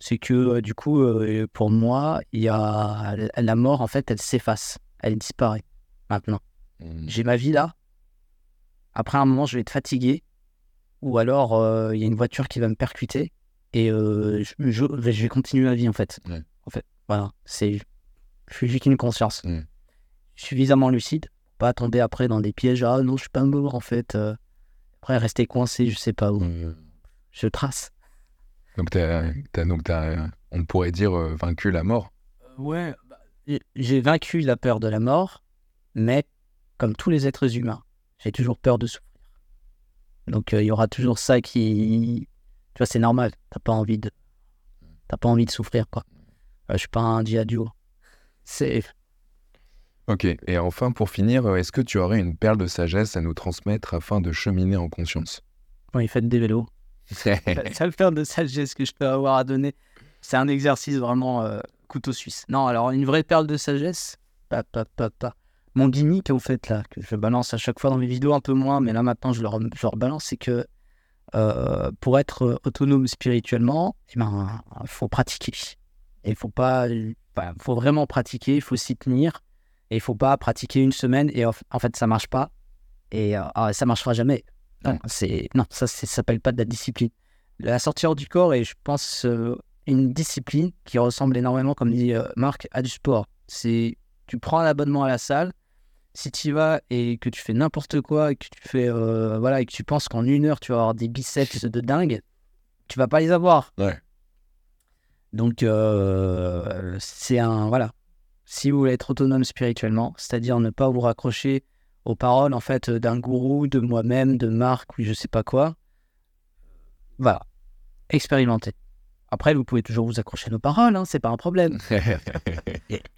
c'est que euh, du coup, euh, pour moi, il y a la mort, en fait, elle s'efface, elle disparaît maintenant. Mhm. J'ai ma vie là. Après un moment, je vais être fatigué. Ou alors, euh, il y a une voiture qui va me percuter. Et euh, je, je- je vais continuer ma vie, en fait. Ouais. En fait, voilà. C'est, je suis juste une conscience. Ouais. Suffisamment lucide. pour Pas tomber après dans des pièges. Ah non, je suis pas mort, en fait. Euh, après, rester coincé, je sais pas où. Je trace. Donc, t'as, t'as- donc t'as, on pourrait dire, euh, vaincu la mort. Ouais. J'ai vaincu la peur de la mort. Mais, comme tous les êtres humains, j'ai toujours peur de souffrir. Donc euh, il y aura toujours ça qui, tu vois, c'est normal. T'as pas envie de, t'as pas envie de souffrir quoi. Euh, je suis pas un diadio. C'est, Ok. Et enfin, pour finir, euh, est-ce que tu aurais une perle de sagesse à nous transmettre afin de cheminer en conscience? Ils faites des vélos. La seule perle de sagesse que je peux avoir à donner, c'est un exercice vraiment euh, couteau suisse. Non, alors une vraie perle de sagesse, pas, pas, pas, pas. Mon gimmick, au fait, là, que je balance à chaque fois dans mes vidéos, un peu moins, mais là maintenant je le, rem- je le rebalance, c'est que euh, pour être euh, autonome spirituellement, il ben, faut pratiquer. Il faut pas, faut vraiment pratiquer, il faut s'y tenir. Et il faut pas pratiquer une semaine et en fait ça marche pas. Et euh, ah, ça marchera jamais. Non, c'est non, ça ça s'appelle pas de la discipline. La sortir du corps est, je pense, euh, une discipline qui ressemble énormément, comme dit Marc, à du sport. C'est tu prends un abonnement à la salle. Si tu y vas et que tu fais n'importe quoi, et que tu fais euh, voilà et que tu penses qu'en une heure tu vas avoir des biceps de dingue, tu vas pas les avoir. Ouais. Donc euh, c'est un voilà. Si vous voulez être autonome spirituellement, c'est-à-dire ne pas vous raccrocher aux paroles en fait d'un gourou, de moi-même, de Marc ou je sais pas quoi. Voilà, expérimentez. Après, vous pouvez toujours vous accrocher à nos paroles, hein, c'est pas un problème.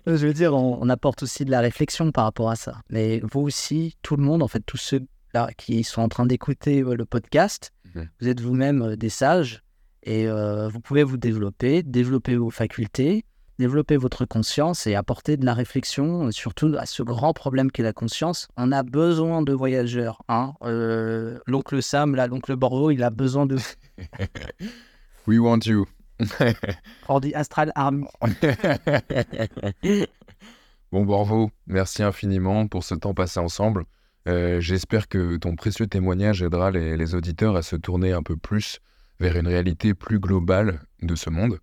Je veux dire, on, on apporte aussi de la réflexion par rapport à ça. Mais vous aussi, tout le monde, en fait, tous ceux là qui sont en train d'écouter euh, le podcast, Mhm. vous êtes vous-même euh, des sages et euh, vous pouvez vous développer, développer vos facultés, développer votre conscience et apporter de la réflexion, surtout à ce grand problème qu'est la conscience. On a besoin de voyageurs. Hein. Euh, l'oncle Sam, là, l'oncle Borgo, il a besoin de We want you. the Astral Army. Bon, bravo. Merci infiniment pour ce temps passé ensemble. Euh, J'espère que ton précieux témoignage aidera les, les auditeurs à se tourner un peu plus vers une réalité plus globale de ce monde.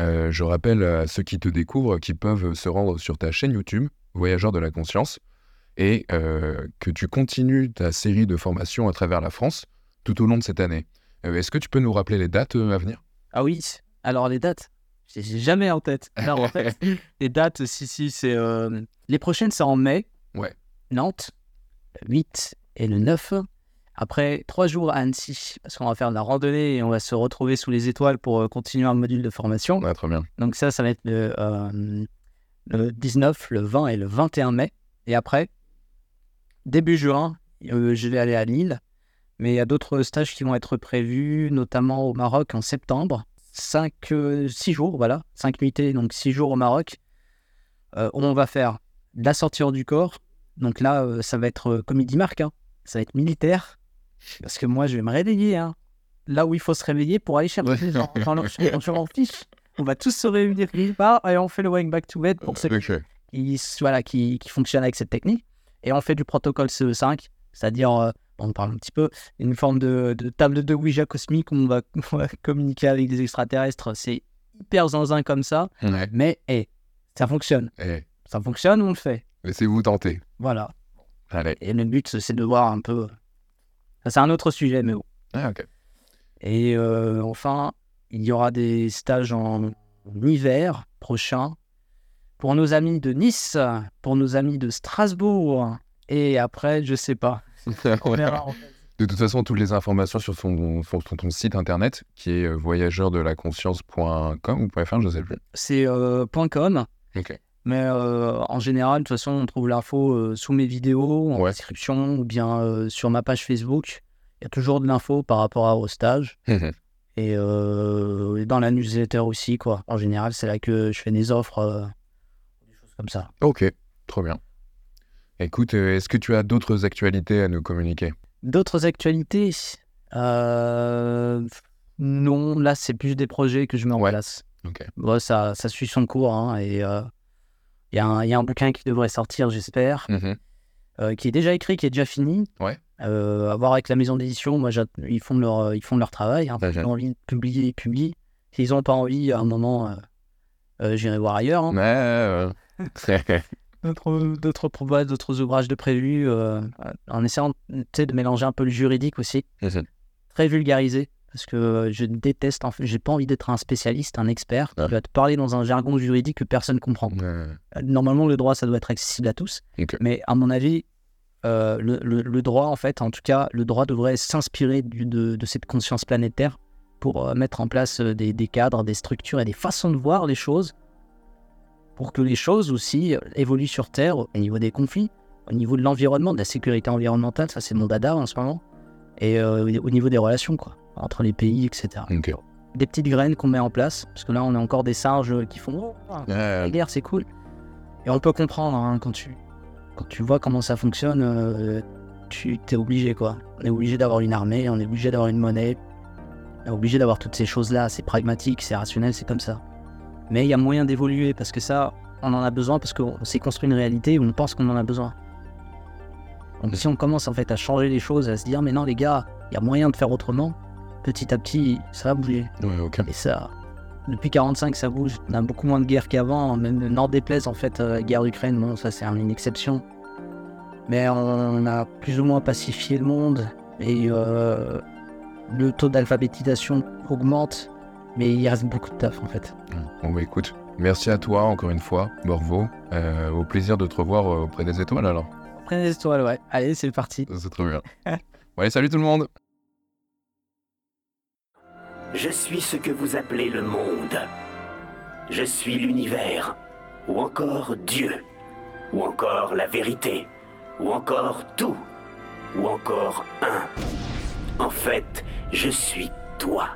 Euh, je rappelle à ceux qui te découvrent qu'ils peuvent se rendre sur ta chaîne YouTube, Voyageurs de la Conscience, et euh, que tu continues ta série de formations à travers la France tout au long de cette année. Euh, Est-ce que tu peux nous rappeler les dates à venir? Ah oui, alors les dates, j'ai jamais en tête. Alors en fait, les dates, si, si, c'est. euh, Les prochaines, c'est en mai. Ouais. Nantes, le 8 et le 9. Après, trois jours à Annecy, parce qu'on va faire de la randonnée et on va se retrouver sous les étoiles pour euh, continuer un module de formation. Ouais, Très bien. Donc ça, ça va être le, euh, le 19, le 20 et le 21 mai. Et après, début juin, je vais aller à Lille. Mais il y a d'autres stages qui vont être prévus, notamment au Maroc en septembre. 5, 6 jours, voilà. 5 nuitées, donc 6 jours au Maroc. euh, on va faire la sortir du corps. Donc là, euh, ça va être, euh, comme il dit Marc, hein, ça va être militaire. Parce que moi, je vais me réveiller. hein. Là où il faut se réveiller pour aller chercher les gens. Dans leur- Je m'en fiche. On va tous se réunir quelque part et on fait le wake back to bed pour ceux qui, voilà, qui, qui fonctionnent avec cette technique. Et on fait du protocole CE5, c'est-à-dire, euh, on parle un petit peu, une forme de, de table de Ouija cosmique où on va, on va communiquer avec des extraterrestres. C'est hyper zinzin comme ça, Ouais. mais hey, ça fonctionne. Eh, Ça fonctionne, on le fait. Laissez-vous tenter. Voilà. Allez. Et le but, c'est de voir un peu. Ça, c'est un autre sujet, mais bon. Ah. Et euh, enfin, il y aura des stages en hiver prochain pour nos amis de Nice, pour nos amis de Strasbourg. Et après, je sais pas. En fait. De toute façon, toutes les informations sur ton, sur ton- ton site internet, qui est euh, voyageurdelaConscience.com ou .fr, je sais plus. C'est euh, .com. Ok. Mais euh, en général, de toute façon, on trouve l'info euh, sous mes vidéos, en Ouais. description, ou bien euh, sur ma page Facebook. Il y a toujours de l'info par rapport à, au stage. Et, euh, et dans la newsletter aussi, quoi. En général, c'est là que je fais des offres, euh, des choses comme ça. ok, trop bien. Écoute, euh, est-ce que tu as d'autres actualités à nous communiquer? D'autres actualités? Euh, Non, là, c'est plus des projets que je mets en Ouais. place. Ok. Bon, ça, ça suit son cours. hein, et euh, il y, a un- il y a un bouquin qui devrait sortir, j'espère, Mhm. euh, qui est déjà écrit, qui est déjà fini. Ouais. Euh, à voir avec la maison d'édition. Moi, ils font leur, euh, ils font leur travail. Hein, j'ai- ont envie de publier, ils publient. S'ils n'ont pas envie, à un moment, euh, euh, j'irai voir ailleurs. hein. Ouais, euh, D'autres ouvrages de prévus, euh, en essayant de mélanger un peu le juridique aussi. Très vulgarisé, parce que je déteste, en fait, j'ai pas envie d'être un spécialiste, un expert Ouais. qui va te parler dans un jargon juridique que personne comprend. Euh, Normalement, le droit, ça doit être accessible à tous, mais à mon avis, euh, le, le- le droit, en fait, en tout cas, le droit devrait s'inspirer de, de cette conscience planétaire pour euh, mettre en place des, des cadres, des structures et des façons de voir les choses pour que les choses aussi euh, évoluent sur Terre au niveau des conflits, au niveau de l'environnement, de la sécurité environnementale, ça c'est mon dada en ce moment, et euh, au niveau des relations, quoi, entre les pays, etc. Des petites graines qu'on met en place, parce que là on a encore des singes qui font oh, Euh, la guerre c'est cool. Et on peut comprendre hein, quand, tu, quand tu vois comment ça fonctionne, euh, tu es obligé quoi. On est obligé d'avoir une armée, on est obligé d'avoir une monnaie, on est obligé d'avoir toutes ces choses-là. C'est pragmatique, c'est rationnel, c'est comme ça. Mais il y a moyen d'évoluer parce que ça, on en a besoin parce qu'on s'est construit une réalité où on pense qu'on en a besoin. Donc si on commence en fait à changer les choses, à se dire mais non les gars, il y a moyen de faire autrement, petit à petit ça va bouger. ouais, ok. Et ça, depuis 45, ça bouge. On a beaucoup moins de guerre qu'avant. Même le nord des plaises, en fait, euh, guerre d'Ukraine, bon, ça c'est une exception. Mais on a plus ou moins pacifié le monde. Et euh, le taux d'alphabétisation augmente. Mais il reste beaucoup de taf, en fait. Bon, bah écoute, merci à toi encore une fois, Morvo. Euh, au plaisir de te revoir euh, auprès des étoiles alors. Prenez des étoiles, ouais. Allez, c'est parti. C'est trop bien. Bon, allez, salut tout le monde Je suis ce que vous appelez le monde. Je suis l'univers, ou encore Dieu, ou encore la vérité, ou encore tout, ou encore un. En fait, je suis toi.